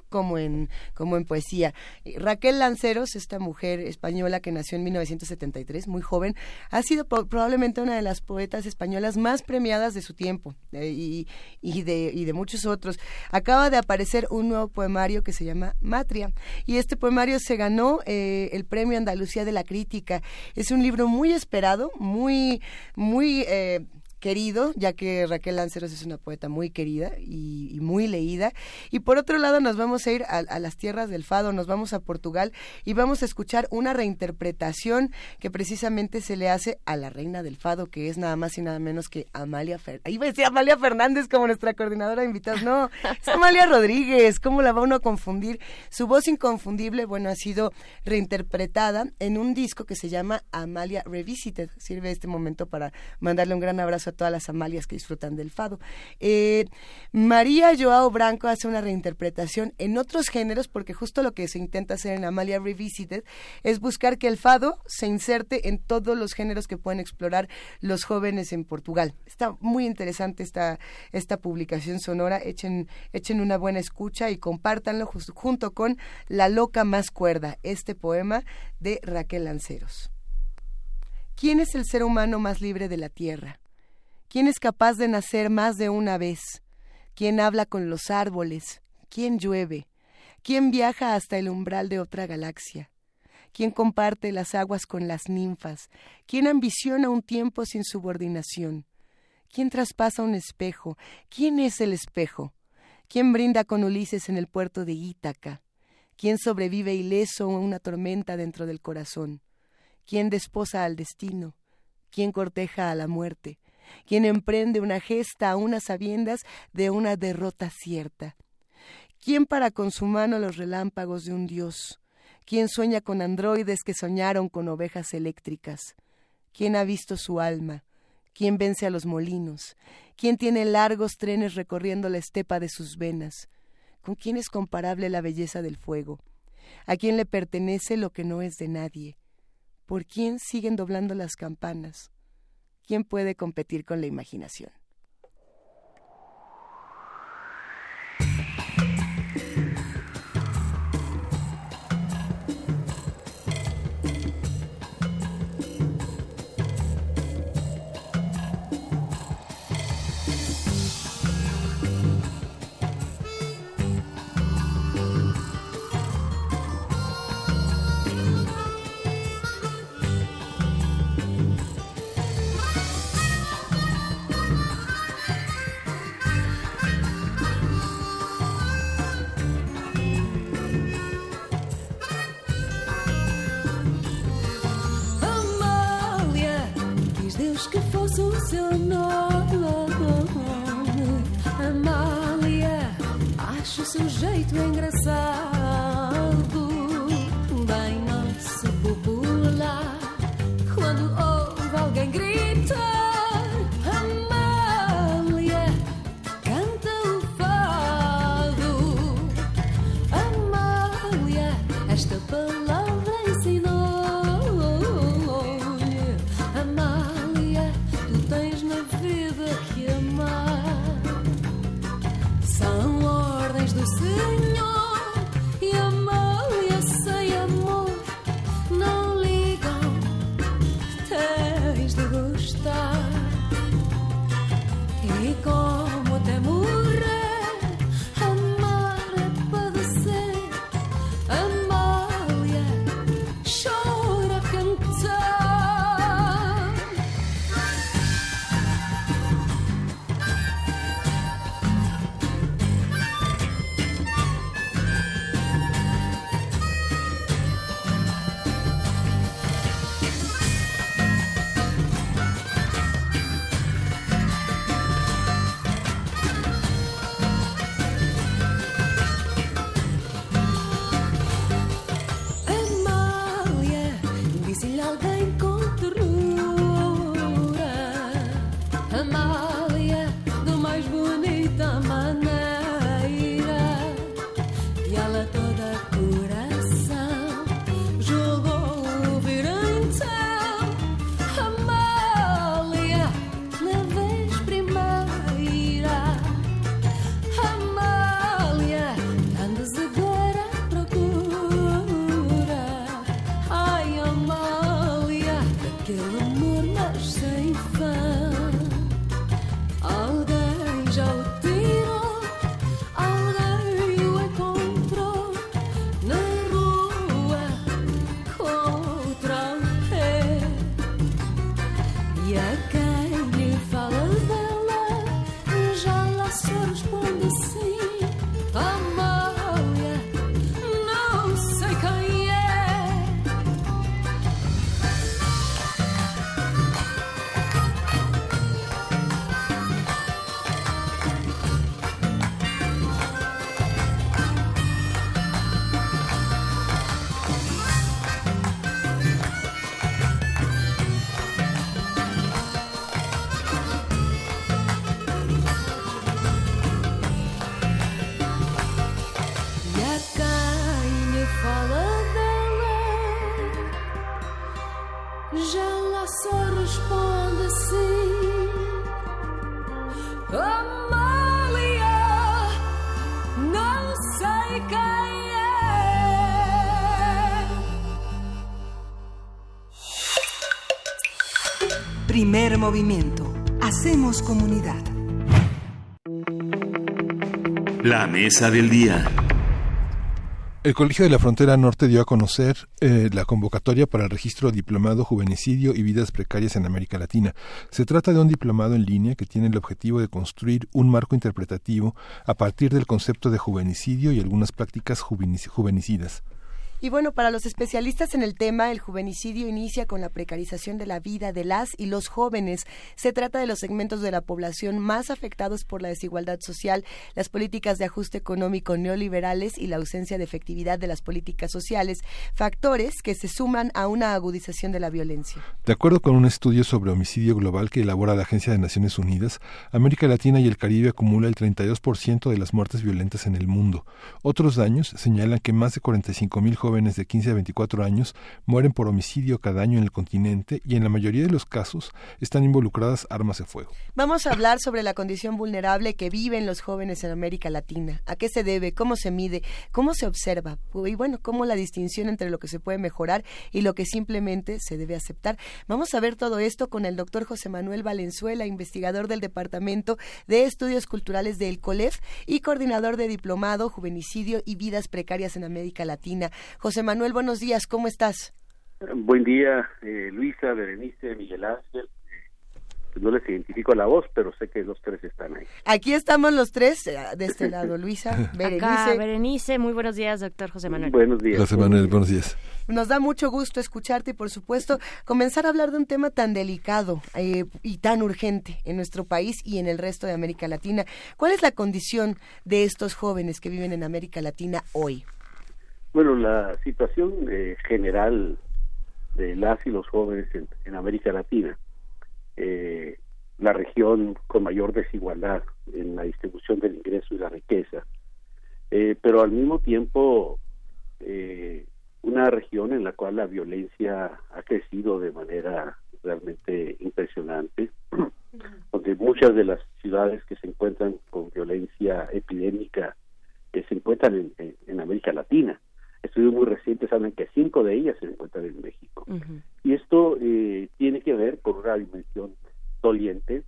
como en, como en poesía. Raquel Lanceros, esta mujer española que nació en 1973, muy joven, ha sido probablemente una de las poetas españolas más premiadas de su tiempo eh, y, y, de, y de muchos otros. Acaba de aparecer un nuevo poemario que se llama Matria y este poemario se ganó eh, el premio Andalucía de la Crítica. Es un libro muy esperado, muy, muy... Eh, querido, ya que Raquel Lanceros es una poeta muy querida y, muy leída. Y por otro lado nos vamos a ir a, las tierras del fado, nos vamos a Portugal y vamos a escuchar una reinterpretación que precisamente se le hace a la reina del fado, que es nada más y nada menos que Amalia Fernández. Ahí decía Amalia Fernández como nuestra coordinadora de invitados. No, es Amalia Rodríguez. ¿Cómo la va uno a confundir? Su voz inconfundible, bueno, ha sido reinterpretada en un disco que se llama Amalia Revisited. Sirve este momento para mandarle un gran abrazo todas las Amalias que disfrutan del fado. Eh, María Joao Branco hace una reinterpretación en otros géneros, porque justo lo que se intenta hacer en Amalia Revisited es buscar que el fado se inserte en todos los géneros que pueden explorar los jóvenes en Portugal. Está muy interesante esta, esta publicación sonora. Echen, echen una buena escucha y compártanlo junto con La Loca Más Cuerda, este poema de Raquel Lanceros. ¿Quién es el ser humano más libre de la Tierra? ¿Quién es capaz de nacer más de una vez? ¿Quién habla con los árboles? ¿Quién llueve? ¿Quién viaja hasta el umbral de otra galaxia? ¿Quién comparte las aguas con las ninfas? ¿Quién ambiciona un tiempo sin subordinación? ¿Quién traspasa un espejo? ¿Quién es el espejo? ¿Quién brinda con Ulises en el puerto de Ítaca? ¿Quién sobrevive ileso a una tormenta dentro del corazón? ¿Quién desposa al destino? ¿Quién corteja a la muerte? Quien emprende una gesta a unas sabiendas de una derrota cierta. ¿Quién para con su mano los relámpagos de un dios? ¿Quién sueña con androides que soñaron con ovejas eléctricas? ¿Quién ha visto su alma? ¿Quién vence a los molinos? ¿Quién tiene largos trenes recorriendo la estepa de sus venas? ¿Con quién es comparable la belleza del fuego? ¿A quién le pertenece lo que no es de nadie? ¿Por quién siguen doblando las campanas? ¿Quién puede competir con la imaginación? Seu jeito engraçado. Movimiento. Hacemos comunidad. La mesa del día. El Colegio de la Frontera Norte dio a conocer eh, la convocatoria para el registro Diplomado Juvenicidio y Vidas Precarias en América Latina. Se trata de un diplomado en línea que tiene el objetivo de construir un marco interpretativo a partir del concepto de juvenicidio y algunas prácticas juvenici- juvenicidas. Y bueno, para los especialistas en el tema, el juvenicidio inicia con la precarización de la vida de las y los jóvenes. Se trata de los segmentos de la población más afectados por la desigualdad social, las políticas de ajuste económico neoliberales y la ausencia de efectividad de las políticas sociales, factores que se suman a una agudización de la violencia. De acuerdo con un estudio sobre homicidio global que elabora la Agencia de Naciones Unidas, América Latina y el Caribe acumula el 32% de las muertes violentas en el mundo. Otros daños señalan que más de 45 mil jóvenes de 15 a 24 años mueren por homicidio cada año en el continente y en la mayoría de los casos están involucradas armas de fuego. Vamos a hablar sobre la condición vulnerable que viven los jóvenes en América Latina. ¿A qué se debe? ¿Cómo se mide? ¿Cómo se observa? Y bueno, cómo la distinción entre lo que se puede mejorar y lo que simplemente se debe aceptar. Vamos a ver todo esto con el doctor José Manuel Valenzuela, investigador del Departamento de Estudios Culturales del COLEF y coordinador de Diplomado, Juvenicidio y Vidas Precarias en América Latina. José Manuel, buenos días, ¿cómo estás? Buen día, eh, Luisa, Berenice, Miguel Ángel. Pues no les identifico la voz, pero sé que los tres están ahí. Aquí estamos los tres, eh, de este lado, Luisa, Berenice. Acá, Berenice, muy buenos días, doctor José Manuel. Buenos días. José Manuel, buenos días. Nos da mucho gusto escucharte y, por supuesto, comenzar a hablar de un tema tan delicado eh, y tan urgente en nuestro país y en el resto de América Latina. ¿Cuál es la condición de estos jóvenes que viven en América Latina hoy? Bueno, la situación eh, general de las y los jóvenes en, en América Latina, eh, la región con mayor desigualdad en la distribución del ingreso y la riqueza, eh, pero al mismo tiempo eh, una región en la cual la violencia ha crecido de manera realmente impresionante, donde muchas de las ciudades que se encuentran con violencia epidémica se encuentran en, en- en América Latina. Estudios muy recientes hablan que cinco de ellas se encuentran en México. Y esto eh, tiene que ver con una dimensión doliente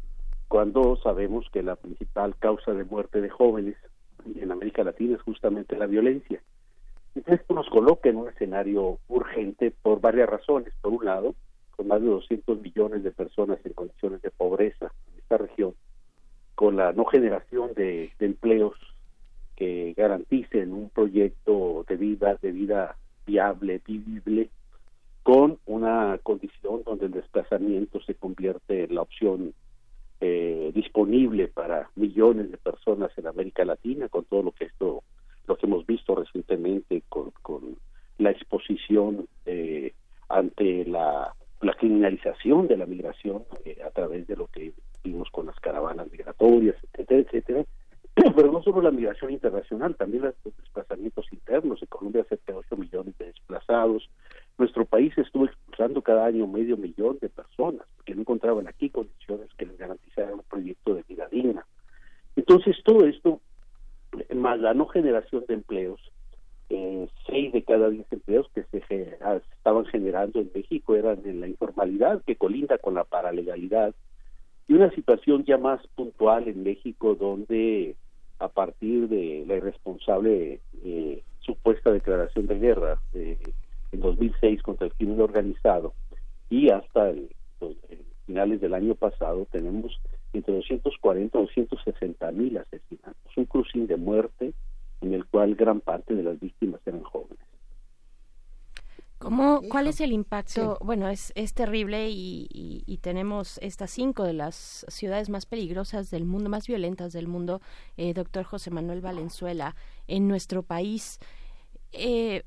cuando sabemos que la principal causa de muerte de jóvenes en América Latina es justamente la violencia. Entonces, esto nos coloca en un escenario urgente por varias razones. Por un lado, con más de 200 millones de personas en condiciones de pobreza en esta región, con la no generación de, de empleos que garanticen un proyecto de vida, de vida viable, vivible, con una condición donde el desplazamiento se convierte en la opción eh, disponible para millones de personas en América Latina, con todo lo que esto, lo que hemos visto recientemente con, con la exposición eh, ante la, la criminalización de la migración eh, a través de lo que vimos con la migratorias, etcétera, etcétera. Pero no solo la migración internacional, también los desplazamientos internos. En Colombia cerca de 8 millones de desplazados. Nuestro país estuvo expulsando cada año medio millón de personas que no encontraban aquí condiciones que les garantizaran un proyecto de vida digna. Entonces, todo esto, más la no generación de empleos, eh, seis de cada diez empleos que se estaban generando en México eran en la informalidad, que colinda con la paralegalidad, y una situación ya más puntual en México donde a partir de la irresponsable eh, supuesta declaración de guerra eh, en 2006 contra el crimen organizado y hasta el, finales del año pasado tenemos entre 240 y 260 mil asesinatos, un crucín de muerte en el cual gran parte de las víctimas eran jóvenes. ¿Cómo, ¿Cuál es el impacto? Bueno, es, es terrible y, y, tenemos estas cinco de las ciudades más peligrosas del mundo, más violentas del mundo, eh, doctor José Manuel Valenzuela, en nuestro país. Eh,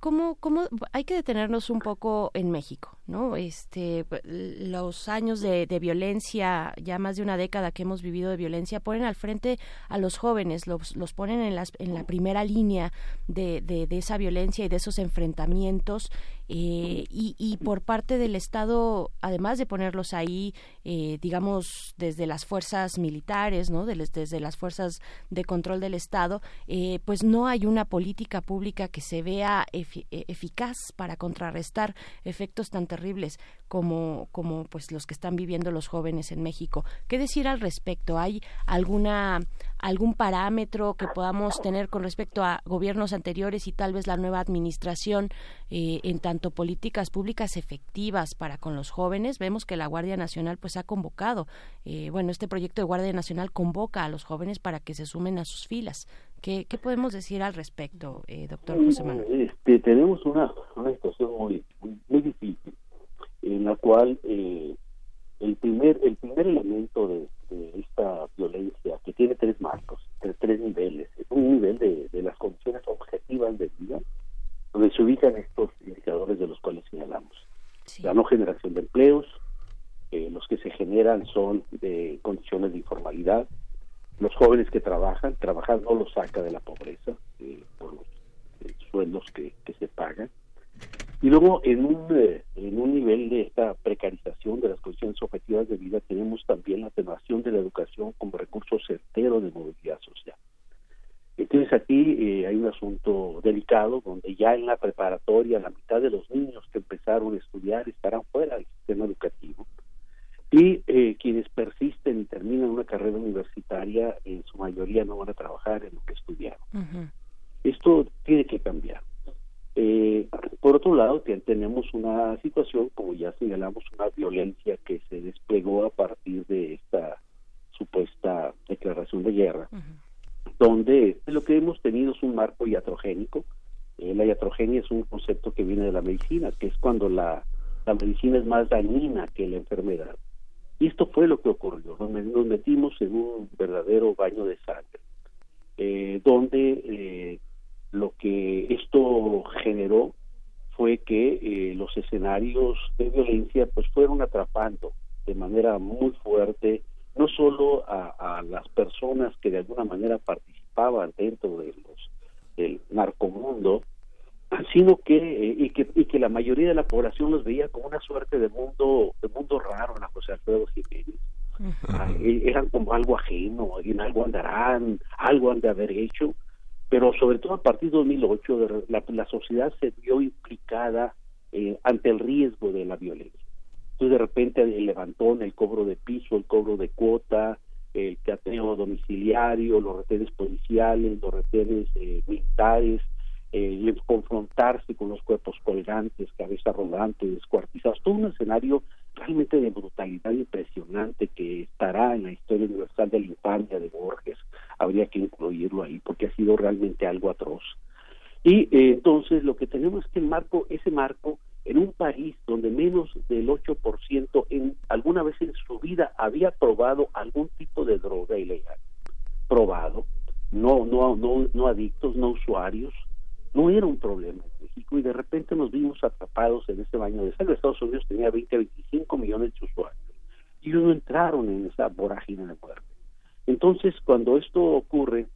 ¿Cómo, cómo hay que detenernos un poco en México, no? Este, los años de, violencia, ya más de una década que hemos vivido de violencia, ponen al frente a los jóvenes, los, los ponen en, las, en la primera línea de, de, de esa violencia y de esos enfrentamientos eh, y, y, por parte del Estado, además de ponerlos ahí, eh, digamos, desde las fuerzas militares, ¿no? desde las fuerzas de control del Estado, eh, pues no hay una política pública que se vea eficaz para contrarrestar efectos tan terribles como, como pues los que están viviendo los jóvenes en México. ¿Qué decir al respecto? ¿Hay alguna algún parámetro que podamos tener con respecto a gobiernos anteriores y tal vez la nueva administración eh, en tanto políticas públicas efectivas para con los jóvenes? Vemos que la Guardia Nacional pues ha convocado, eh, bueno, este proyecto de Guardia Nacional convoca a los jóvenes para que se sumen a sus filas. ¿Qué, qué podemos decir al respecto, eh, doctor José Manuel? Este, tenemos una, una situación muy, muy difícil en la cual eh, el primer el primer elemento de, esta violencia que tiene tres marcos tres, tres niveles. Es un nivel de, las condiciones objetivas de vida donde se ubican estos indicadores de los cuales señalamos. La no generación de empleos eh, los que se generan son de condiciones de informalidad. Los jóvenes que trabajan trabajar no los saca de la pobreza eh, por los sueldos que, que se pagan y luego, en un, eh, en un nivel de esta precarización de las condiciones objetivas de vida, tenemos también la atenuación de la educación como recurso certero de movilidad social. Entonces aquí eh, hay un asunto delicado donde ya en la preparatoria la mitad de los niños que empezaron a estudiar estarán fuera del sistema educativo y eh, quienes persisten y terminan una carrera universitaria en su mayoría no van a trabajar en lo que estudiaron. Esto tiene que cambiar. Eh, por otro lado, tenemos una situación, como ya señalamos, una violencia que se desplegó a partir de esta supuesta declaración de guerra, donde lo que hemos tenido es un marco iatrogénico. Eh, la iatrogenia es un concepto que viene de la medicina, que es cuando la, la medicina es más dañina que la enfermedad. Y esto fue lo que ocurrió. Nos, metimos en un verdadero baño de sangre, eh, donde eh, lo que esto generó fue que eh, los escenarios de violencia pues fueron atrapando de manera muy fuerte no solo a, las personas que de alguna manera participaban dentro de los del narcomundo sino que, eh, y que y que la mayoría de la población los veía como una suerte de mundo de mundo raro en la José Alfredo Jiménez. Ah, e, eran como algo ajeno en algo andarán algo han de haber hecho pero sobre todo a partir de 2008 la, la sociedad se vio implicada eh, ante el riesgo de la violencia. Entonces de repente el levantón, el cobro de piso, el cobro de cuota, el cateo domiciliario, los retenes policiales, los retenes eh, militares, el confrontarse con los cuerpos colgantes, cabeza rodante, descuartizados, todo un escenario realmente de brutalidad impresionante que estará en la historia universal de la infancia de Borges, habría que incluirlo ahí porque ha sido realmente algo atroz. Y eh, entonces lo que tenemos es que el marco, ese marco, en un país donde menos del 8% en alguna vez en su vida había probado algún tipo de droga ilegal, probado, no, no, no, no adictos, no usuarios, no era un problema en México y de repente nos vimos atrapados en ese baño de sangre. Estados Unidos tenía 20 25 millones de usuarios y no entraron en esa vorágine de muerte. Entonces, cuando esto ocurre,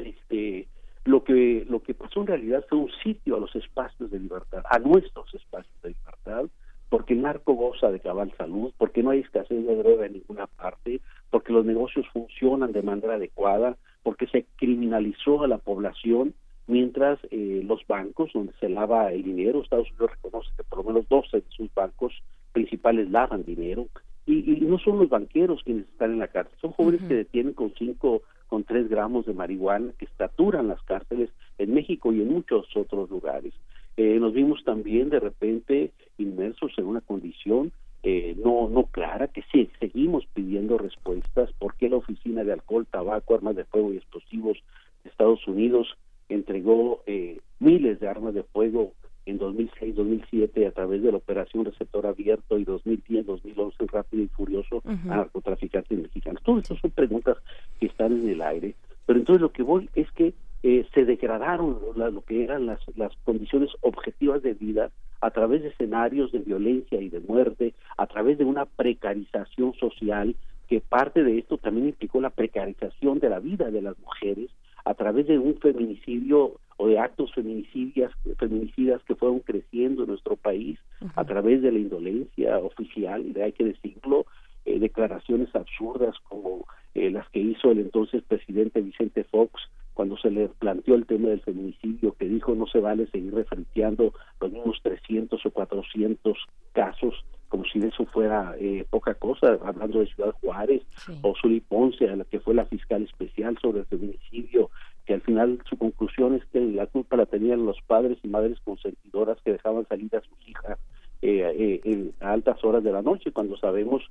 este, lo que lo que pasó en realidad fue un sitio a los espacios de libertad, a nuestros espacios de libertad, porque el goza de cabal salud, porque no hay escasez de droga en ninguna parte, porque los negocios funcionan de manera adecuada, porque se criminalizó a la población, mientras eh, los bancos donde se lava el dinero, Estados Unidos reconoce que por lo menos 12 de sus bancos principales lavan dinero, y, no son los banqueros quienes están en la cárcel, son jóvenes que detienen con 5, con 3 gramos de marihuana, que estaturan las cárceles en México y en muchos otros lugares. Eh, nos vimos también de repente inmersos en una condición eh, no no clara que sí seguimos pidiendo respuestas por qué la oficina de alcohol tabaco armas de fuego y explosivos de Estados Unidos entregó eh, miles de armas de fuego en 2006 2007 a través de la operación receptor abierto y 2010 2011 rápido y furioso a narcotraficantes mexicanos. Todas estas son preguntas que están en el aire pero entonces lo que voy es que eh, se degradaron lo que eran las, las condiciones objetivas de vida a través de escenarios de violencia y de muerte, a través de una precarización social, que parte de esto también implicó la precarización de la vida de las mujeres, a través de un feminicidio o de actos feminicidas, feminicidas que fueron creciendo en nuestro país, a través de la indolencia oficial, y hay que decirlo, eh, declaraciones absurdas como eh, las que hizo el entonces presidente Vicente Fox cuando se le planteó el tema del feminicidio, que dijo no se vale seguir referenciando los mismos 300 o 400 casos como si eso fuera eh, poca cosa, hablando de Ciudad Juárez o Zuli Ponce, a la que fue la fiscal especial sobre el feminicidio, que al final su conclusión es que la culpa la tenían los padres y madres consentidoras que dejaban salir a sus hijas eh, eh, a altas horas de la noche, cuando sabemos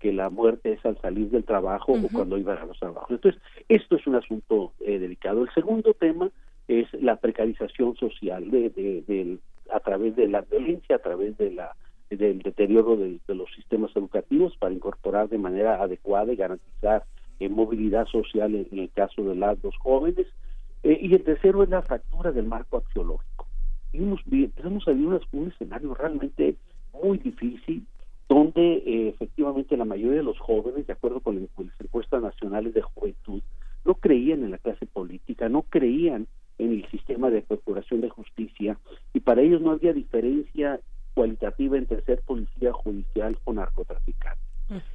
que la muerte es al salir del trabajo o cuando iban a los trabajos. Entonces, esto es un asunto eh, delicado. El segundo tema es la precarización social de, de, a través de la violencia, a través de la del deterioro de, los sistemas educativos para incorporar de manera adecuada y garantizar eh, movilidad social en, el caso de las dos jóvenes. Eh, y el tercero es la fractura del marco axiológico. Y empezamos a vivir un escenario realmente muy difícil donde eh, efectivamente la mayoría de los jóvenes, de acuerdo con las encuestas nacionales de juventud, no creían en la clase política, no creían en el sistema de procuración de justicia y para ellos no había diferencia cualitativa entre ser policía judicial o narcotraficante.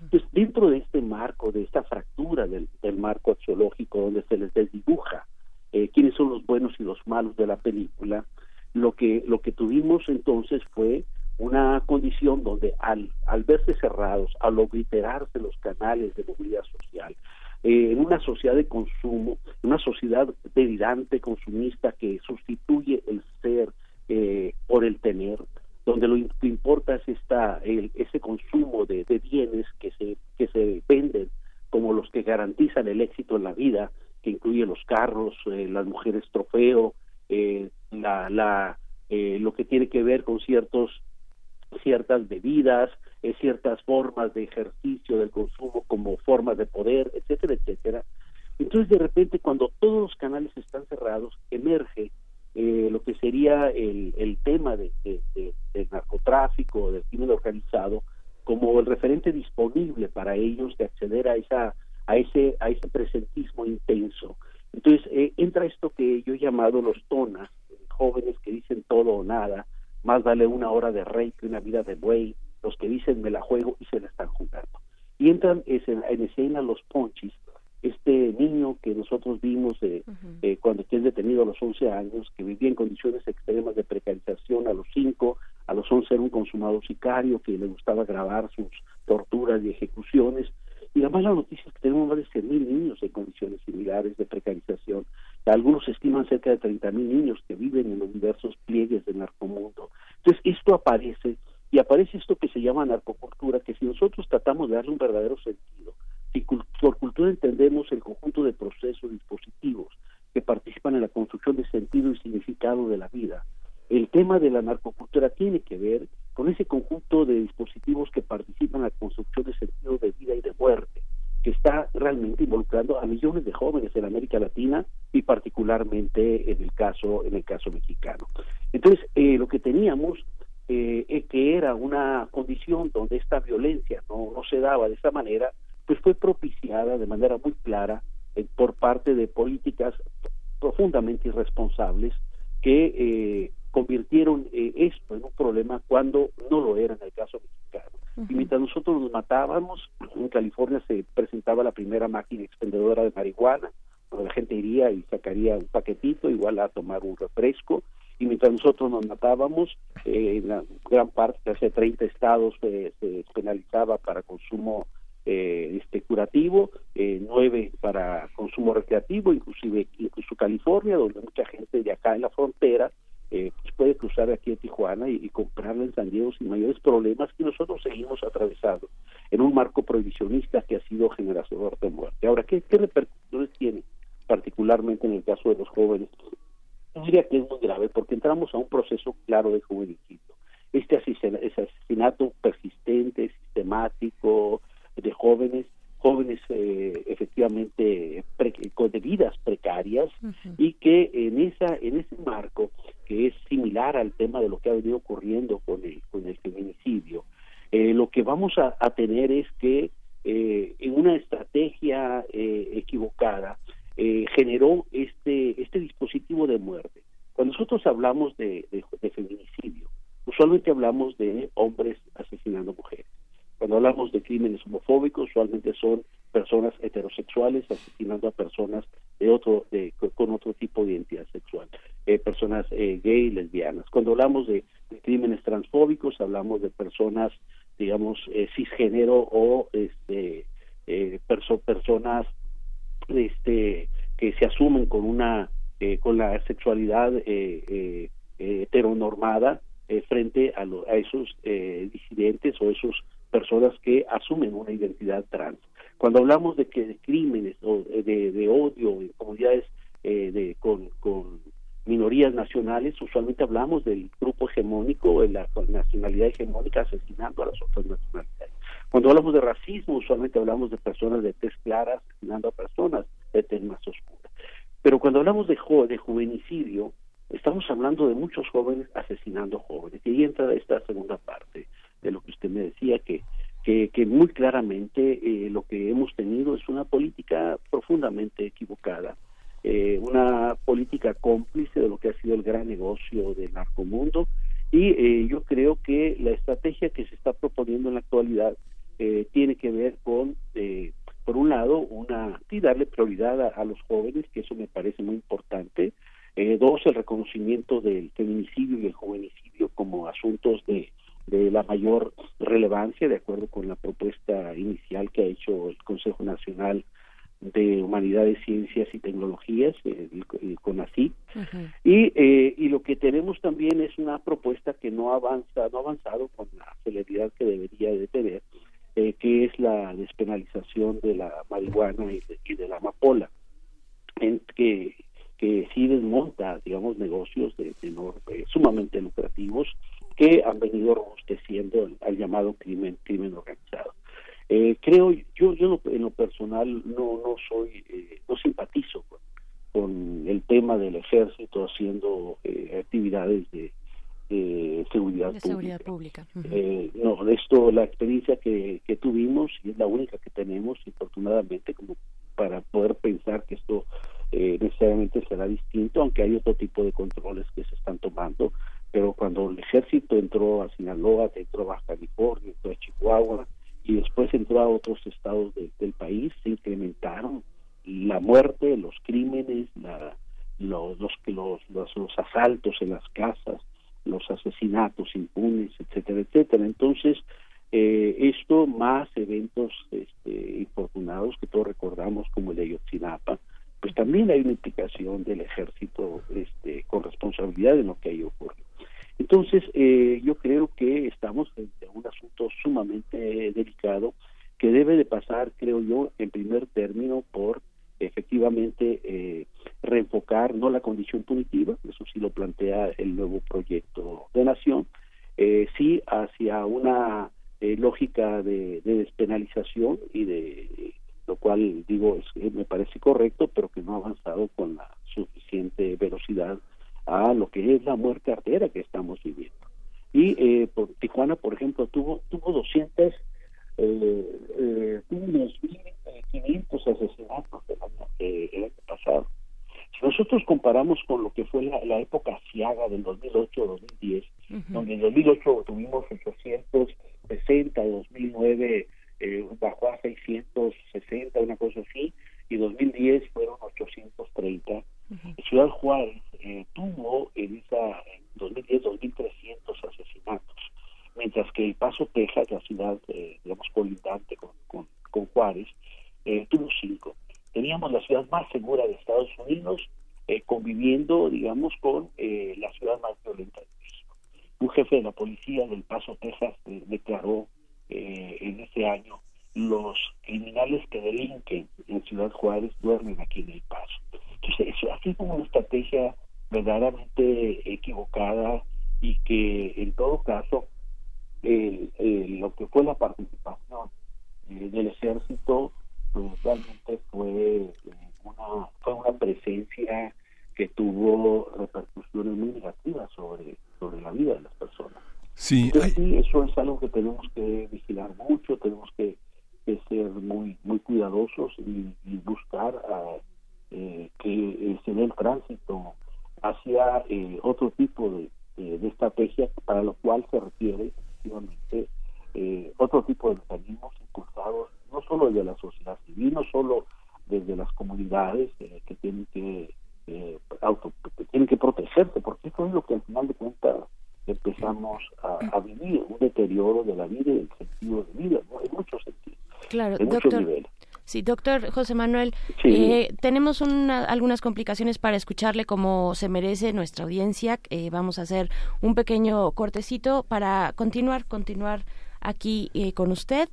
Entonces, dentro de este marco, de esta fractura del, marco axiológico, donde se les desdibuja eh, quiénes son los buenos y los malos de la película, lo que, lo que tuvimos entonces fue una condición donde al, al verse cerrados, al obliterarse los canales de movilidad social, eh, en una sociedad de consumo, en una sociedad delirante, consumista, que sustituye el ser eh, por el tener, donde lo que importa es esta, el, ese consumo de, bienes que se, que se venden como los que garantizan el éxito en la vida, que incluye los carros, eh, las mujeres trofeo, la, la, lo que tiene que ver con ciertos ciertas bebidas, eh, ciertas formas de ejercicio del consumo como formas de poder, etcétera, etcétera. Entonces, de repente, cuando todos los canales están cerrados, emerge eh, lo que sería el, el tema de, del narcotráfico, del crimen organizado, como el referente disponible para ellos de acceder a esa a ese a ese presentismo intenso. Entonces eh, entra esto que yo he llamado los tonas, jóvenes que dicen todo o nada, más vale una hora de rey que una vida de buey, los que dicen me la juego y se la están jugando. Y entran en escena los ponchis, este niño que nosotros vimos eh, eh, cuando quien detenido a los 11 años, que vivía en condiciones extremas de precarización a los 5, 11 era un consumado sicario que le gustaba grabar sus torturas y ejecuciones, y la mala noticia es que tenemos más de 100.000 niños en condiciones similares de precarización. Algunos estiman cerca de 30.000 niños que viven en los diversos pliegues del narcomundo. Entonces, esto aparece y aparece esto que se llama narcocultura, que si nosotros tratamos de darle un verdadero sentido, si por cultura entendemos el conjunto de procesos, dispositivos que participan en la construcción de sentido y significado de la vida, el tema de la narcocultura tiene que ver con ese conjunto de dispositivos que participan en la construcción de sentido de vida y de muerte, que está realmente involucrando a millones de jóvenes en América Latina y particularmente en el caso en el caso mexicano. Entonces, eh, lo que teníamos eh, que era una condición donde esta violencia no, no se daba de esa manera, pues fue propiciada de manera muy clara eh, por parte de políticas profundamente irresponsables que eh, convirtieron eh, esto en un problema cuando no lo era en el caso mexicano. Y mientras nosotros nos matábamos, en California se presentaba la primera máquina expendedora de marihuana, donde la gente iría y sacaría un paquetito, igual a tomar un refresco, y mientras nosotros nos matábamos, eh, en la gran parte, hace 30 estados se penalizaba para consumo eh, este curativo, eh, nueve para consumo recreativo, inclusive incluso California, donde mucha gente de acá en la frontera eh, puede cruzar aquí a Tijuana y, y comprarla en San Diego sin mayores problemas que nosotros seguimos atravesando en un marco prohibicionista que ha sido generador de muerte. Ahora, ¿qué, qué repercusiones tiene particularmente en el caso de los jóvenes? Yo diría que es muy grave porque entramos a un proceso claro de juvenicidio. Este asesinato persistente, sistemático, de jóvenes, jóvenes eh, efectivamente con de vidas precarias y que en esa en ese marco que es al tema de lo que ha venido ocurriendo con el con el feminicidio eh, lo que vamos a, tener es que eh, en una estrategia equivocada generó este este dispositivo de muerte. Cuando nosotros hablamos de feminicidio usualmente hablamos de hombres asesinando mujeres. Cuando hablamos de crímenes homofóbicos, usualmente son personas heterosexuales asesinando a personas de otro, de, con otro tipo de identidad sexual, eh, personas eh, gay, lesbianas. Cuando hablamos de, crímenes transfóbicos, hablamos de personas, digamos, eh, cisgénero o este, eh, personas este, que se asumen con una, con la sexualidad heteronormada frente a, a esos disidentes o esos personas que asumen una identidad trans. Cuando hablamos de que de crímenes o de, de odio en comunidades eh, de, con, con minorías nacionales, usualmente hablamos del grupo hegemónico, de la nacionalidad hegemónica asesinando a las otras nacionalidades. Cuando hablamos de racismo, usualmente hablamos de personas de tez clara asesinando a personas de tez más oscura. Pero cuando hablamos de, jo de juvenicidio, estamos hablando de muchos jóvenes asesinando jóvenes. Y ahí entra esta segunda parte de lo que usted me decía, que, que, muy claramente eh, lo que hemos tenido es una política profundamente equivocada, eh, una política cómplice de lo que ha sido el gran negocio del narcomundo y eh, yo creo que la estrategia que se está proponiendo en la actualidad tiene que ver con, por un lado, una y darle prioridad a, a, los jóvenes, que eso me parece muy importante. dos, el reconocimiento del feminicidio y el juvenicidio como asuntos de de la mayor relevancia, de acuerdo con la propuesta inicial que ha hecho el Consejo Nacional de Humanidades, Ciencias y Tecnologías, el, CONACYT, y, eh, y lo que tenemos también es una propuesta que no avanza, no ha avanzado con la celeridad que debería de tener, eh, que es la despenalización de la marihuana y de, la amapola, en que que sí desmonta, digamos, negocios de, de sumamente lucrativos que han venido robusteciendo al llamado crimen crimen organizado. Eh, creo yo yo en lo personal no no soy eh, no simpatizo con, el tema del ejército haciendo eh, actividades de, seguridad de seguridad pública. no esto la experiencia que, que tuvimos y es la única que tenemos infortunadamente como para poder pensar que esto necesariamente será distinto aunque hay otro tipo de controles que se están tomando pero cuando el ejército entró a Sinaloa, entró a Baja California, entró a Chihuahua y después entró a otros estados del país, se incrementaron la muerte, los crímenes, la, los, los, los, los, asaltos en las casas, los asesinatos impunes, etcétera, etcétera. Entonces, eh, esto más eventos este, infortunados que todos recordamos como el de Ayotzinapa, pues también hay una implicación del ejército este, con responsabilidad en lo doctor José Manuel, Sí. eh, tenemos una- algunas complicaciones para escucharle como se merece nuestra audiencia. Eh, vamos a hacer un pequeño cortecito para continuar, continuar aquí eh, con usted.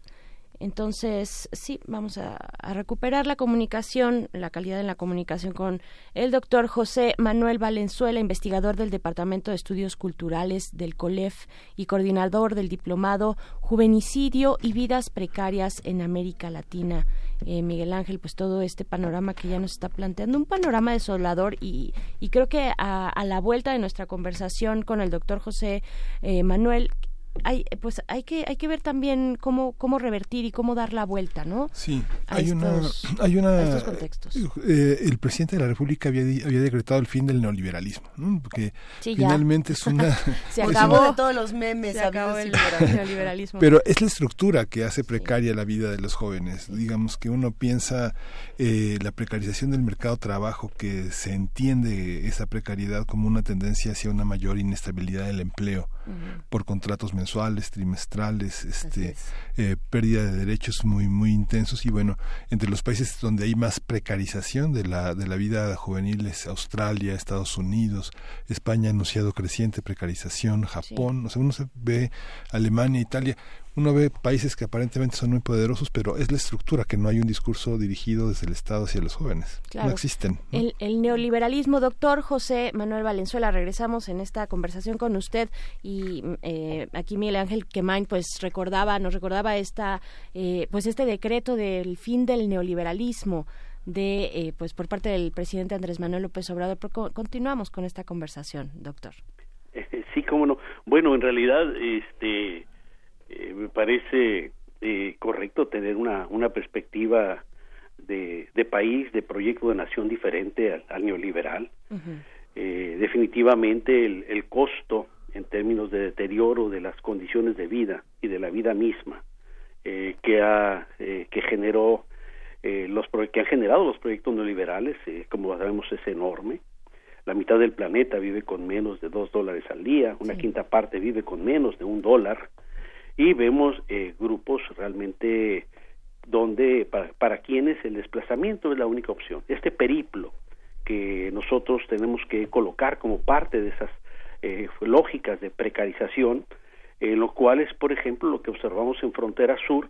Entonces, sí, vamos a, a recuperar la comunicación, la calidad en la comunicación con el doctor José Manuel Valenzuela, investigador del Departamento de Estudios Culturales del COLEF y coordinador del Diplomado Juvenicidio y Vidas Precarias en América Latina. Eh, Miguel Ángel, pues todo este panorama que ya nos está planteando, un panorama desolador y, y creo que a, a la vuelta de nuestra conversación con el doctor José eh, Manuel, hay, pues hay que hay que ver también cómo cómo revertir y cómo dar la vuelta, ¿no? Sí, A hay una, hay una, a estos contextos. eh, el presidente de la República había, había decretado el fin del neoliberalismo, ¿no? porque Sí, finalmente es una, Se es acabó una- de todos los memes. Se acabó el neoliberalismo. Pero es la estructura que hace precaria la vida de los jóvenes. Digamos que uno piensa eh, la precarización del mercado de trabajo, que se entiende esa precariedad como una tendencia hacia una mayor inestabilidad del empleo por contratos mensuales, trimestrales, este, eh, pérdida de derechos muy muy intensos. Y bueno, entre los países donde hay más precarización de la de la vida juvenil es Australia, Estados Unidos, España ha anunciado creciente precarización, Japón, o sea, uno se ve Alemania, Italia, uno ve países que aparentemente son muy poderosos, pero es la estructura que no hay un discurso dirigido desde el Estado hacia los jóvenes. Claro. No existen. ¿no? El, el neoliberalismo, doctor José Manuel Valenzuela, regresamos en esta conversación con usted y eh, aquí Miguel Ángel Quemain pues recordaba, nos recordaba esta, eh, pues este decreto del fin del neoliberalismo de eh, pues por parte del presidente Andrés Manuel López Obrador. Pero co- continuamos con esta conversación, doctor. Sí, cómo no. Bueno, en realidad, este, eh, me parece eh, correcto tener una, una perspectiva de, de país, de proyecto de nación diferente al, al neoliberal. Eh, definitivamente el, el costo en términos de deterioro de las condiciones de vida y de la vida misma eh, que ha eh, que generó eh, los que han generado los proyectos neoliberales como sabemos es enorme. La mitad del planeta vive con menos de dos dólares al día una quinta parte vive con menos de un dólar y vemos eh, grupos realmente donde para, para quienes el desplazamiento es la única opción. Este periplo que nosotros tenemos que colocar como parte de esas eh, lógicas de precarización, en los cuales, por ejemplo, lo que observamos en Frontera Sur,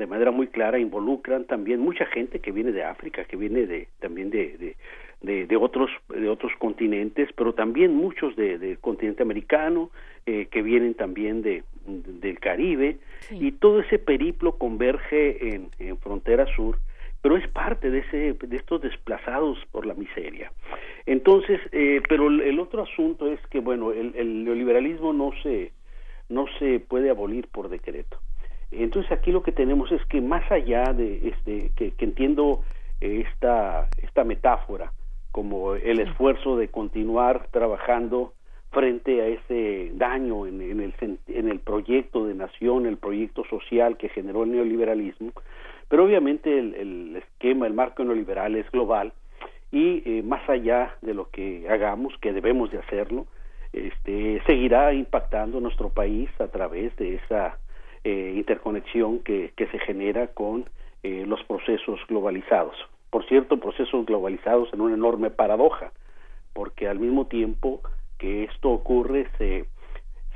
de manera muy clara, involucran también mucha gente que viene de África, que viene de, también de, de, de, de otros, de otros continentes, pero también muchos de- del continente americano, eh, que vienen también de, del Caribe, y todo ese periplo converge en, en Frontera Sur, pero es parte de ese de estos desplazados por la miseria. Entonces eh, pero el, el otro asunto es que bueno el, el neoliberalismo no se no se puede abolir por decreto Entonces aquí lo que tenemos es que más allá de este que, entiendo esta esta metáfora como el esfuerzo de continuar trabajando frente a ese daño en, el, en el proyecto de nación, el proyecto social que generó el neoliberalismo, pero obviamente el, esquema, el marco neoliberal es global y eh, más allá de lo que hagamos, que debemos de hacerlo, este, seguirá impactando nuestro país a través de esa eh, interconexión que, que, se genera con eh, los procesos globalizados. Por cierto, procesos globalizados en una enorme paradoja, porque al mismo tiempo que esto ocurre se,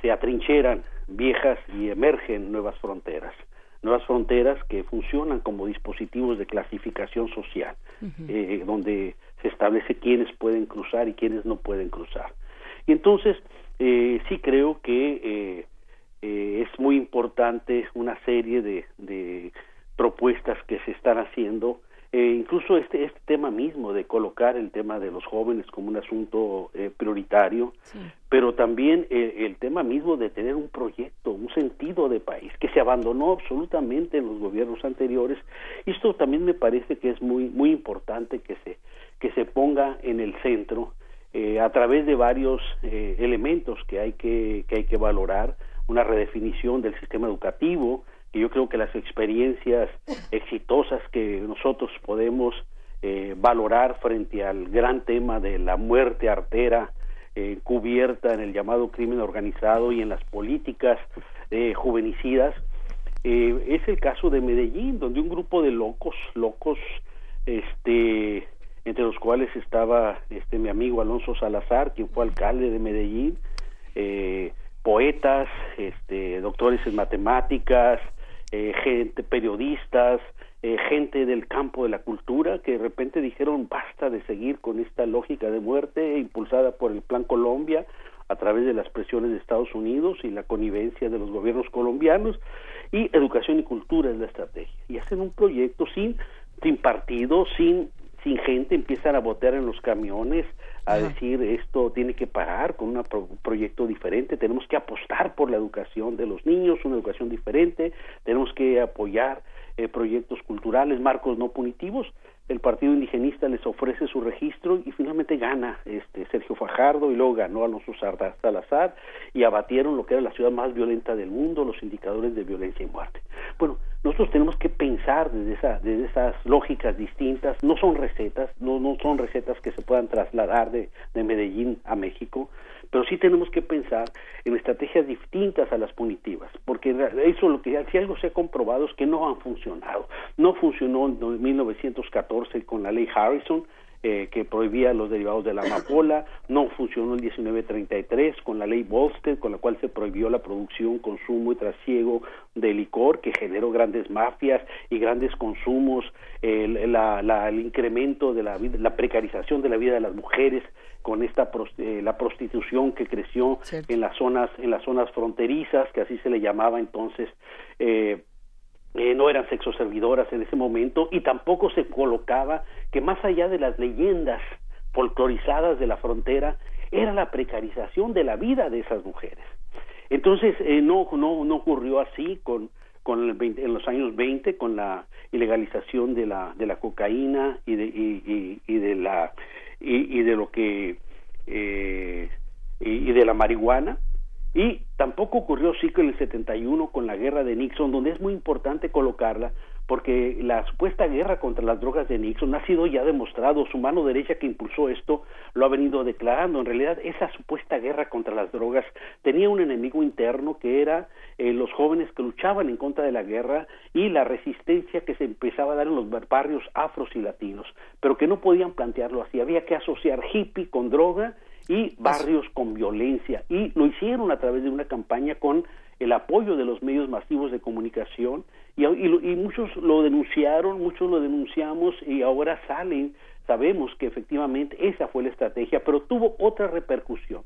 se atrincheran viejas y emergen nuevas fronteras nuevas fronteras que funcionan como dispositivos de clasificación social, eh, donde se establece quiénes pueden cruzar y quiénes no pueden cruzar. Y entonces, eh, sí creo que eh, es muy importante una serie de, de propuestas que se están haciendo eh, incluso este, este tema mismo de colocar el tema de los jóvenes como un asunto eh, prioritario, pero también eh, el tema mismo de tener un proyecto, un sentido de país, que se abandonó absolutamente en los gobiernos anteriores. Esto también me parece que es muy, muy importante que se, que se ponga en el centro a través de varios elementos que hay que, que hay que valorar, una redefinición del sistema educativo, que yo creo que las experiencias exitosas que nosotros podemos eh, valorar frente al gran tema de la muerte artera eh, cubierta en el llamado crimen organizado y en las políticas eh, juvenicidas, es el caso de Medellín, donde un grupo de locos, locos, este, entre los cuales estaba este mi amigo Alonso Salazar, quien fue alcalde de Medellín, poetas, este, doctores en matemáticas, eh, gente, periodistas, eh, gente del campo de la cultura que de repente dijeron basta de seguir con esta lógica de muerte impulsada por el Plan Colombia a través de las presiones de Estados Unidos y la connivencia de los gobiernos colombianos y educación y cultura es la estrategia y hacen un proyecto sin sin partido sin sin gente empiezan a botear en los camiones a decir esto tiene que parar con un proyecto diferente, tenemos que apostar por la educación de los niños, una educación diferente, tenemos que apoyar eh, proyectos culturales, marcos no punitivos. El Partido Indigenista les ofrece su registro y finalmente gana este Sergio Fajardo y luego ganó Alonso Salazar y abatieron lo que era la ciudad más violenta del mundo, los indicadores de violencia y muerte. Bueno, nosotros tenemos que pensar desde, esa, desde esas lógicas distintas, no son recetas, no, no son recetas que se puedan trasladar de, de Medellín a México, pero sí tenemos que pensar en estrategias distintas a las punitivas, porque eso lo que si algo se ha comprobado es que no han funcionado. No funcionó en 1914 con la ley Harrison, eh, que prohibía los derivados de la amapola, no funcionó en 1933 con la ley Volstead, con la cual se prohibió la producción, consumo y trasiego de licor, que generó grandes mafias y grandes consumos, el, el incremento de la, la precarización de la vida de las mujeres, con esta eh, la prostitución que creció en las zonas en las zonas fronterizas que así se le llamaba entonces eh, eh, no eran sexoservidoras en ese momento y tampoco se colocaba que más allá de las leyendas folclorizadas de la frontera era la precarización de la vida de esas mujeres. Entonces no no no ocurrió así con con el en los años 20 con la ilegalización de la de la cocaína y de y, y de la y, de lo que eh, y, de la marihuana. Y tampoco ocurrió así con el 71 con la guerra de Nixon donde es muy importante colocarla porque la supuesta guerra contra las drogas de Nixon ha sido ya demostrado, su mano derecha que impulsó esto lo ha venido declarando. En realidad, esa supuesta guerra contra las drogas tenía un enemigo interno que era eh, los jóvenes que luchaban en contra de la guerra y la resistencia que se empezaba a dar en los barrios afros y latinos, pero que no podían plantearlo así. Había que asociar hippie con droga y barrios con violencia y lo hicieron a través de una campaña con el apoyo de los medios masivos de comunicación y, y, muchos lo denunciaron, muchos lo denunciamos y ahora salen, sabemos que efectivamente esa fue la estrategia, pero tuvo otra repercusión,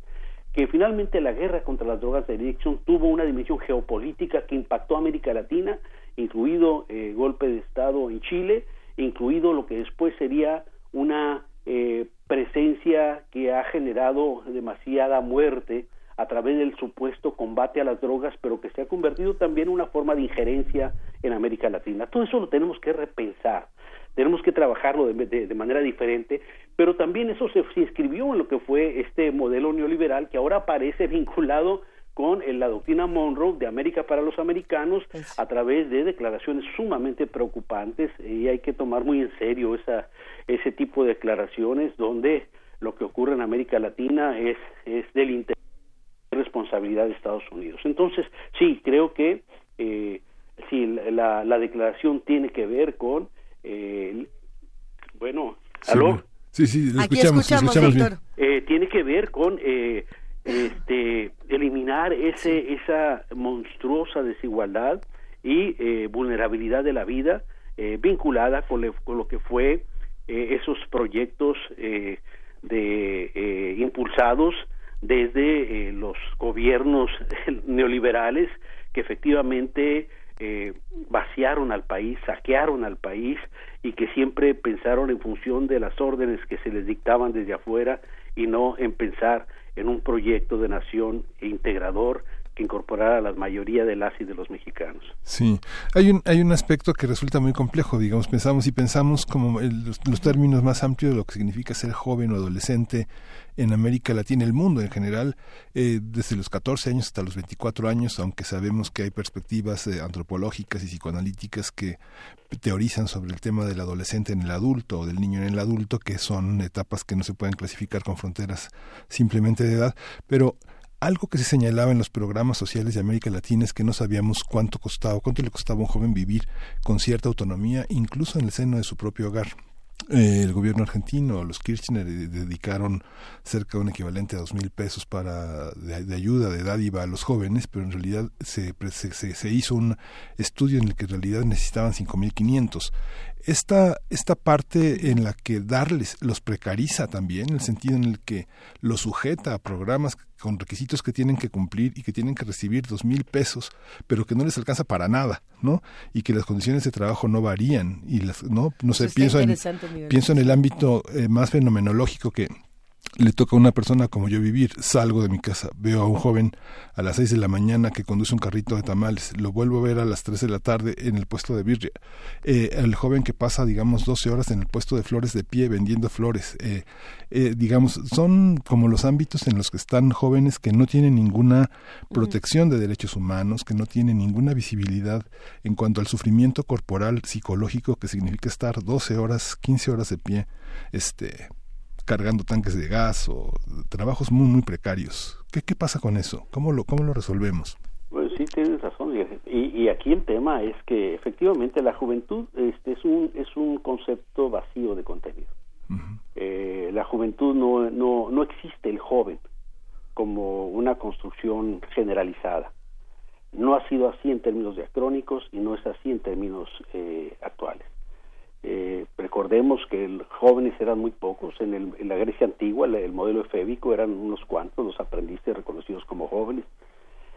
que finalmente la guerra contra las drogas de adicción tuvo una dimensión geopolítica que impactó a América Latina, incluido el eh, golpe de Estado en Chile, incluido lo que después sería una eh, presencia que ha generado demasiada muerte a través del supuesto combate a las drogas, pero que se ha convertido también en una forma de injerencia en América Latina. Todo eso lo tenemos que repensar, tenemos que trabajarlo de, manera diferente, pero también eso se, inscribió en lo que fue este modelo neoliberal que ahora aparece vinculado con la doctrina Monroe de América para los americanos a través de declaraciones sumamente preocupantes y hay que tomar muy en serio esa, ese tipo de declaraciones donde lo que ocurre en América Latina es, es del interés responsabilidad de Estados Unidos. Entonces, sí, creo que eh, sí, la, la declaración tiene que ver con, eh, bueno, ¿aló? Sí, sí, lo escuchamos, escuchamos, bien. Eh, tiene que ver con eh, este, eliminar ese, esa monstruosa desigualdad y eh, vulnerabilidad de la vida eh, vinculada con, con, lo que fue eh, esos proyectos eh, de eh, impulsados desde eh, los gobiernos neoliberales que efectivamente eh, vaciaron al país, saquearon al país y que siempre pensaron en función de las órdenes que se les dictaban desde afuera y no en pensar en un proyecto de nación integrador que incorporara a la mayoría de las y de los mexicanos. Sí, hay un, hay un aspecto que resulta muy complejo, digamos, pensamos y pensamos como los, los, términos más amplios de lo que significa ser joven o adolescente en América Latina, el mundo en general, eh, desde los 14 años hasta los 24 años, aunque sabemos que hay perspectivas eh, antropológicas y psicoanalíticas que teorizan sobre el tema del adolescente en el adulto o del niño en el adulto, que son etapas que no se pueden clasificar con fronteras simplemente de edad, pero algo que se señalaba en los programas sociales de América Latina es que no sabíamos cuánto costaba, cuánto le costaba a un joven vivir con cierta autonomía, incluso en el seno de su propio hogar. Eh, el gobierno argentino, los Kirchner, dedicaron cerca de un equivalente a dos mil pesos para de, ayuda, de dádiva a los jóvenes, pero en realidad se, se, se hizo un estudio en el que en realidad necesitaban cinco mil quinientos. Esta, esta parte en la que darles los precariza también, en el sentido en el que los sujeta a programas con requisitos que tienen que cumplir y que tienen que recibir dos mil pesos, pero que no les alcanza para nada, ¿no? Y que las condiciones de trabajo no varían y las, no, no sé, pienso en, pienso en el ámbito eh, más fenomenológico que le toca a una persona como yo vivir, salgo de mi casa, veo a un joven a las seis de la mañana que conduce un carrito de tamales, lo vuelvo a ver a las tres de la tarde en el puesto de birria, eh, el joven que pasa, digamos, 12 horas en el puesto de flores de pie vendiendo flores, eh, eh, digamos, son como los ámbitos en los que están jóvenes que no tienen ninguna protección de derechos humanos, que no tienen ninguna visibilidad en cuanto al sufrimiento corporal, psicológico que significa estar 12 horas, 15 horas de pie, este cargando tanques de gas o trabajos muy muy precarios. ¿Qué, qué pasa con eso? ¿Cómo lo, cómo lo resolvemos? Pues sí, tienes razón. Y, y aquí el tema es que efectivamente la juventud este, es, un, es un concepto vacío de contenido. eh, la juventud no, no, no existe el joven como una construcción generalizada. No ha sido así en términos diacrónicos y no es así en términos eh, actuales. Eh, recordemos que los jóvenes eran muy pocos. En, el, en la Grecia antigua, el, el, modelo efébico eran unos cuantos los aprendices reconocidos como jóvenes.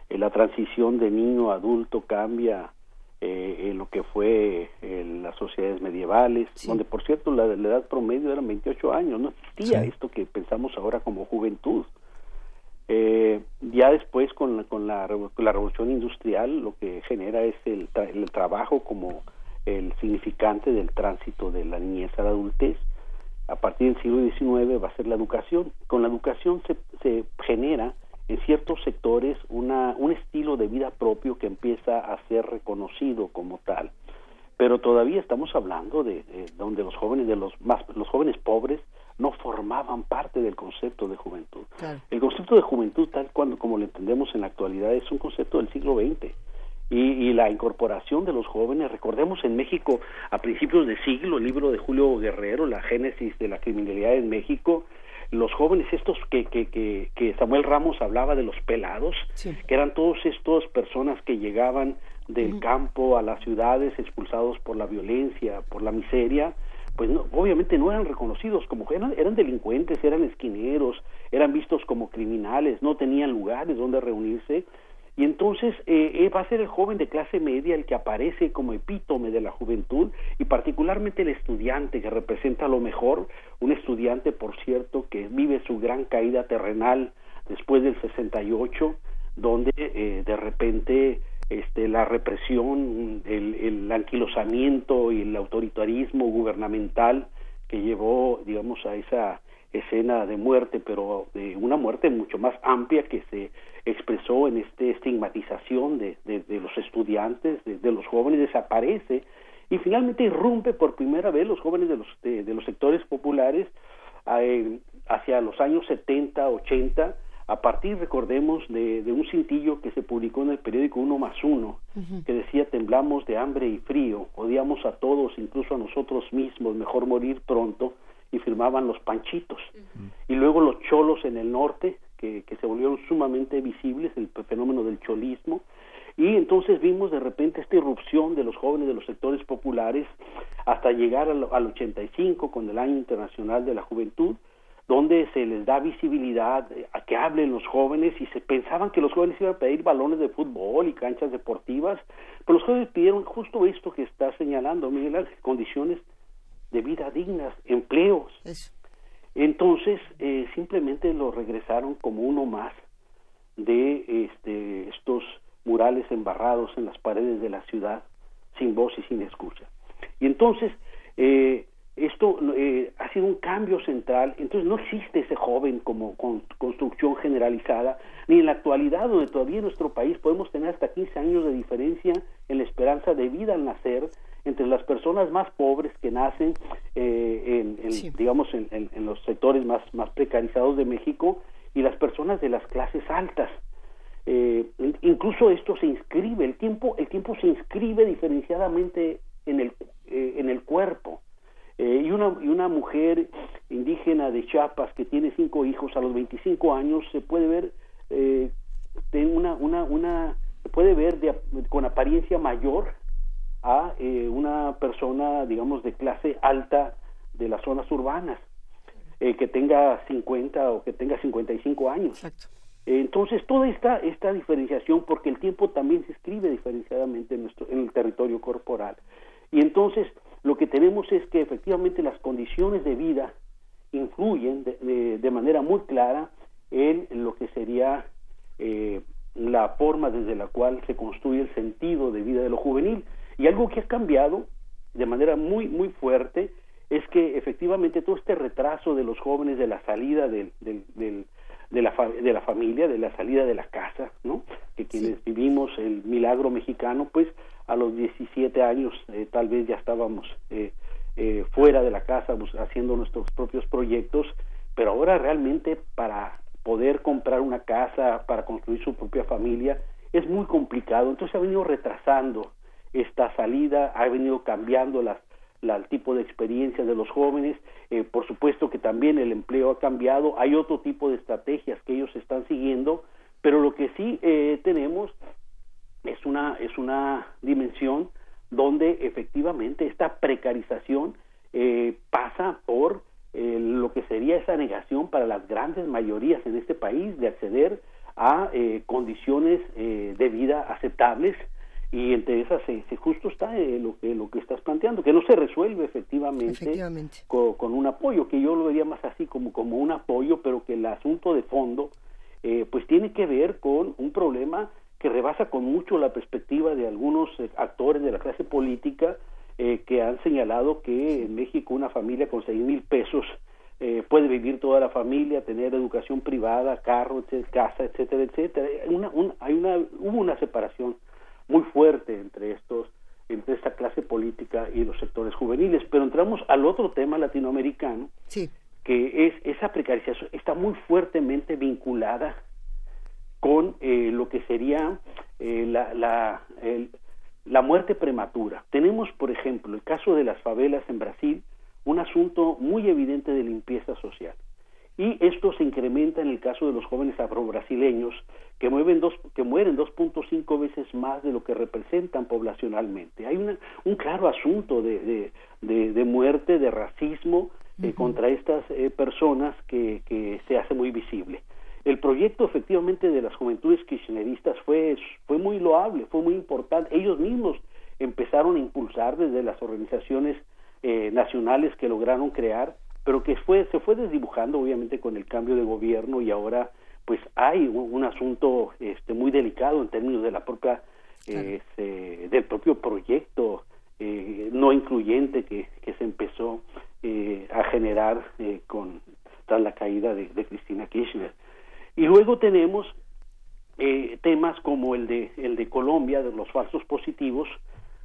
Eh, la transición de niño a adulto cambia eh, en lo que fue en las sociedades medievales, sí. donde por cierto la, la, edad promedio eran 28 años. No existía sí. esto que pensamos ahora como juventud. Eh, ya después con la, con la, con la revolución industrial lo que genera es el, tra el trabajo como el significante del tránsito de la niñez a la adultez. A partir del siglo XIX va a ser la educación. Con la educación se, se genera en ciertos sectores una, un estilo de vida propio que empieza a ser reconocido como tal. Pero todavía estamos hablando de, de donde los jóvenes de los más los jóvenes pobres no formaban parte del concepto de juventud. Claro. El concepto de juventud tal cuando como lo entendemos en la actualidad es un concepto del siglo XX y, y, la incorporación de los jóvenes. Recordemos en México a principios de siglo, el libro de Julio Guerrero, La génesis de la criminalidad en México, los jóvenes estos que, que, que, que Samuel Ramos hablaba de los pelados, sí. que eran todos estos personas que llegaban del uh -huh. campo a las ciudades expulsados por la violencia, por la miseria, pues no, obviamente no eran reconocidos como eran, eran delincuentes, eran esquineros, eran vistos como criminales, no tenían lugares donde reunirse y entonces eh, va a ser el joven de clase media el que aparece como epítome de la juventud y particularmente el estudiante que representa lo mejor un estudiante por cierto que vive su gran caída terrenal después del 68, donde eh, de repente este, la represión, el, el anquilosamiento y el autoritarismo gubernamental que llevó, digamos, a esa escena de muerte, pero de una muerte mucho más amplia que se expresó en esta estigmatización de, de, los estudiantes, de, los jóvenes, desaparece y finalmente irrumpe por primera vez los jóvenes de los, de, los sectores populares eh, hacia los años 70, 80, a partir, recordemos, de, de, un cintillo que se publicó en el periódico Uno más Uno, que decía temblamos de hambre y frío, odiamos a todos, incluso a nosotros mismos, mejor morir pronto, y firmaban los panchitos. Y luego los cholos en el norte, que, que se volvieron sumamente visibles, el fenómeno del cholismo, y entonces vimos de repente esta irrupción de los jóvenes de los sectores populares hasta llegar al, al 85 con el Año Internacional de la Juventud, donde se les da visibilidad a que hablen los jóvenes y se pensaban que los jóvenes iban a pedir balones de fútbol y canchas deportivas, pero los jóvenes pidieron justo esto que está señalando Miguel Ángel, condiciones de vida dignas, empleos. Entonces, eh, simplemente lo regresaron como uno más de este, estos murales embarrados en las paredes de la ciudad, sin voz y sin escucha. Y entonces, eh, esto eh, ha sido un cambio central, entonces no existe ese joven como construcción generalizada, ni en la actualidad, donde todavía en nuestro país podemos tener hasta 15 años de diferencia en la esperanza de vida al nacer entre las personas más pobres que nacen eh, en, digamos en, los sectores más más precarizados de México y las personas de las clases altas. Eh, incluso esto se inscribe el tiempo el tiempo se inscribe diferenciadamente en el eh, en el cuerpo. Y una y una mujer indígena de Chiapas que tiene cinco hijos a los 25 años se puede ver eh, una una una puede ver con apariencia mayor a eh, una persona, digamos, de clase alta de las zonas urbanas, eh, que tenga 50 o que tenga 55 años. entonces, toda esta, esta diferenciación, porque el tiempo también se escribe diferenciadamente en, nuestro, en el territorio corporal. Y entonces, lo que tenemos es que efectivamente las condiciones de vida influyen de, de, manera muy clara en lo que sería eh, la forma desde la cual se construye el sentido de vida de lo juvenil. Y algo que ha cambiado de manera muy, muy fuerte es que efectivamente todo este retraso de los jóvenes de la salida del, del, de, la de la familia, de la salida de la casa, ¿no? Que quienes vivimos el milagro mexicano, pues a los 17 años eh, tal vez ya estábamos eh, eh, fuera de la casa pues, haciendo nuestros propios proyectos, pero ahora realmente para poder comprar una casa, para construir su propia familia, es muy complicado, entonces ha venido retrasando esta salida, ha venido cambiando las, el tipo de experiencia de los jóvenes, eh, por supuesto que también el empleo ha cambiado, hay otro tipo de estrategias que ellos están siguiendo, pero lo que sí eh, tenemos es una, es una dimensión donde efectivamente esta precarización eh, pasa por lo que sería esa negación para las grandes mayorías en este país de acceder a condiciones de vida aceptables y entre esas se, justo está eh, lo que lo que estás planteando que no se resuelve efectivamente, Con, un apoyo que yo lo vería más así como como un apoyo pero que el asunto de fondo eh, pues tiene que ver con un problema que rebasa con mucho la perspectiva de algunos eh, actores de la clase política que han señalado que en México una familia con seis mil pesos puede vivir toda la familia, tener educación privada, carro, casa, etcétera, etcétera. Una, hay una, hubo una separación muy fuerte entre estos entre esta clase política y los sectores juveniles. Pero entramos al otro tema latinoamericano, que es esa precarización está muy fuertemente vinculada con eh, lo que sería eh, la, la, la muerte prematura. Tenemos, por ejemplo, el caso de las favelas en Brasil, un asunto muy evidente de limpieza social y esto se incrementa en el caso de los jóvenes afrobrasileños que, mueven dos, que mueren 2.5 veces más de lo que representan poblacionalmente. Hay un claro asunto de, de, muerte, de racismo eh, contra estas eh, personas que, que se hace muy visible. El proyecto efectivamente de las juventudes kirchneristas fue, fue muy loable, fue muy importante. Ellos mismos empezaron a impulsar desde las organizaciones eh, nacionales que lograron crear pero que fue, se fue desdibujando obviamente con el cambio de gobierno y ahora pues hay un, un asunto este, muy delicado en términos de la propia eh, del propio proyecto eh, no incluyente que, que se empezó eh, a generar eh, con tras la caída de, de Cristina Kirchner. Y luego tenemos eh, temas como el de el de Colombia de los falsos positivos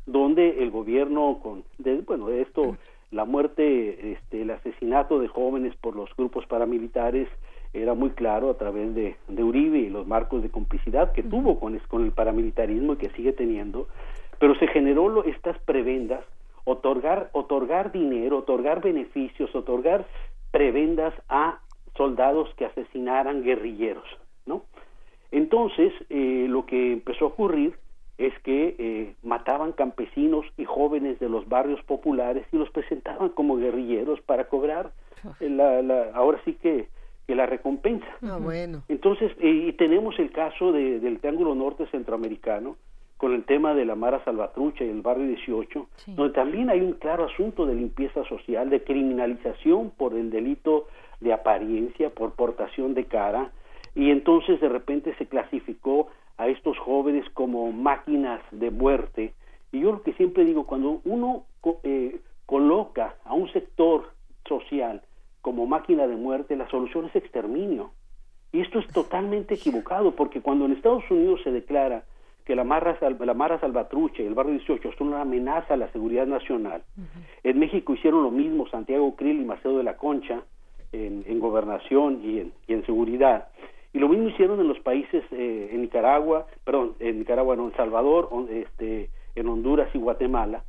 donde el gobierno con de, bueno de esto la muerte este el asesinato de jóvenes por los grupos paramilitares era muy claro a través de, de Uribe y los marcos de complicidad que tuvo con, con el paramilitarismo y que sigue teniendo, pero se generó lo, estas prebendas, otorgar, otorgar dinero, otorgar beneficios, otorgar prebendas a soldados que asesinaran guerrilleros, ¿no? Entonces, eh, lo que empezó a ocurrir es que eh, mataban campesinos y jóvenes de los barrios populares y los presentaban como guerrilleros para cobrar la, la, ahora sí que que la recompensa. Ah, bueno. Entonces, eh, y tenemos el caso de, del Triángulo Norte Centroamericano, con el tema de la Mara Salvatrucha y el barrio 18, donde también hay un claro asunto de limpieza social, de criminalización por el delito de apariencia, por portación de cara, y entonces de repente se clasificó a estos jóvenes como máquinas de muerte. Y yo lo que siempre digo, cuando uno eh, coloca a un sector social como máquina de muerte, la solución es exterminio. Y esto es totalmente equivocado, porque cuando en Estados Unidos se declara que la Mara, la Mara Salvatrucha y el barrio 18 son una amenaza a la seguridad nacional, en México hicieron lo mismo Santiago Krill y Maceo de la Concha en, en gobernación y en, y en, seguridad. Y lo mismo hicieron en los países, eh, en Nicaragua, perdón, en Nicaragua, no, en Salvador, este, en Honduras y Guatemala.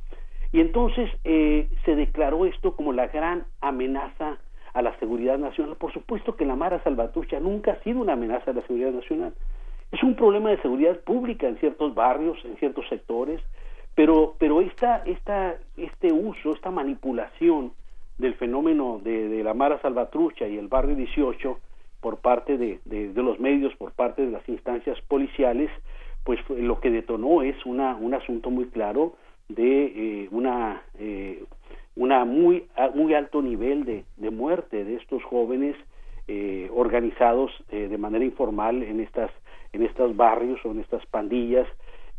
Y entonces eh, se declaró esto como la gran amenaza a la seguridad nacional. Por supuesto que la Mara Salvatrucha nunca ha sido una amenaza a la seguridad nacional. Es un problema de seguridad pública en ciertos barrios, en ciertos sectores, pero, pero esta, esta, este uso, esta manipulación del fenómeno de, de la Mara Salvatrucha y el barrio 18 por parte de, de, los medios, por parte de las instancias policiales, pues lo que detonó es una, un asunto muy claro de eh, una eh, una muy muy alto nivel de, de muerte de estos jóvenes eh, organizados eh, de manera informal en estas en estos barrios o en estas pandillas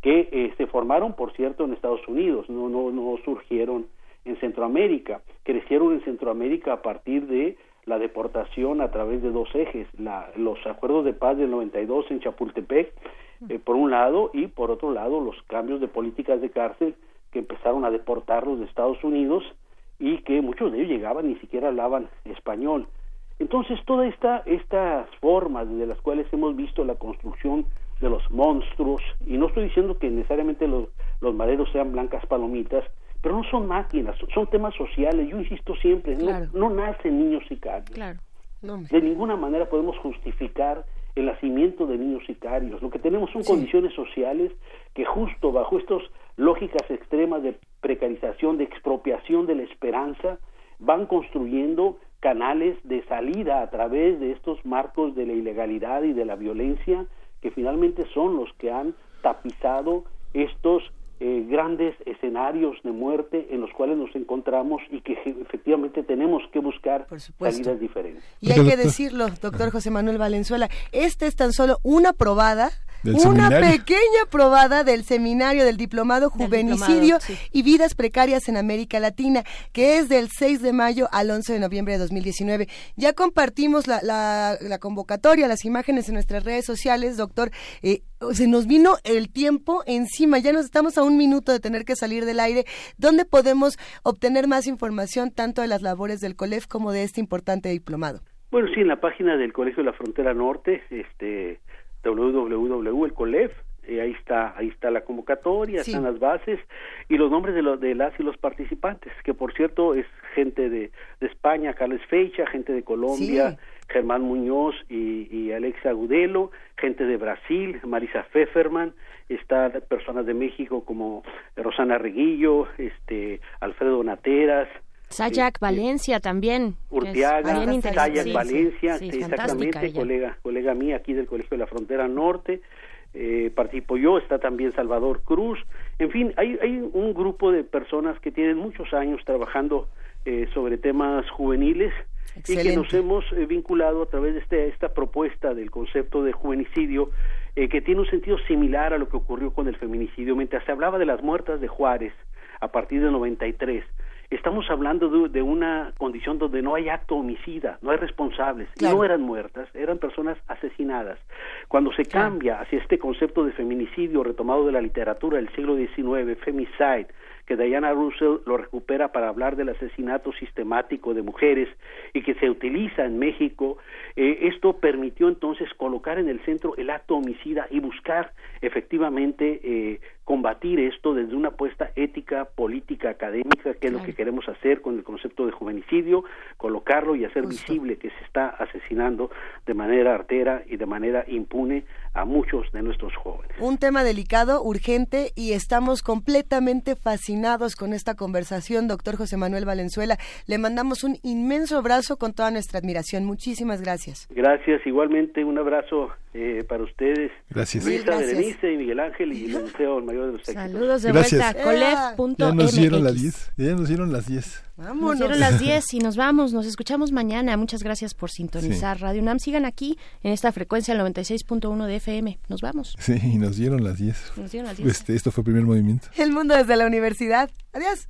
que eh, se formaron por cierto en Estados Unidos no no no surgieron en Centroamérica crecieron en Centroamérica a partir de la deportación a través de dos ejes la, los acuerdos de paz del 92 en Chapultepec eh, por un lado y por otro lado los cambios de políticas de cárcel que empezaron a deportarlos de Estados Unidos y que muchos de ellos llegaban ni siquiera hablaban español. Entonces, todas esta, estas formas de las cuales hemos visto la construcción de los monstruos, y no estoy diciendo que necesariamente los, los maderos sean blancas palomitas, pero no son máquinas, son temas sociales. Yo insisto siempre, no, no nacen niños sicarios. Claro. No, de ninguna manera podemos justificar el nacimiento de niños sicarios. Lo que tenemos son sí. condiciones sociales que justo bajo estas lógicas extremas de precarización, de expropiación de la esperanza, van construyendo canales de salida a través de estos marcos de la ilegalidad y de la violencia que finalmente son los que han tapizado estos eh, grandes escenarios de muerte en los cuales nos encontramos y que efectivamente tenemos que buscar salidas diferentes. Y hay que decirlo, doctor José Manuel Valenzuela, esta es tan solo una probada Del una seminario. pequeña probada del seminario del diplomado Juvenicidio diplomado, sí. y Vidas Precarias en América Latina, que es del 6 de mayo al 11 de noviembre de 2019. Ya compartimos la, la, la convocatoria, las imágenes en nuestras redes sociales, doctor. Eh, se nos vino el tiempo encima, ya nos estamos a un minuto de tener que salir del aire. ¿Dónde podemos obtener más información tanto de las labores del COLEF como de este importante diplomado? Bueno, sí, en la página del Colegio de la Frontera Norte, este www.elcolef, eh, ahí está, ahí está la convocatoria, Sí. están las bases y los nombres de, los de las y los participantes, que por cierto es gente de, de España, Carles Feicha, gente de Colombia, Sí. Germán Muñoz y, y Alexa Agudelo, gente de Brasil, Marisa Pfefferman, están personas de México como Rosana Reguillo, este Alfredo Nateras, Sayak este, Valencia también. Urtiaga, Sí, Valencia, sí, exactamente, ella. colega, colega mía aquí del Colegio de la Frontera Norte, eh, participo yo, está también Salvador Cruz, en fin, hay, hay un grupo de personas que tienen muchos años trabajando eh, sobre temas juveniles y que nos hemos eh, vinculado a través de este, esta propuesta del concepto de juvenicidio eh, que tiene un sentido similar a lo que ocurrió con el feminicidio. Mientras se hablaba de las muertas de Juárez a partir del 93, estamos hablando de, una condición donde no hay acto homicida, no hay responsables, no eran muertas, eran personas asesinadas. Cuando se cambia hacia este concepto de feminicidio retomado de la literatura del siglo XIX, femicide, que Diana Russell lo recupera para hablar del asesinato sistemático de mujeres y que se utiliza en México, eh, esto permitió entonces colocar en el centro el acto homicida y buscar efectivamente eh, combatir esto desde una apuesta ética, política, académica, que es lo que queremos hacer con el concepto de juvenicidio, colocarlo y hacer visible que se está asesinando de manera artera y de manera impune a muchos de nuestros jóvenes. Un tema delicado, urgente y estamos completamente fascinados con esta conversación, doctor José Manuel Valenzuela. Le mandamos un inmenso abrazo con toda nuestra admiración. Muchísimas gracias. Gracias, igualmente un abrazo eh, para ustedes. Gracias. Luisa, Berenice y Miguel Ángel y les deseo el mayor de los éxitos. Saludos de vuelta. Ya nos dieron las 10. Ya nos dieron las 10. Vámonos. Nos dieron las 10 y nos vamos. Nos escuchamos mañana. Muchas gracias por sintonizar Radio UNAM. Sigan aquí en esta frecuencia, el 96.1 de FM. Nos vamos. Sí, nos dieron las 10. Nos dieron las 10. Este, esto fue Primer Movimiento. El mundo desde la universidad. Adiós.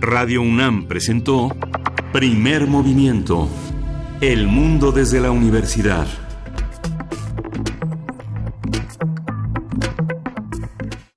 Radio UNAM presentó Primer Movimiento. El mundo desde la universidad.